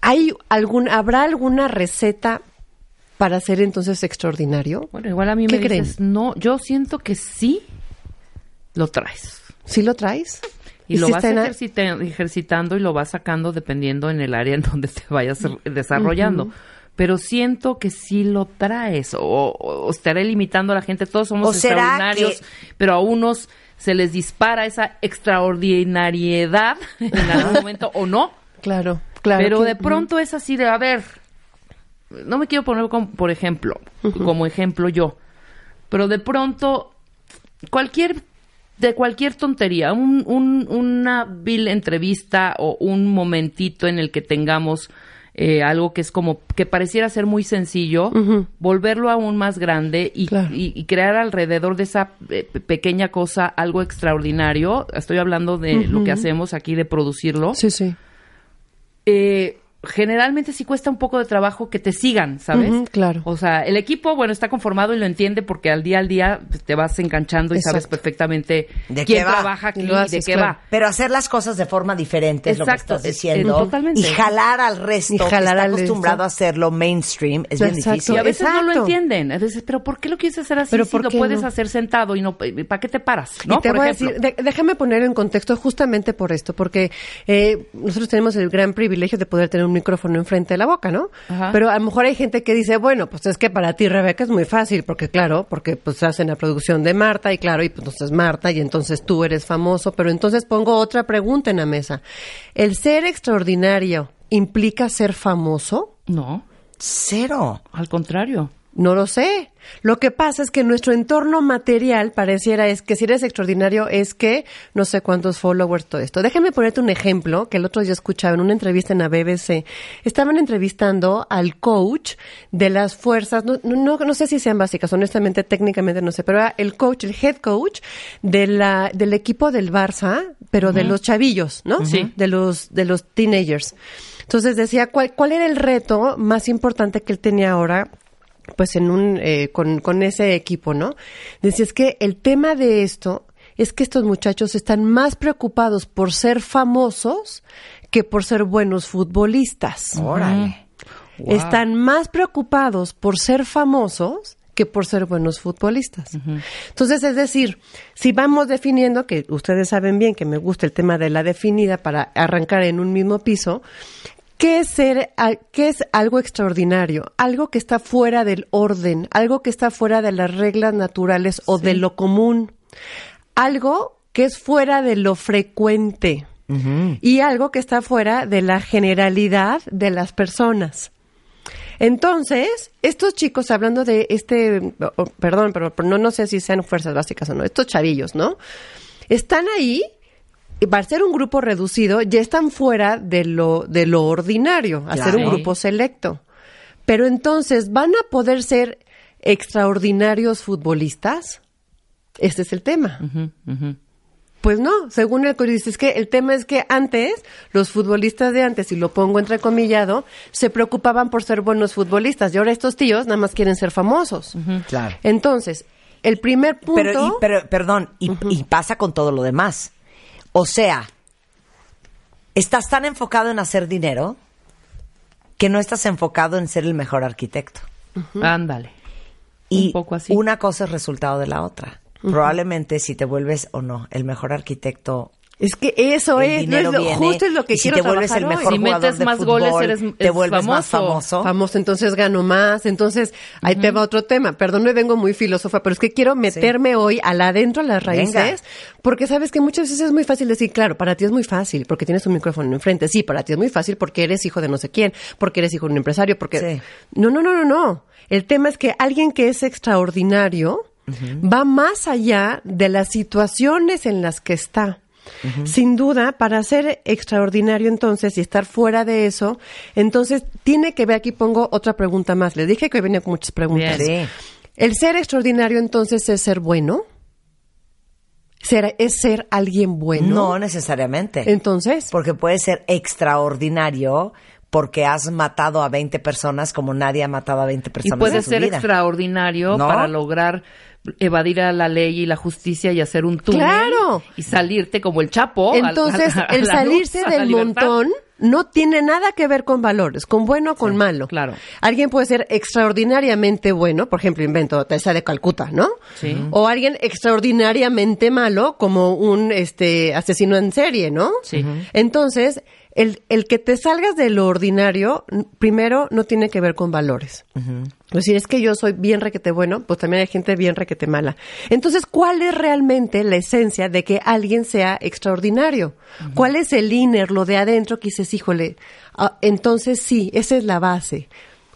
¿Hay algún, ¿Habrá alguna receta para ser entonces extraordinario? Bueno, igual a mí ¿Qué me creen? dices, no, yo siento que sí lo traes. ¿Sí lo traes? Y lo si vas ejercita- ejercitando y lo vas sacando dependiendo en el área en donde te vayas desarrollando. Pero siento que sí lo traes o, o- o estaré limitando a la gente. Todos somos ¿O será extraordinarios, que- pero a unos se les dispara esa extraordinariedad *laughs* en algún momento o no. Claro, claro. Pero que- de pronto es así de, a ver, no me quiero poner como, por ejemplo, como ejemplo yo, pero de pronto cualquier de cualquier tontería, un, un- una vil entrevista o un momentito en el que tengamos eh, algo que es como que pareciera ser muy sencillo, volverlo aún más grande y, Claro. y- y crear alrededor de esa eh, pe- pequeña cosa algo extraordinario. Estoy hablando de lo que hacemos aquí de producirlo Sí, sí. eh, generalmente sí cuesta un poco de trabajo que te sigan, ¿sabes? Claro. O sea, el equipo, bueno, está conformado y lo entiende porque al día al día pues, te vas enganchando y sabes Exacto. perfectamente ¿De quién qué va? trabaja aquí Y de qué claro. va. Pero hacer las cosas de forma diferente es lo que Exacto, estás eh, diciendo. eh, totalmente. Y jalar al resto Y que jalar está al acostumbrado resto. a hacerlo mainstream es bien Exacto. difícil. Y a veces no lo Exacto. entienden. A veces, pero ¿por qué lo quieres hacer así Pero si ¿por lo puedes no? hacer sentado y no para qué te paras? ¿no? Y te Por voy ejemplo. a decir, de- déjame poner en contexto justamente por esto, porque eh, nosotros tenemos el gran privilegio de poder tener un micrófono enfrente de la boca, ¿no? Ajá. Pero a lo mejor hay gente que dice, bueno, pues es que para ti, Rebeca, es muy fácil, porque claro, porque pues hacen la producción de Marta y claro, y pues entonces Marta y entonces tú eres famoso, pero entonces pongo otra pregunta en la mesa. ¿El ser extraordinario implica ser famoso? No, Cero. al contrario. No lo sé. Lo que pasa es que nuestro entorno material pareciera es que si eres extraordinario es que no sé cuántos followers, todo esto. Déjame ponerte un ejemplo que el otro día escuchaba en una entrevista en la BBC. Estaban entrevistando al coach de las fuerzas, no, no, no sé si sean básicas, honestamente, técnicamente no sé, pero era el coach, el head coach de la, del equipo del Barça, pero de los chavillos, ¿no? Sí. De los, de los teenagers. Entonces decía, ¿cuál, ¿cuál era el reto más importante que él tenía ahora pues en un eh, con, con ese equipo, ¿no? Decía, es que el tema de esto es que estos muchachos están más preocupados por ser famosos que por ser buenos futbolistas. Órale. Wow. Están más preocupados por ser famosos que por ser buenos futbolistas. Entonces, es decir, si vamos definiendo, que ustedes saben bien que me gusta el tema de la definida para arrancar en un mismo piso, ¿Qué es, ser, ¿Qué es algo extraordinario? Algo que está fuera del orden, algo que está fuera de las reglas naturales o de lo común, algo que es fuera de lo frecuente y algo que está fuera de la generalidad de las personas. Entonces, estos chicos, hablando de este, perdón, pero, no, no sé si sean fuerzas básicas o no, estos chavillos, ¿no? Están ahí para ser un grupo reducido ya están fuera de lo, de lo ordinario, a ser un Claro. grupo selecto. Pero entonces, ¿van a poder ser extraordinarios futbolistas? Este es el tema. Pues no, según el dice, es que el tema es que antes, los futbolistas de antes, y lo pongo entrecomillado, se preocupaban por ser buenos futbolistas y ahora estos tíos nada más quieren ser famosos. Claro. Entonces, el primer punto... Pero, y- pero, perdón, y, y pasa con todo lo demás. O sea, estás tan enfocado en hacer dinero que no estás enfocado en ser el mejor arquitecto. Ándale. Y Un poco así. una cosa es resultado de la otra. Probablemente si te vuelves o no el mejor arquitecto, Es que eso el es, no es lo- viene. justo es lo que y si quiero te vuelves el trabajar hoy. mejor Si jugador metes de más fútbol, goles, eres- te vuelves más famoso. famoso. Famoso, entonces gano más. Entonces, ahí te va otro tema. Perdón, me vengo muy filósofa, pero es que quiero meterme hoy al adentro, a las raíces, Venga. porque sabes que muchas veces es muy fácil decir, claro, para ti es muy fácil, porque tienes un micrófono enfrente. Sí, para ti es muy fácil porque eres hijo de no sé quién, porque eres hijo de un empresario, porque... Sí. No, no, no, no, no. El tema es que alguien que es extraordinario va más allá de las situaciones en las que está. Sin duda, para ser extraordinario entonces y estar fuera de eso, entonces tiene que ver, aquí pongo otra pregunta más. Les dije que hoy venía con muchas preguntas. Bien. Sí. ¿El ser extraordinario entonces es ser bueno? ¿Ser, ¿Es ser alguien bueno? No necesariamente. Entonces, Porque puede ser extraordinario porque has matado a 20 personas como nadie ha matado a 20 Y personas puede en su ser vida. extraordinario ¿No? para lograr evadir a la ley y la justicia y hacer un túnel. Claro. Y salirte como el Chapo. entonces a- a el salirse luz, del montón no tiene nada que ver con valores, con bueno o con malo. claro. Alguien puede ser extraordinariamente bueno, por ejemplo, invento Teresa de Calcuta, ¿no? Sí. O alguien extraordinariamente malo, como un este asesino en serie, ¿no? Sí. Entonces, el, el que te salgas de lo ordinario, primero, no tiene que ver con valores. Es decir, es que yo soy bien requete bueno, pues también hay gente bien requete mala. Entonces, ¿cuál es realmente la esencia de que alguien sea extraordinario? ¿Cuál es el inner, lo de adentro que dices, híjole, ah, entonces sí, esa es la base.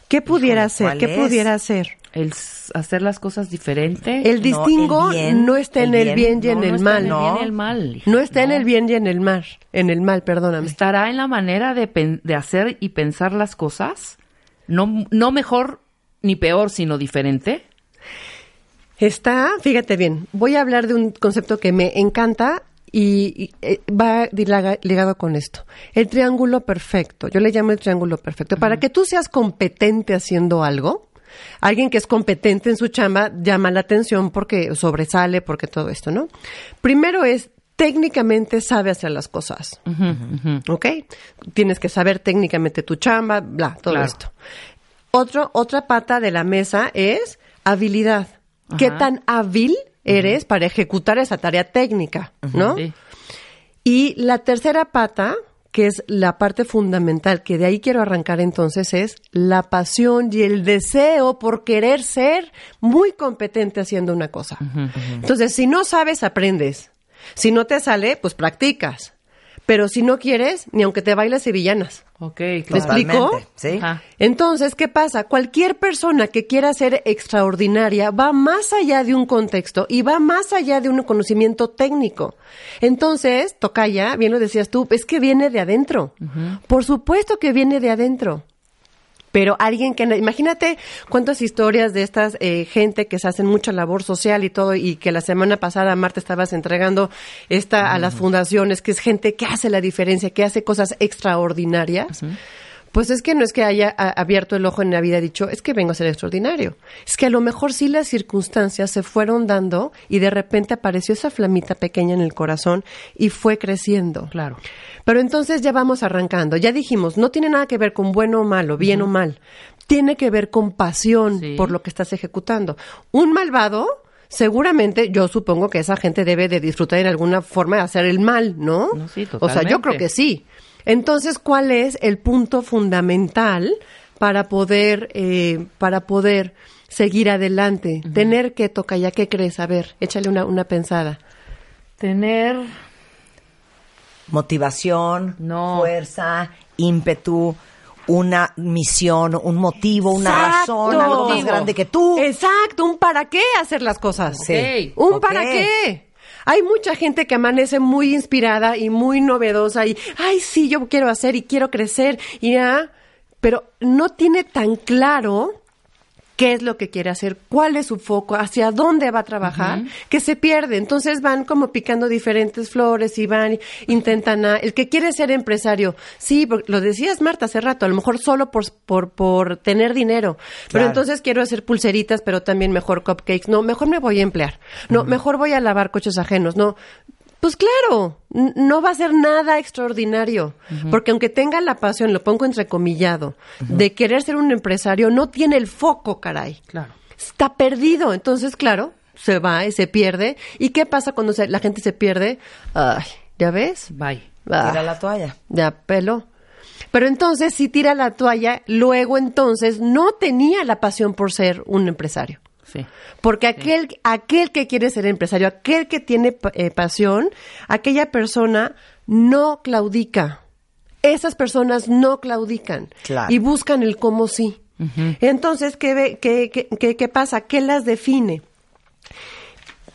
¿Qué pudiera? ¿cuál ¿Qué es? pudiera ser? El hacer las cosas diferente. El distingo el bien, no está en el bien, y en No, el no está mal. en el No. No está en No. el bien y en el mal. En el mal, perdóname. Estará en la manera de, de hacer y pensar las cosas. No, no mejor ni peor, sino diferente. Está, fíjate bien, voy a hablar de un concepto que me encanta y, y, eh, va ligado con esto. El triángulo perfecto, yo le llamo el triángulo perfecto. Para que tú seas competente haciendo algo, alguien que es competente en su chamba llama la atención porque sobresale, porque todo esto, ¿no? Primero es técnicamente sabe hacer las cosas. ¿Ok? Tienes que saber técnicamente tu chamba, bla, todo Claro. esto. Otro, otra pata de la mesa es habilidad. ¿Qué tan hábil eres para ejecutar esa tarea técnica? ¿no? Sí. Y la tercera pata, que es la parte fundamental, que de ahí quiero arrancar entonces, es la pasión y el deseo por querer ser muy competente haciendo una cosa. Entonces, si no sabes, aprendes. Si no te sale, pues practicas. Pero si no quieres, ni aunque te bailes sevillanas. Ok, ¿Me claro. explico? Totalmente, Sí. Ajá. Entonces, ¿qué pasa? Cualquier persona que quiera ser extraordinaria va más allá de un contexto y va más allá de un conocimiento técnico. Entonces, Tocaya, bien lo decías tú, es que viene de adentro. Por supuesto que viene de adentro. Pero alguien que, imagínate cuántas historias de estas eh, gente que se hacen mucha labor social y todo, y que la semana pasada, Marta, estabas entregando esta a las fundaciones, que es gente que hace la diferencia, que hace cosas extraordinarias. Pues es que no es que haya abierto el ojo en la vida y dicho, es que vengo a ser extraordinario. Es que a lo mejor sí las circunstancias se fueron dando y de repente apareció esa flamita pequeña en el corazón y fue creciendo. Claro. Pero entonces ya vamos arrancando. Ya dijimos, no tiene nada que ver con bueno o malo, bien o mal. Tiene que ver con pasión Sí. por lo que estás ejecutando. Un malvado, seguramente, yo supongo que esa gente debe de disfrutar en alguna forma de hacer el mal, ¿no? No, sí, o sea, yo totalmente. creo que sí. Entonces, ¿cuál es el punto fundamental para poder, eh, para poder seguir adelante? Tener que tocar ya, ¿qué crees? A ver, échale una, una pensada. Tener Motivación, No. fuerza, ímpetu, una misión, un motivo, una Exacto. razón, algo más grande que tú. Exacto, un para qué hacer las cosas. Sí. Un para qué. Hay mucha gente que amanece muy inspirada y muy novedosa y, ay, sí, yo quiero hacer y quiero crecer y ya, pero no tiene tan claro qué es lo que quiere hacer, cuál es su foco, hacia dónde va a trabajar, que se pierde. Entonces van como picando diferentes flores y van, intentan a, el que quiere ser empresario, sí, porque lo decías Marta hace rato, a lo mejor solo por, por, por tener dinero, pero entonces quiero hacer pulseritas, pero también mejor cupcakes, no, mejor me voy a emplear, no, mejor voy a lavar coches ajenos, no. Pues claro, no va a ser nada extraordinario, porque aunque tenga la pasión, lo pongo entrecomillado, de querer ser un empresario, no tiene el foco, caray. Claro. Está perdido, entonces claro, se va y se pierde. ¿Y qué pasa cuando se- la gente se pierde? Ay, ¿ya ves? Bye. Ah, Tira la toalla. ya pelo. Pero entonces, si tira la toalla, luego entonces no tenía la pasión por ser un empresario. Sí. Porque aquel, aquel que quiere ser empresario, aquel que tiene eh, pasión, aquella persona no claudica. Esas personas no claudican Claro. y buscan el cómo sí. Entonces, ¿qué, ve- qué, qué, qué- qué pasa? ¿Qué las define?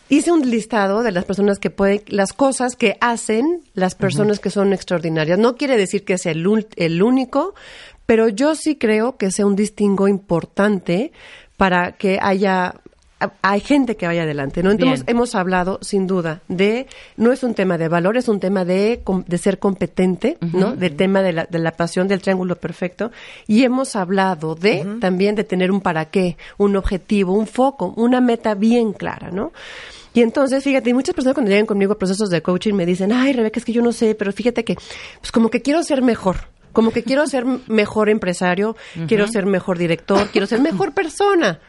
Hice un listado de las personas que pueden, las cosas que hacen las personas que son extraordinarias. No quiere decir que sea el, ul- el único, pero yo sí creo que sea un distingo importante para que haya hay gente que vaya adelante, ¿no? Entonces Bien. hemos hablado sin duda de no es un tema de valor, es un tema de, de ser competente, ¿no? Del tema de la, de la pasión del triángulo perfecto y hemos hablado de también de tener un para qué, un objetivo, un foco, una meta bien clara, ¿no? Y entonces, fíjate, muchas personas cuando llegan conmigo a procesos de coaching me dicen, ay, Rebeca, es que yo no sé, pero fíjate que, pues como que quiero ser mejor, como que quiero ser mejor empresario, quiero ser mejor director, quiero ser mejor persona.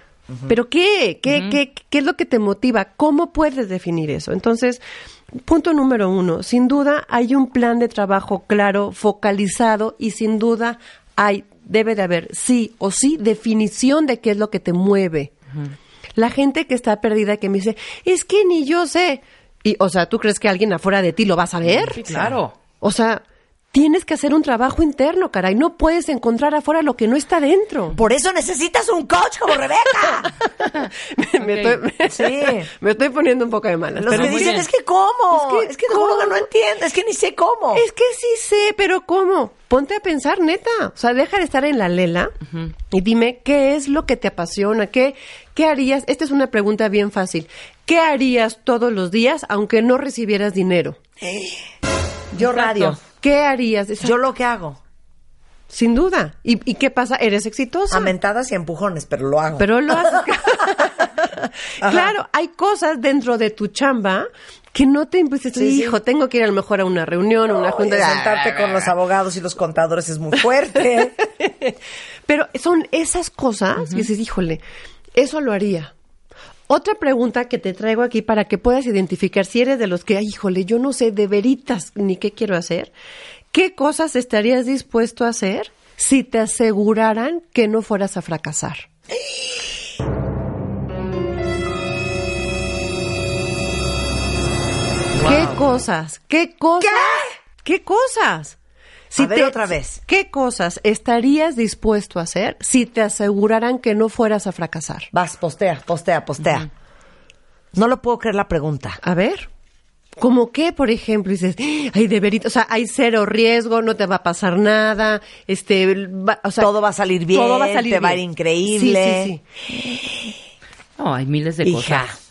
¿Pero qué? ¿Qué, qué? ¿Qué es lo que te motiva? ¿Cómo puedes definir eso? Entonces, punto número uno, sin duda hay un plan de trabajo claro, focalizado y sin duda hay, debe de haber sí o sí definición de qué es lo que te mueve. La gente que está perdida que me dice, es que ni yo sé. Y, o sea, ¿tú crees que alguien afuera de ti lo va a saber? Sí, claro. O sea, tienes que hacer un trabajo interno, caray. No puedes encontrar afuera lo que no está dentro. Por eso necesitas un coach como Rebeca. *laughs* me, estoy, *laughs* Sí. me estoy poniendo un poco de malas. Los pero que dicen, es que cómo, Es que es que, ¿cómo? no entiendo, es que ni sé cómo. Es que sí sé, pero ¿cómo? Ponte a pensar, neta. O sea, deja de estar en la lela y dime qué es lo que te apasiona, qué, qué harías. Esta es una pregunta bien fácil. ¿Qué harías todos los días aunque no recibieras dinero? Yo radio, ¿Qué harías? Yo lo que hago, Sin duda. ¿Y, y qué pasa? ¿Eres exitosa? amentadas y empujones, pero lo hago. Pero lo haces. *laughs* *laughs* claro, hay cosas dentro de tu chamba que no te impulsas. Sí, sí. Hijo, tengo que ir a lo mejor a una reunión, a una Oye, junta. sentarte con los abogados y los contadores es muy fuerte. *laughs* Pero son esas cosas que dices, híjole, eso lo haría. Otra pregunta que te traigo aquí para que puedas identificar si eres de los que, ay, híjole, yo no sé de veritas ni qué quiero hacer. ¿Qué cosas estarías dispuesto a hacer si te aseguraran que no fueras a fracasar? ¿Qué cosas? ¿Qué cosas? ¿Qué cosas? A ver, otra vez. ¿Qué cosas estarías dispuesto a hacer si te aseguraran que no fueras a fracasar? Vas, postea, postea, postea. No lo puedo creer la pregunta. A ver. ¿Cómo qué, por ejemplo? Dices, ay, de verito, o sea, hay cero riesgo, no te va a pasar nada, este, va- o sea, Todo va a salir bien, todo va a salir te va a ir increíble. Sí, sí, sí. No, hay miles de Hija. cosas.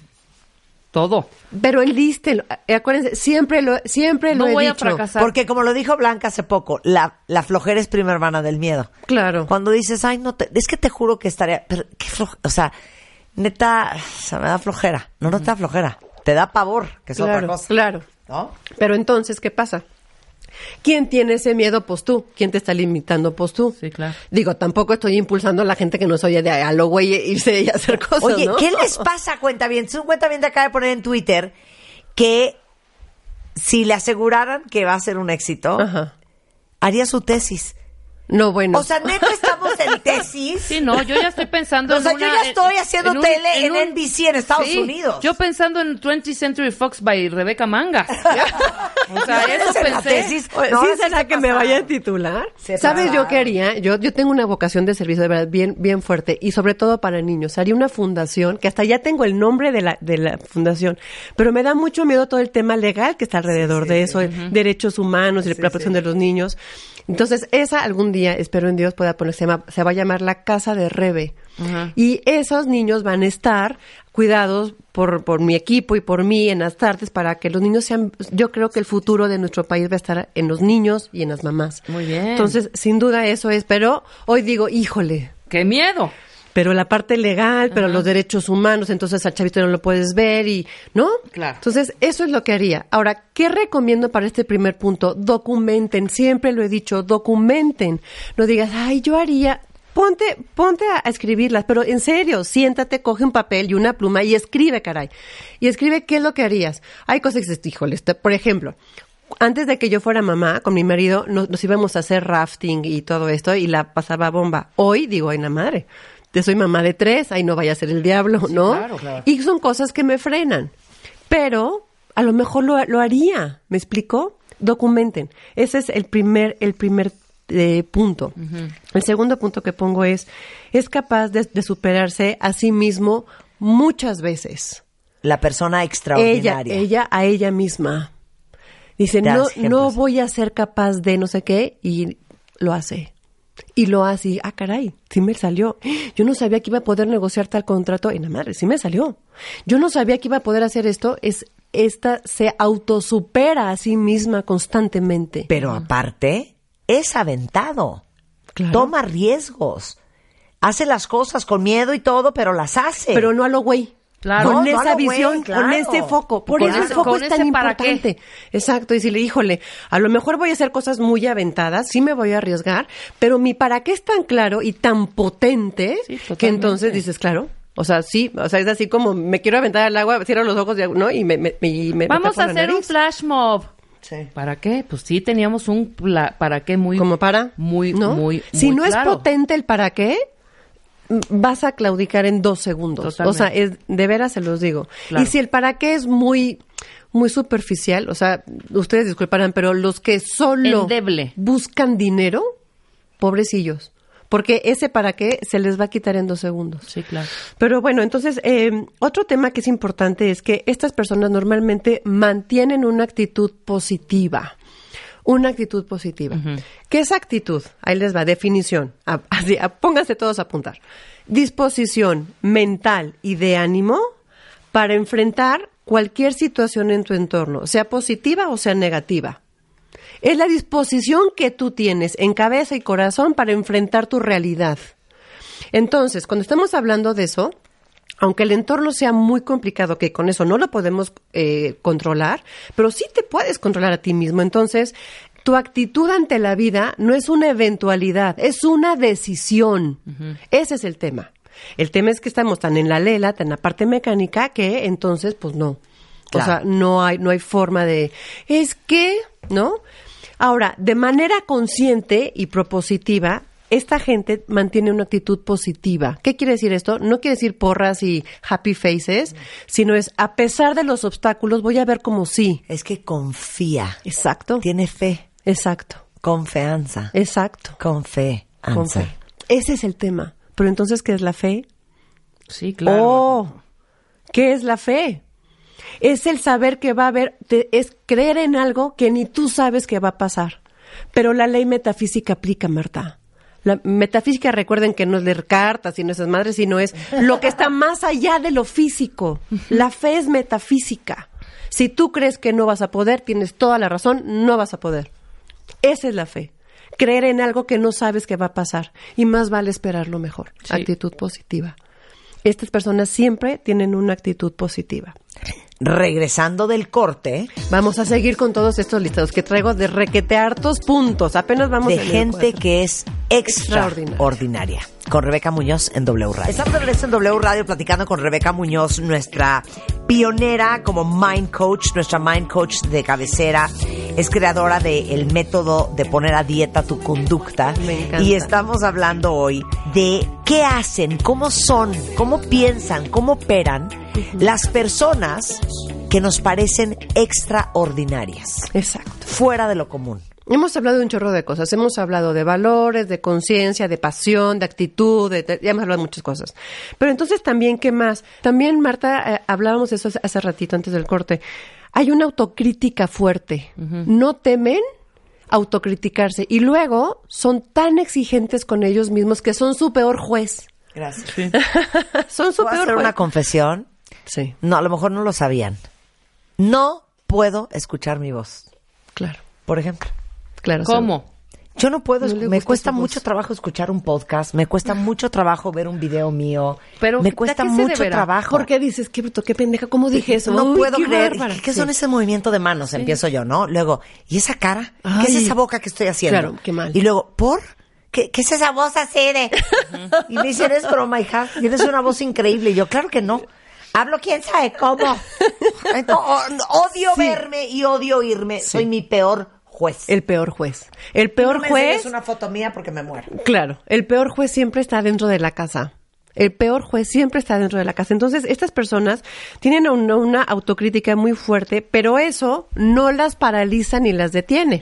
Todo. Pero enlístelo, eh, acuérdense, siempre lo, siempre No lo he voy a dicho. fracasar. Porque como lo dijo Blanca hace poco, la, la flojera es prima hermana del miedo. Claro. Cuando dices, ay, no te, es que te juro que estaría, pero qué floje- o sea, neta, o sea, me da flojera. No, no te da flojera. Te da pavor, que es claro, otra cosa. claro. ¿No? Pero entonces, ¿qué pasa? ¿Quién tiene ese miedo? Pues tú. ¿Quién te está limitando? Pues tú. Sí, claro. Digo, tampoco estoy impulsando a la gente que no se oye de a lo güey irse y hacer cosas, Oye, ¿no? ¿qué les *laughs* pasa, cuenta bien? Un cuenta bien te acaba de poner en Twitter que si le aseguraran que va a ser un éxito, Ajá. haría su tesis. No, bueno. O sea, neta, estamos en tesis. Sí, no, yo ya estoy pensando O en sea, una- yo ya estoy haciendo un- tele en un- NBC en Estados Sí, Unidos. Yo pensando en 20th Century Fox by Rebeca Mangas. *laughs* o sea, ¿Eres eso en la pensé. tesis? No, ¿Sí será se que me vaya a titular? Se ¿Sabes yo qué haría? Yo, yo tengo una vocación de servicio de verdad bien, bien fuerte y sobre todo para niños. Haría una fundación que hasta ya tengo el nombre de la, de la fundación, pero me da mucho miedo todo el tema legal que está alrededor de eso, derechos humanos y la protección de los niños. Entonces, esa algún día, espero en Dios, pueda ponerse, se, llama- se va a llamar la Casa de Rebe. Y esos niños van a estar cuidados por, por mi equipo y por mí en las tardes para que los niños sean, yo creo que el futuro de nuestro país va a estar en los niños y en las mamás. Muy bien. Entonces, sin duda eso es, pero hoy digo, híjole, ¡Qué miedo! Pero la parte legal, pero los derechos humanos, entonces al chavito no lo puedes ver y, ¿no? Claro. Entonces, eso es lo que haría. Ahora, ¿qué recomiendo para este primer punto? Documenten, siempre lo he dicho, documenten. No digas, ay, yo haría, ponte, ponte a, escribirlas, pero en serio, siéntate, coge un papel y una pluma y escribe, caray. Y escribe qué es lo que harías. Hay cosas que híjole, por ejemplo, antes de que yo fuera mamá, con mi marido, nos, nos íbamos a hacer rafting y todo esto y la pasaba bomba. Hoy digo, ay, la madre, te soy mamá de tres, ahí no vaya a ser el diablo, ¿no? claro, claro. Y son cosas que me frenan. Pero a lo mejor lo, lo haría, ¿me explico? Documenten. Ese es el primer, el primer eh, punto. El segundo punto que pongo es, es capaz de, de superarse a sí mismo muchas veces La persona extraordinaria. ella a ella misma. Dice, no, ejemplos. no voy a ser capaz de no sé qué, y lo hace. Y lo hace, y, ah, caray, sí me salió. Yo no sabía que iba a poder negociar tal contrato, en la madre, sí me salió. Yo no sabía que iba a poder hacer esto, es, esta se autosupera a sí misma constantemente. Pero aparte, es aventado. Claro. Toma riesgos. Hace las cosas con miedo y todo, pero las hace. Pero no a lo güey. Claro. Con No, esa visión, claro. con ese foco. Por Con eso el ese- foco con es tan qué. importante. Exacto. Y si le, híjole, a lo mejor voy a hacer cosas muy aventadas, sí me voy a arriesgar, pero mi para qué es tan claro y tan potente Sí, que entonces dices, claro. O sea, sí, o sea, es así como me quiero aventar al agua, cierro los ojos, ¿no? Y me, me, me- y me- Vamos a hacer un flash mob. Sí. ¿Para qué? Pues sí, teníamos un para qué muy... como para Muy, ¿no? muy, si muy no claro. es potente el para qué vas a claudicar en dos segundos Totalmente. o sea es de veras se los digo Claro. y si el para qué es muy muy superficial, o sea, ustedes disculparán, pero los que solo Endeble. buscan dinero, pobrecillos. Porque ese para qué se les va a quitar en dos segundos. Sí, claro. Pero bueno, entonces, eh, otro tema que es importante es que estas personas normalmente mantienen una actitud positiva. Una actitud positiva. ¿Qué es actitud? Ahí les va, definición. A- pónganse todos a apuntar. Disposición mental y de ánimo para enfrentar cualquier situación en tu entorno, sea positiva o sea negativa. Es la disposición que tú tienes en cabeza y corazón para enfrentar tu realidad. Entonces, cuando estamos hablando de eso, aunque el entorno sea muy complicado, que con eso no lo podemos eh, controlar, pero sí te puedes controlar a ti mismo. Entonces, tu actitud ante la vida no es una eventualidad, es una decisión. Ese es el tema. El tema es que estamos tan en la lela, tan en la parte mecánica, que entonces, pues no. O sea, no hay, no hay forma de, es que, ¿no? Ahora, de manera consciente y propositiva, esta gente mantiene una actitud positiva. ¿Qué quiere decir esto? No quiere decir porras y happy faces, sino es, a pesar de los obstáculos, voy a ver como sí. Es que confía. Exacto. Tiene fe. Exacto. Confianza. Exacto. Con fe. Con fe. Ese es el tema. Pero entonces, ¿qué es la fe? Sí, claro. Oh, ¿qué es la fe? Es el saber que va a haber, te- es creer en algo que ni tú sabes que va a pasar. Pero la ley metafísica aplica, Marta. La metafísica, recuerden que no es leer cartas y no es esas madres, sino es lo que está más allá de lo físico. La fe es metafísica. Si tú crees que no vas a poder, tienes toda la razón, no vas a poder. Esa es la fe. Creer en algo que no sabes que va a pasar. Y más vale esperar lo mejor. Sí. Actitud positiva. Estas personas siempre tienen una actitud positiva. Regresando del corte, Vamos a seguir con todos estos listados que traigo de requete hartos puntos. Apenas vamos de en el gente que es extraordinaria. Extraordinaria. Con Rebeca Muñoz en W Radio. Estamos de regreso en W Radio platicando con Rebeca Muñoz, nuestra pionera como Mind Coach, nuestra Mind Coach de cabecera. Es creadora del método de poner a dieta tu conducta. Me encanta. Y estamos hablando hoy de qué hacen, cómo son, cómo piensan, cómo operan las personas que nos parecen extraordinarias, Exacto. fuera de lo común. Hemos hablado de un chorro de cosas. Hemos hablado de valores, de conciencia, de pasión, de actitud, de, de- ya hemos hablado de muchas cosas. Pero entonces también, ¿qué más? También, Marta, eh, hablábamos de eso hace- hace ratito antes del corte. Hay una autocrítica fuerte. No temen autocriticarse y luego son tan exigentes con ellos mismos que son su peor juez. Gracias. *laughs* Son su ¿Puedo peor hacer juez. una confesión? Sí, No, a lo mejor no lo sabían. No puedo escuchar mi voz, claro, por ejemplo. claro. ¿Cómo? Yo no puedo, No me cuesta voz. mucho trabajo escuchar un podcast, me cuesta mucho trabajo ver un video mío, Pero, me ¿a cuesta mucho trabajo. ¿Por qué dices, qué bruto, qué pendeja, cómo dije eso? No Uy, puedo qué creer. bárbara. ¿Qué son Sí. ese movimiento de manos? Empiezo yo, ¿no? Luego, ¿y esa cara? ¿Qué es Ay. esa boca que estoy haciendo? Claro, qué mal. Y luego, ¿por? ¿Qué, qué es esa voz así de...? *laughs* y me dicen, es broma, hija. Tienes una voz increíble. Y yo, claro que no. Hablo quién sabe cómo. Entonces, odio Sí. verme y odio oírme. Soy mi peor juez. El peor juez. El peor no me juez. enseñes una foto mía porque me muero. Claro, el peor juez siempre está dentro de la casa. El peor juez siempre está dentro de la casa. Entonces, estas personas tienen una, una autocrítica muy fuerte, pero eso no las paraliza ni las detiene.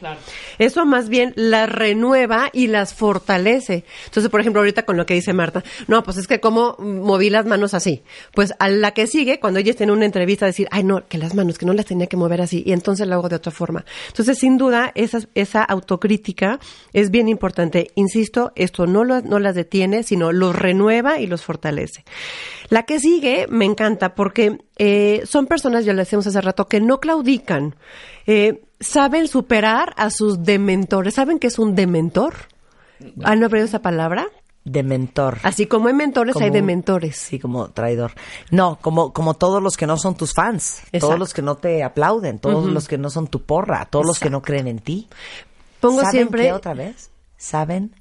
Eso más bien las renueva y las fortalece. Entonces, por ejemplo, ahorita con lo que dice Marta, no, pues es que como moví las manos así. Pues a la que sigue, cuando ella esté en una entrevista, decir, ay, no, que las manos, que no las tenía que mover así, y entonces lo hago de otra forma. Entonces, sin duda, esa, esa autocrítica es bien importante. Insisto, esto no, lo- no las detiene, sino los renueva y los fortalece. La que sigue me encanta porque eh, son personas, ya lo decíamos hace rato, que no claudican. Eh, saben superar a sus dementores. ¿Saben qué es un dementor? ¿Han oído esa palabra? De mentor. Así como hay mentores, hay dementores. Sí, como traidor. No, como, como todos los que no son tus fans, Exacto. todos los que no te aplauden, todos los que no son tu porra, todos los que no creen en ti. Pongo ¿Saben siempre qué otra vez? ¿Saben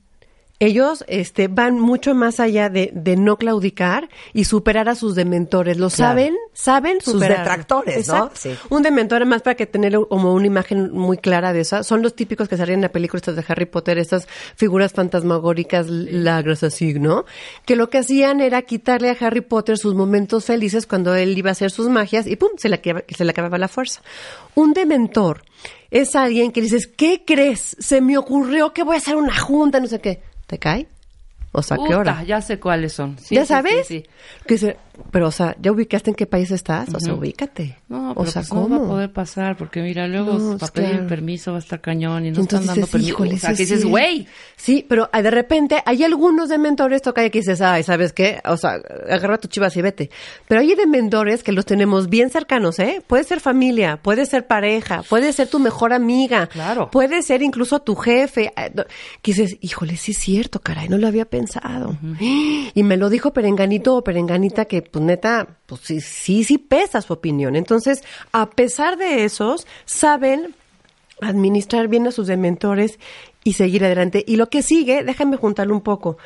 ellos este, van mucho más allá de, de no claudicar y superar a sus dementores. Lo Claro. saben, saben Sus superar. detractores, ¿no? Sí. Un dementor, más para que tener como una imagen muy clara de esa, son los típicos que salían en la película estas de Harry Potter, estas figuras fantasmagóricas, lagras así, ¿no? Que lo que hacían era quitarle a Harry Potter sus momentos felices cuando él iba a hacer sus magias y ¡pum! se le, se le acababa la fuerza. Un dementor es alguien que dices, ¿qué crees? Se me ocurrió que voy a hacer una junta, no sé qué. ¿Te cae? O sea, ¿qué hora? Ya sé cuáles son. Sí, ¿Ya sí, sabes? sí. Que dice, pero, o sea, ¿ya ubicaste en qué país estás? O sea, ubícate. No, o sea, pues no ¿cómo? va a poder pasar porque mira, luego No, para pedir permiso va a estar cañón y no Y están entonces dando permiso. híjole, o sea, que dices, güey, Sí, pero ah, de repente hay algunos de mentores toca que dices, ay, ¿sabes qué? O sea, agarra tu chivas y vete. Pero hay de mentores que los tenemos bien cercanos, ¿eh? Puede ser familia, puede ser pareja, puede ser tu mejor amiga. Claro. Puede ser incluso tu jefe. no, Que dices, híjole, sí es cierto, caray, no lo había pensado. *gasps* Y me lo dijo Perenganito o Perenganita que, pues neta, pues sí, sí, sí pesa su opinión. Entonces, a pesar de esos, saben administrar bien a sus dementores y seguir adelante. Y lo que sigue, déjame juntarlo un poco,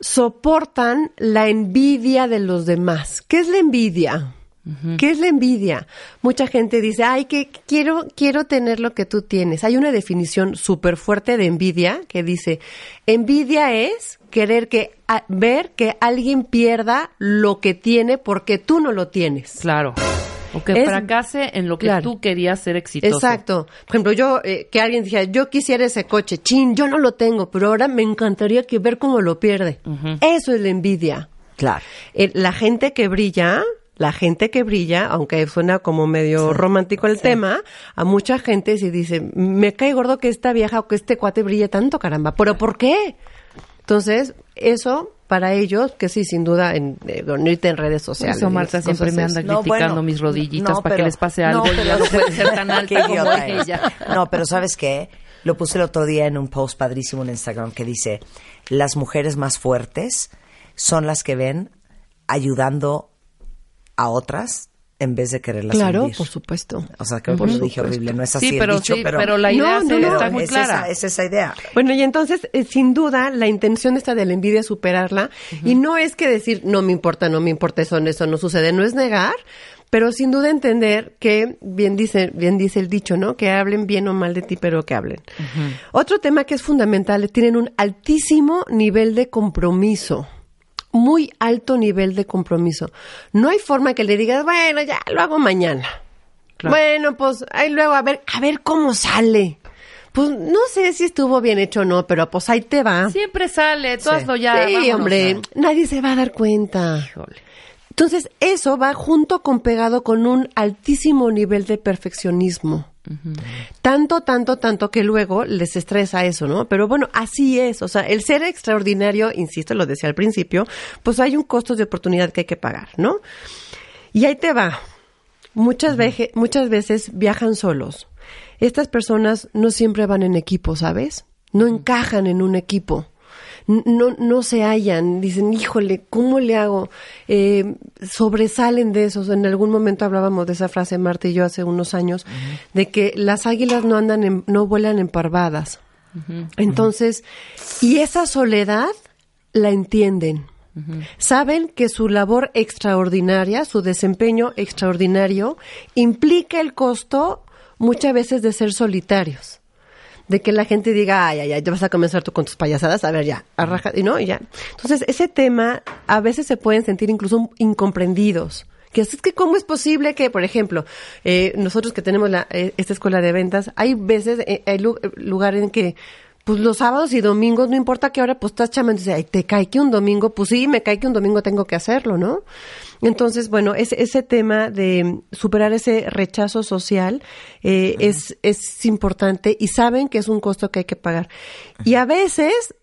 soportan la envidia de los demás. ¿Qué es la envidia? ¿Qué es la envidia? Mucha gente dice, ay, que quiero, quiero tener lo que tú tienes. Hay una definición súper fuerte de envidia que dice, envidia es querer que, a- ver que alguien pierda lo que tiene porque tú no lo tienes. claro. O que Es- fracase en lo que Claro. tú querías ser exitoso. Exacto. Por ejemplo, yo, eh, que alguien dijera, yo quisiera ese coche, chin, yo no lo tengo, pero ahora me encantaría que ver cómo lo pierde. Eso es la envidia. Claro. Eh, la gente que brilla, la gente que brilla, aunque suena como medio romántico el tema, a mucha gente se dice, me cae gordo que esta vieja o que este cuate brille tanto, caramba. ¿Pero por qué? Entonces, eso para ellos, que sí, sin duda, en, eh, en redes sociales. eso Marta y siempre me anda No, criticando bueno, mis rodillitas no, para que les pase no, algo y ya no puede ser tan *laughs* Qué alta como idiota eres. ella. No, pero ¿sabes qué? Lo puse el otro día en un post padrísimo en Instagram que dice, las mujeres más fuertes son las que ven ayudando a otras en vez de quererlas Claro, hundir. por supuesto. O sea, que Por lo dije horrible, no es así Sí, el pero dicho, sí, pero, pero la idea No, no, no. está muy es clara. Esa, es esa idea. Bueno, y entonces, eh, sin duda, la intención esta de la envidia es superarla. Y no es que decir, no me importa, no me importa, eso, eso no sucede. No es negar, pero sin duda entender que, bien dice, bien dice el dicho, ¿no? Que hablen bien o mal de ti, pero que hablen. Otro tema que es fundamental, tienen un altísimo nivel de compromiso. Muy alto nivel de compromiso. No hay forma que le digas, bueno, ya lo hago mañana. Claro. Bueno, pues ahí luego a ver, a ver cómo sale. Pues no sé si estuvo bien hecho o no, pero pues ahí te va. Siempre sale, tú Sí. hazlo ya. sí, vámonos. hombre, nadie se va a dar cuenta. Híjole. Entonces, eso va junto con pegado con un altísimo nivel de perfeccionismo. Tanto, tanto, tanto que luego les estresa eso, ¿no? Pero bueno, así es. O sea, el ser extraordinario, insisto, lo decía al principio, pues hay un costo de oportunidad que hay que pagar, ¿no? Y ahí te va. Muchas, veje- muchas veces viajan solos. Estas personas no siempre van en equipo, ¿sabes? No encajan en un equipo. No, no se hallan, dicen, híjole, ¿cómo le hago? Eh, sobresalen de esos. En algún momento hablábamos de esa frase, Marta y yo, hace unos años, de que las águilas no andan, en- no vuelan en parvadas. Entonces, y esa soledad la entienden. Saben que su labor extraordinaria, su desempeño extraordinario, implica el costo muchas veces de ser solitarios. De que la gente diga, ay, ay, ay, ya vas a comenzar tú con tus payasadas, a ver, ya, arraja, y no, y ya. Entonces, ese tema a veces se pueden sentir incluso incomprendidos. Que es que, ¿cómo es posible que, por ejemplo, eh, nosotros que tenemos la, eh, esta escuela de ventas, hay veces, eh, hay lu- lugar en que, pues los sábados y domingos, no importa qué hora, pues estás chamando y dices, ay, te cae que un domingo, pues sí, me cae que un domingo tengo que hacerlo, ¿no? Entonces, bueno, ese, ese tema de superar ese rechazo social eh, es, es importante y saben que es un costo que hay que pagar. Y a veces,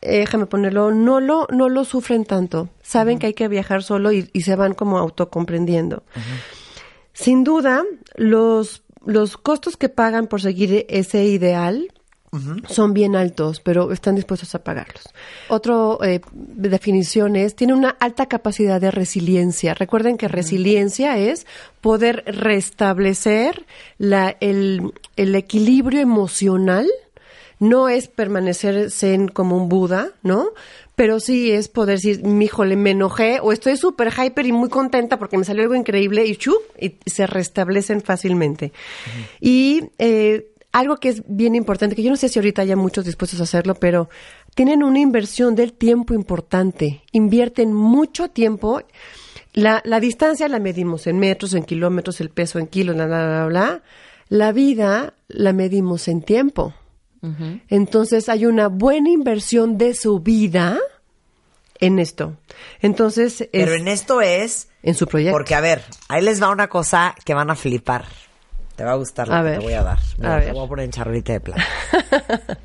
eh, déjame ponerlo, no lo, no lo sufren tanto. Saben que hay que viajar solo y, y se van como autocomprendiendo. Sin duda, los, los costos que pagan por seguir ese ideal son bien altos, pero están dispuestos a pagarlos. Otro eh, definición es, tiene una alta capacidad de resiliencia. Recuerden que resiliencia es poder restablecer la, el, el equilibrio emocional no es permanecer zen como un Buda, ¿no? Pero sí es poder decir, híjole, me enojé o estoy súper hyper y muy contenta porque me salió algo increíble y chup, y se restablecen fácilmente. Y eh, algo que es bien importante, que yo no sé si ahorita haya muchos dispuestos a hacerlo, pero tienen una inversión del tiempo importante. Invierten mucho tiempo. La, la distancia la medimos en metros, en kilómetros, el peso en kilos, bla, bla, bla, bla. La vida la medimos en tiempo. Entonces hay una buena inversión de su vida en esto. Entonces, es Pero en esto es... en su proyecto. Porque, a ver, ahí les va una cosa que van a flipar. Te va a gustar lo A que ver. te voy a dar. Mira, A te ver. voy a poner en charolita de plata. *laughs*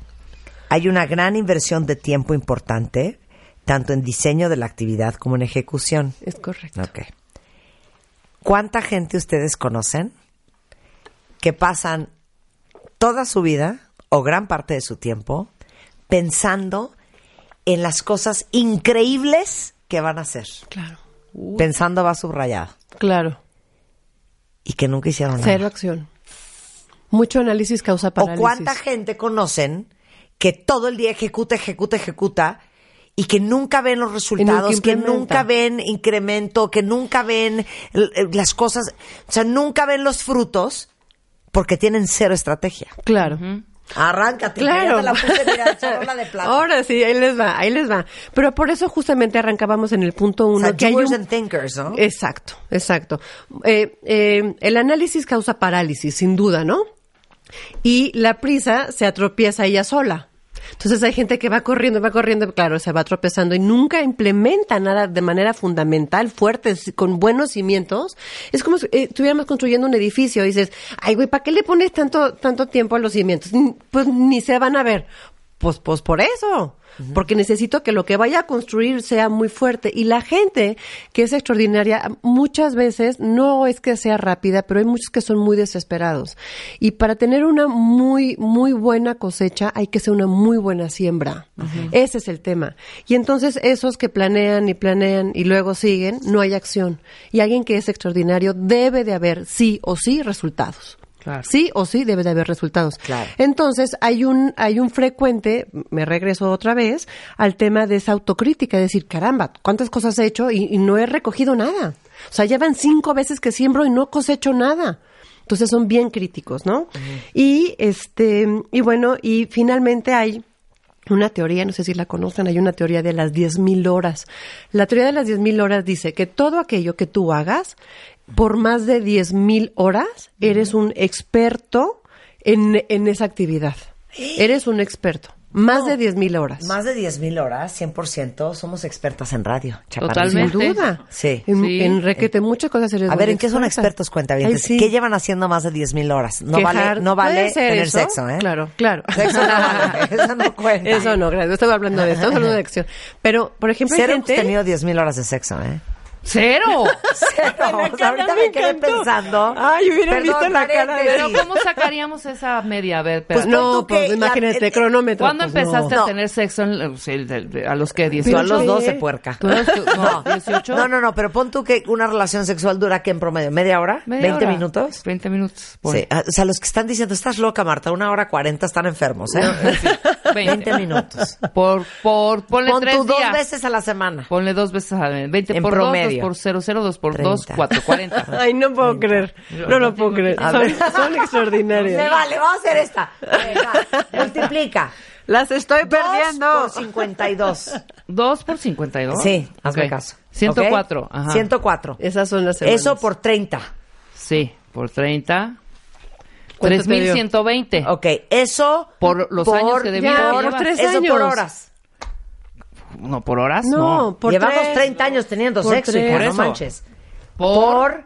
Hay una gran inversión de tiempo importante, tanto en diseño de la actividad como en ejecución. Es correcto. ¿Cuánta gente ustedes conocen que pasan toda su vida o gran parte de su tiempo pensando en las cosas increíbles que van a hacer? Claro. Pensando va subrayado. Claro. Y que nunca hicieron nada. Cero acción. Mucho análisis causa ¿O parálisis. cuánta gente conocen que todo el día ejecuta, ejecuta, ejecuta y que nunca ven los resultados, que nunca ven incremento, que nunca ven l- eh, las cosas, o sea, nunca ven los frutos porque tienen cero estrategia? Claro. Arráncate, Claro. la puse, mira, *laughs* charola de plata. Ahora sí, ahí les va, ahí les va. Pero por eso justamente arrancábamos en el punto o uno. sea, que hay un- and thinkers, ¿no? Exacto, exacto. Eh, eh, el análisis causa parálisis, sin duda, ¿no? Y la prisa se atropieza ella sola. Entonces hay gente que va corriendo, va corriendo, claro, se va tropezando y nunca implementa nada de manera fundamental, fuerte, con buenos cimientos. Es como si eh, estuviéramos construyendo un edificio y dices, ay, güey, ¿para qué le pones tanto, tanto tiempo a los cimientos? Pues ni se van a ver. Pues, pues por eso. Porque necesito que lo que vaya a construir sea muy fuerte. Y la gente que es extraordinaria, muchas veces no es que sea rápida, pero hay muchos que son muy desesperados. Y para tener una muy, muy buena cosecha, hay que ser una muy buena siembra. Ese es el tema. Y entonces esos que planean y planean y luego siguen, no hay acción. Y alguien que es extraordinario debe de haber sí o sí resultados. Claro. Sí o sí debe de haber resultados. Claro. Entonces, hay un, hay un frecuente, me regreso otra vez, al tema de esa autocrítica, de decir, caramba, ¿cuántas cosas he hecho y, y no he recogido nada? O sea, llevan cinco veces que siembro y no cosecho nada. Entonces son bien críticos, ¿no? Y este, y bueno, y finalmente hay una teoría, no sé si la conocen, hay una teoría de las 10.000 horas. La teoría de las 10.000 horas dice que todo aquello que tú hagas por más de 10.000 horas, eres un experto en, en esa actividad. Eres un experto. Más de 10.000 horas. Más de 10.000 horas, 100%, somos expertas en radio. chaparrita. Totalmente. Sin duda. Sí. En, Sí. en requete, muchas cosas eres A ver, ¿en qué son expertos cuentavientes? Sí. ¿Qué llevan haciendo más de 10.000 horas? No Quejar- vale, no ¿puede vale tener eso? sexo, ¿eh? Claro, claro. Sexo no vale, *laughs* eso no cuenta. Eso no, gracias. No estaba hablando de esto, hablando de *laughs* acción. Pero, por ejemplo, hay Cero hemos gente... tenido 10.000 horas de sexo, ¿eh? ¡Cero! *laughs* Cero. O sea, ahorita me, quedé pensando. Ay, hubieran visto la cara de- Pero ¿cómo sacaríamos esa media? A ver, Pues espérate. no, tú que pues la- imagínate, eh, cronómetro. ¿Cuándo pues, empezaste no. a tener sexo en- sí, a los que Tú 18? a los ¿qué? 12, puerca. ¿Tú los que- no, 18? No, no, no, pero pon tú que una relación sexual dura, ¿qué en promedio? ¿Media hora? Media ¿20 hora. minutos? 20 minutos. pon. Sí, ah, o sea, los que están diciendo, estás loca, Marta, una hora 40 están enfermos, ¿eh? 20 minutos. Por, por, ponle Pon tres tú dos días. veces a la semana. Ponle dos veces a la 20 En por promedio. 2, 2 por 0, 0, 2 por 2, 30. 4, 40. Ay, no puedo creer. No lo puedo creer. Son, son extraordinarias. Me vale, vamos a hacer esta. Venga, *laughs* multiplica. Las estoy Dos perdiendo. por 52. 2 por 52. Sí, hazme Ok. caso. 104. ¿Ok? Ajá. 104. Esas son las semanas. Eso por 30. Sí, por 30. ¿Cuánto te dio? 3120. Ok, eso Por los años que de vida ya, por tres Eso años. por horas. No, por horas, No, no. por Llevamos tres. 30 años teniendo Por sexo, tres. hija, Por no eso. manches. Por, Por...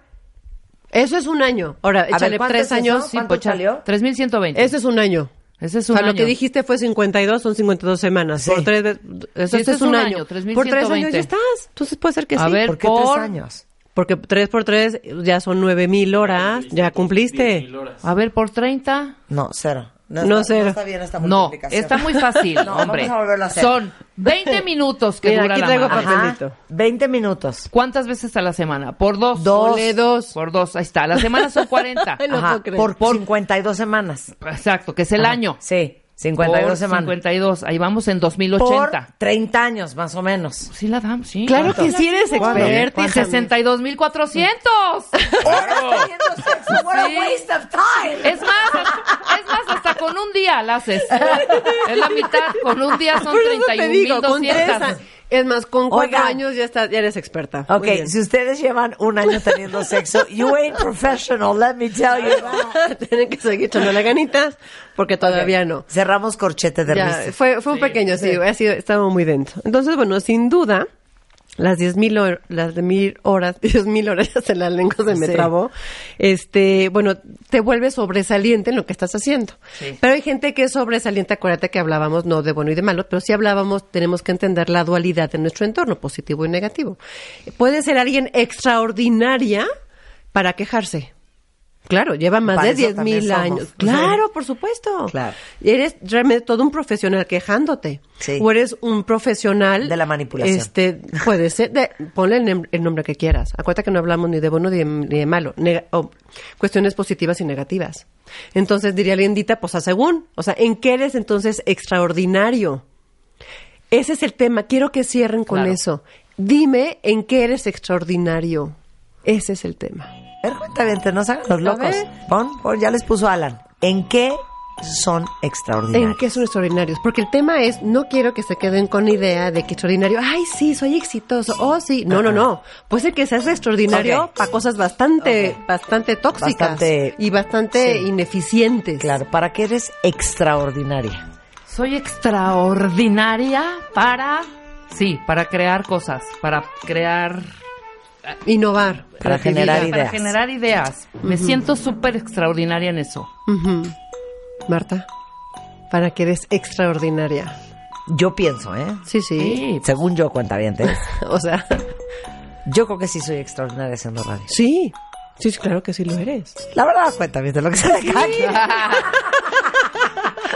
Eso es un año. Ahora, ver, échale ¿cuánto tres es eso? años. ¿Cuánto pues, salió? 3120. Eso es un año. Ese es O un sea, lo año. que dijiste fue 52, son 52 semanas. Sí. Por tres veces. Eso Sí, este es un año. Por tres años 3120. ya estás. Entonces puede ser que A sí. ver, ¿Por qué por- tres años? Porque tres por tres ya son nueve mil horas. Ya cumpliste. A ver, por 30. No, cero. No, está, cero. No está bien esta No, multiplicación. está muy fácil, *laughs* No, hombre. vamos a volverlo a hacer. Son 20 *laughs* minutos que Mira, dura aquí la traigo mano. papel. Ajá, papelito. 20 minutos. ¿Cuántas veces a la semana? Por dos. Dos. Ponle dos. Por dos. Ahí está. La semana son 40. *laughs* Ay, no Ajá, creer. por, 52 semanas. Exacto, que es el Ajá, año. Sí. 52 por semanas. 52. Ahí vamos en Por 2080. 30 años, más o menos. Sí la damos, sí. Claro que sí eres experta. hija mía. 62,400. What a waste of time. Es más, es más, hasta con un día la haces. *laughs* Es la mitad, con un día son Por eso te digo, con tres 31,200. Es más, con cuatro Oigan. años ya, estás, ya eres experta. Muy Ok, bien. si ustedes llevan un año teniendo sexo, *laughs* you ain't professional, let me tell you. *laughs* Tienen que seguir echando las ganitas porque todavía no. Cerramos corchete de Ya, risa. fue, fue un pequeño, sí, ha sido, estaba muy dentro. Entonces, bueno, sin duda, las 10.000 hor- las de mil horas, *laughs* 10.000 horas, se la lengua se me Sí. trabó, este, bueno, te vuelves sobresaliente en lo que estás haciendo. Pero hay gente que es sobresaliente, acuérdate que hablábamos no de bueno y de malo, pero sí hablábamos, tenemos que entender la dualidad de nuestro entorno, positivo y negativo. Puede ser alguien extraordinaria para quejarse. Claro, lleva más Para de mil somos. años. *laughs* Claro, por supuesto. Claro. Eres realmente todo un profesional quejándote. Sí. O eres un profesional De la manipulación. Este, puede ser. De, ponle el, nombre que quieras. Acuérdate que no hablamos ni de bueno ni de, ni de malo. O cuestiones positivas y negativas. Entonces diría Lindita, pues a según. O sea, ¿en qué eres entonces extraordinario? Ese es el tema. Quiero que cierren con Claro. eso. Dime en qué eres extraordinario. Ese es el tema. Ver, cuenta no hagan los locos. ver. Pon, pon, ya les puso Alan. ¿En qué son extraordinarios? ¿En qué son extraordinarios? Porque el tema es, no quiero que se queden con la idea de que extraordinario, ay, sí, soy exitoso, oh, sí. No, no, no. Puede ser que seas extraordinario Ok. para cosas bastante, bastante tóxicas Bastante- y bastante Sí. ineficientes. Claro, ¿para qué eres extraordinaria? Soy extraordinaria para, sí, para crear cosas, para crear, Innovar. Para generar para ideas. generar ideas. Me siento súper extraordinaria en eso. Marta, para que eres extraordinaria. Yo pienso, ¿eh? Sí, sí. Sí. Según yo, cuenta bien, *laughs* O sea, Yo creo que sí soy extraordinaria haciendo radio. sí. Sí, sí, claro que sí lo eres. La verdad, cuenta bien de lo que se le cae.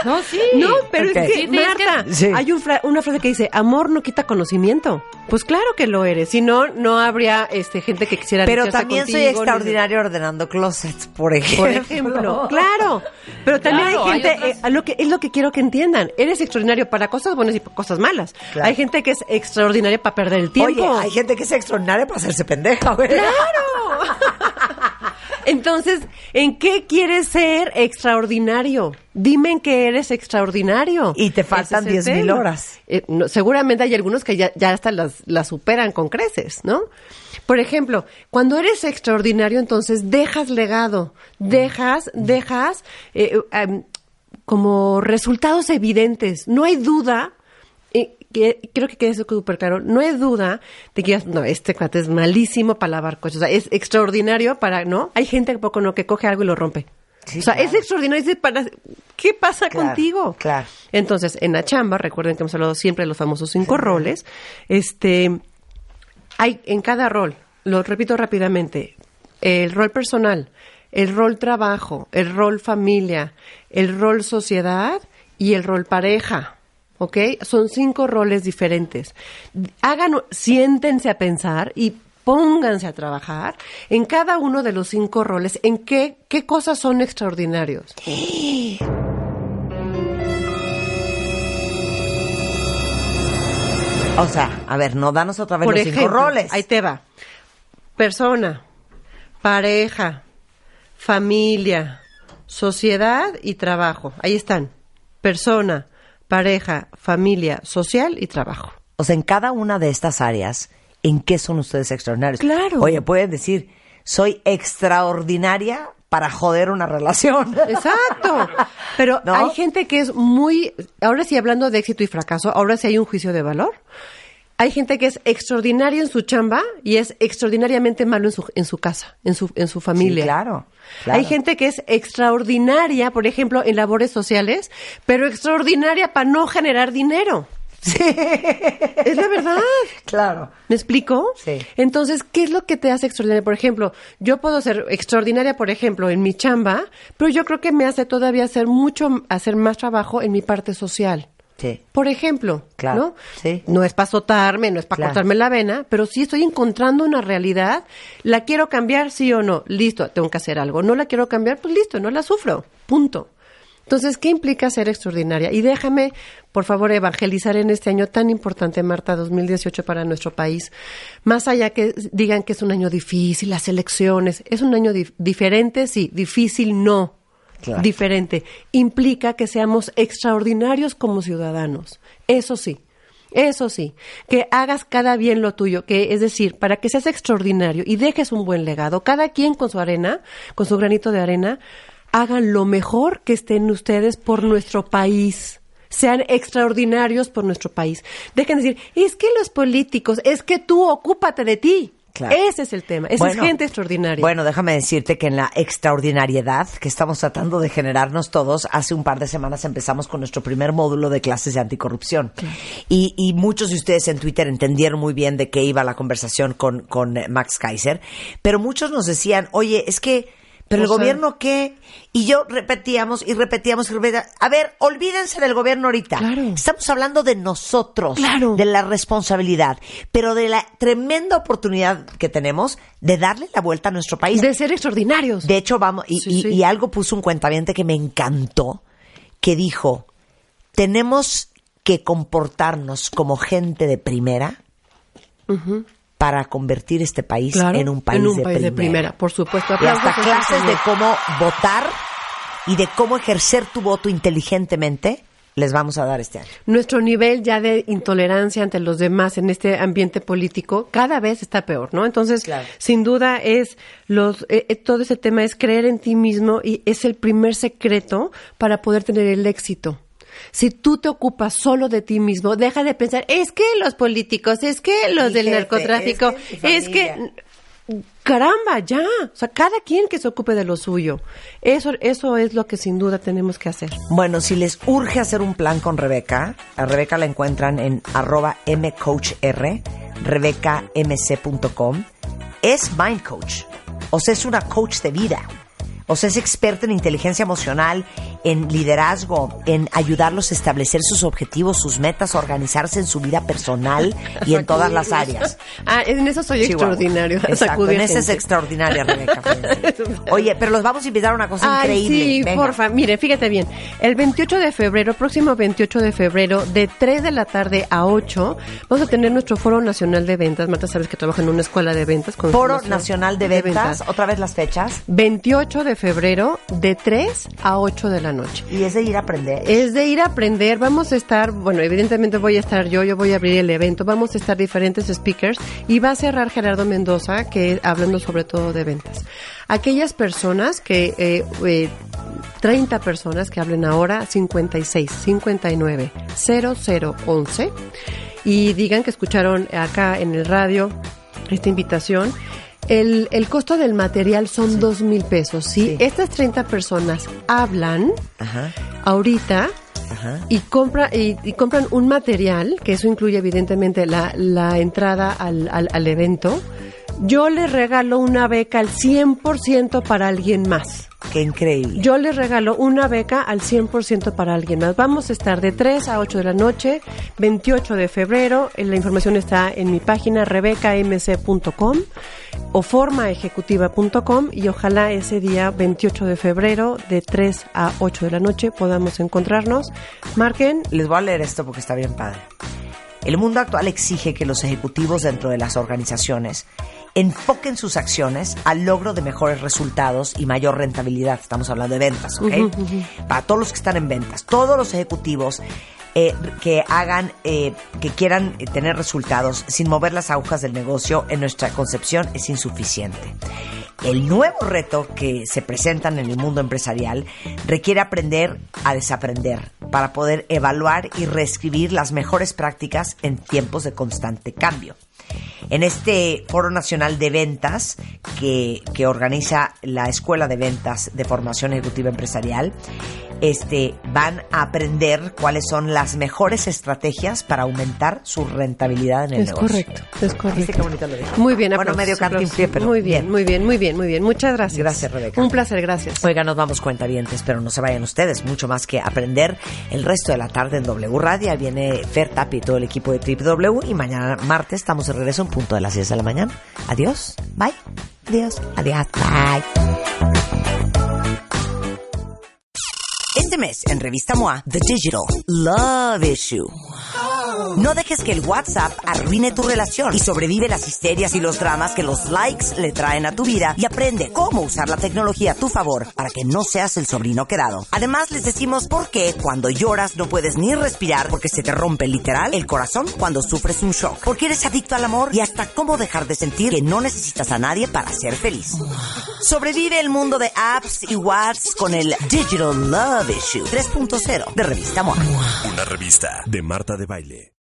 No, sí. No, pero es que, Sí, es que- Marta, hay un fra- una frase que dice, amor no quita conocimiento. Pues claro que lo eres. Si no, no habría este, gente que quisiera Pero también soy ni- extraordinaria ordenando closets, por ejemplo. Por ejemplo, claro. Pero también Claro, hay hay gente, otras- eh, lo que, es lo que quiero que entiendan. Eres extraordinario para cosas buenas y para cosas malas. Claro. Hay gente que es extraordinaria para perder el tiempo. Oye, hay gente que es extraordinaria para hacerse pendeja, güey. ¡Claro! *laughs* Entonces, ¿en qué quieres ser extraordinario? Dime en qué eres extraordinario. Y te faltan Ese es el 10,000 tema. horas. Eh, no, seguramente hay algunos que ya, ya hasta las, las superan con creces, ¿no? Por ejemplo, cuando eres extraordinario, entonces dejas legado, dejas, dejas eh, eh, como resultados evidentes. No hay duda eh, que, creo que quede súper claro, no hay duda de que no, este cuate es malísimo para lavar coches, o sea, es extraordinario para, ¿no? Hay gente que poco no, que coge algo y lo rompe. Sí, o sea, claro. es extraordinario, dice, para, ¿qué pasa Claro, contigo? claro. Entonces, en la chamba, recuerden que hemos hablado siempre de los famosos cinco roles, este, hay en cada rol, lo repito rápidamente, el rol personal, el rol trabajo, el rol familia, el rol sociedad y el rol pareja. ¿Ok? Son cinco roles diferentes. Hagan, siéntense a pensar y pónganse a trabajar en cada uno de los cinco roles, en qué, qué cosas son extraordinarios. O sea, a ver, no, danos otra vez Por los ejemplo, cinco roles. ahí te va. Persona, pareja, familia, sociedad y trabajo. Ahí están. Persona, pareja, familia, social y trabajo. O sea, en cada una de estas áreas, ¿en qué son ustedes extraordinarios? Claro. Oye, pueden decir, soy extraordinaria para joder una relación. Exacto. Pero *laughs* ¿No? hay gente que es muy, ahora sí hablando de éxito y fracaso, ahora sí hay un juicio de valor. Hay gente que es extraordinaria en su chamba y es extraordinariamente malo en su, en su casa, en su, en su familia. Sí, claro, claro. Hay gente que es extraordinaria, por ejemplo, en labores sociales, pero extraordinaria para no generar dinero. Sí. *laughs* Es la verdad. Claro. ¿Me explico? Sí. Entonces, ¿qué es lo que te hace extraordinaria? Por ejemplo, yo puedo ser extraordinaria, por ejemplo, en mi chamba, pero yo creo que me hace todavía hacer mucho, hacer más trabajo en mi parte social. Sí. Por ejemplo, Claro, ¿no? sí. No es para azotarme, no es para Claro. cortarme la vena, pero sí estoy encontrando una realidad. ¿La quiero cambiar, sí o no? Listo, tengo que hacer algo. ¿No la quiero cambiar? Pues listo, no la sufro. Punto. Entonces, ¿qué implica ser extraordinaria? Y déjame, por favor, evangelizar en este año tan importante, Marta, 2018 para nuestro país. Más allá que digan que es un año difícil, las elecciones, es un año dif- diferente, sí, difícil no. Diferente. Implica que seamos extraordinarios como ciudadanos. Eso sí. Eso sí, que hagas cada bien lo tuyo, que es decir, para que seas extraordinario y dejes un buen legado, cada quien con su arena, con su granito de arena, hagan lo mejor que estén ustedes por nuestro país. Sean extraordinarios por nuestro país. Dejen de decir, es que los políticos, es que tú ocúpate de ti. Claro. Ese es el tema. Esa Bueno, es gente extraordinaria. Bueno, déjame decirte que en la extraordinariedad que estamos tratando de generarnos todos, hace un par de semanas empezamos con nuestro primer módulo de clases de anticorrupción. Y, y muchos de ustedes en Twitter entendieron muy bien de qué iba la conversación con, con eh, Max Kaiser, pero muchos nos decían, oye, es que, pero el sea- gobierno qué? Y yo repetíamos y repetíamos y repetíamos. A ver, olvídense del gobierno ahorita. Claro. Estamos hablando de nosotros, Claro. de la responsabilidad, pero de la tremenda oportunidad que tenemos de darle la vuelta a nuestro país. de ser extraordinarios. De hecho, vamos, y, Sí, y- sí. y algo puso un cuentaviente que me encantó, que dijo, tenemos que comportarnos como gente de primera para convertir este país Claro, en un país, en un de, país de primera. primera, por supuesto. Y hasta clases de cómo votar y de cómo ejercer tu voto inteligentemente les vamos a dar este año. nuestro nivel ya de intolerancia ante los demás en este ambiente político cada vez está peor, ¿no? Entonces, Claro. sin duda es los eh, eh, todo ese tema es creer en ti mismo y es el primer secreto para poder tener el éxito. Si tú te ocupas solo de ti mismo, deja de pensar, es que los políticos, es que los Mi del jefe, narcotráfico, es que es caramba, ya, o sea, cada quien que se ocupe de lo suyo. Eso eso es lo que sin duda tenemos que hacer. Bueno, si les urge hacer un plan con Rebeca, a Rebeca la encuentran en arroba mcoachr, rebecamc.com. Es mind coach, o sea, es una coach de vida. O sea, es experta en inteligencia emocional, en liderazgo, en ayudarlos a establecer sus objetivos, sus metas, organizarse en su vida personal y en todas las áreas. *laughs* Ah, en eso soy Chihuahua. extraordinario. *laughs* Exacto, en ese es extraordinaria, Rebeca. *laughs* Oye, pero los vamos a invitar a una cosa Ay, increíble. sí, Venga. porfa. Mire, fíjate bien. El 28 de febrero, próximo 28 de febrero, de 3 de la tarde a 8, vamos a tener nuestro Foro Nacional de Ventas. Marta, sabes que trabaja en una escuela de ventas. con Foro Nacional de Ventas, otra vez las fechas. 28 de febrero, de 3 a 8 de la noche. Y es de ir a aprender. Es de ir a aprender, vamos a estar, bueno, evidentemente voy a estar yo, yo voy a abrir el evento, vamos a estar diferentes speakers y va a cerrar Gerardo Mendoza, que hablando sobre todo de ventas. Aquellas personas que, eh, eh, 30 personas que hablen ahora, 56, 59, 0011 y digan que escucharon acá en el radio esta invitación. El, el costo del material son dos mil pesos. Si Sí. estas 30 personas hablan Ajá, ahorita ajá. y, compra, y, y compran un material, que eso incluye evidentemente la, la entrada al, al, al evento, yo les regalo una beca al 100% para alguien más. Qué increíble. Yo les regalo una beca al 100% para alguien más. Vamos a estar de 3 a 8 de la noche, 28 de febrero. La información está en mi página rebecamc.com o formaejecutiva.com y ojalá ese día 28 de febrero de 3 a 8 de la noche podamos encontrarnos. Marquen Les voy a leer esto porque está bien padre. El mundo actual exige que los ejecutivos dentro de las organizaciones enfoquen sus acciones al logro de mejores resultados y mayor rentabilidad. Estamos hablando de ventas, ¿ok? Para todos los que están en ventas, todos los ejecutivos eh, que hagan, eh, que quieran tener resultados sin mover las agujas del negocio, en nuestra concepción es insuficiente. El nuevo reto que se presentan en el mundo empresarial requiere aprender a desaprender para poder evaluar y reescribir las mejores prácticas en tiempos de constante cambio. En este Foro Nacional de Ventas que, que organiza la Escuela de Ventas de Formación Ejecutiva Empresarial, este, van a aprender cuáles son las mejores estrategias para aumentar su rentabilidad en el Es negocio. correcto, es correcto. ¿Viste qué bonito lo dijo? Muy bien, Bueno, medio cantinflé, pero Muy bien, muy bien, muy bien, muy bien. Muchas gracias. Gracias, Rebeca. Un placer, gracias. Oiga, nos vamos cuentavientes, pero no se vayan ustedes, mucho más que aprender el resto de la tarde en W Radio. Viene Fer Tapi y todo el equipo de Trip W y mañana martes estamos de regreso en punto de las 10 de la mañana. Adiós, bye, adiós, adiós, bye. Este mes en Revista MOA, The Digital Love Issue. No dejes que el WhatsApp arruine tu relación y sobrevive las histerias y los dramas que los likes le traen a tu vida y aprende cómo usar la tecnología a tu favor para que no seas el sobrino quedado. Además, les decimos por qué cuando lloras no puedes ni respirar porque se te rompe literal el corazón cuando sufres un shock. Porque eres adicto al amor y hasta cómo dejar de sentir que no necesitas a nadie para ser feliz. Sobrevive el mundo de apps y WhatsApp con el Digital Love Issue 3.0 de Revista MOA. Una revista de Marta de Baile.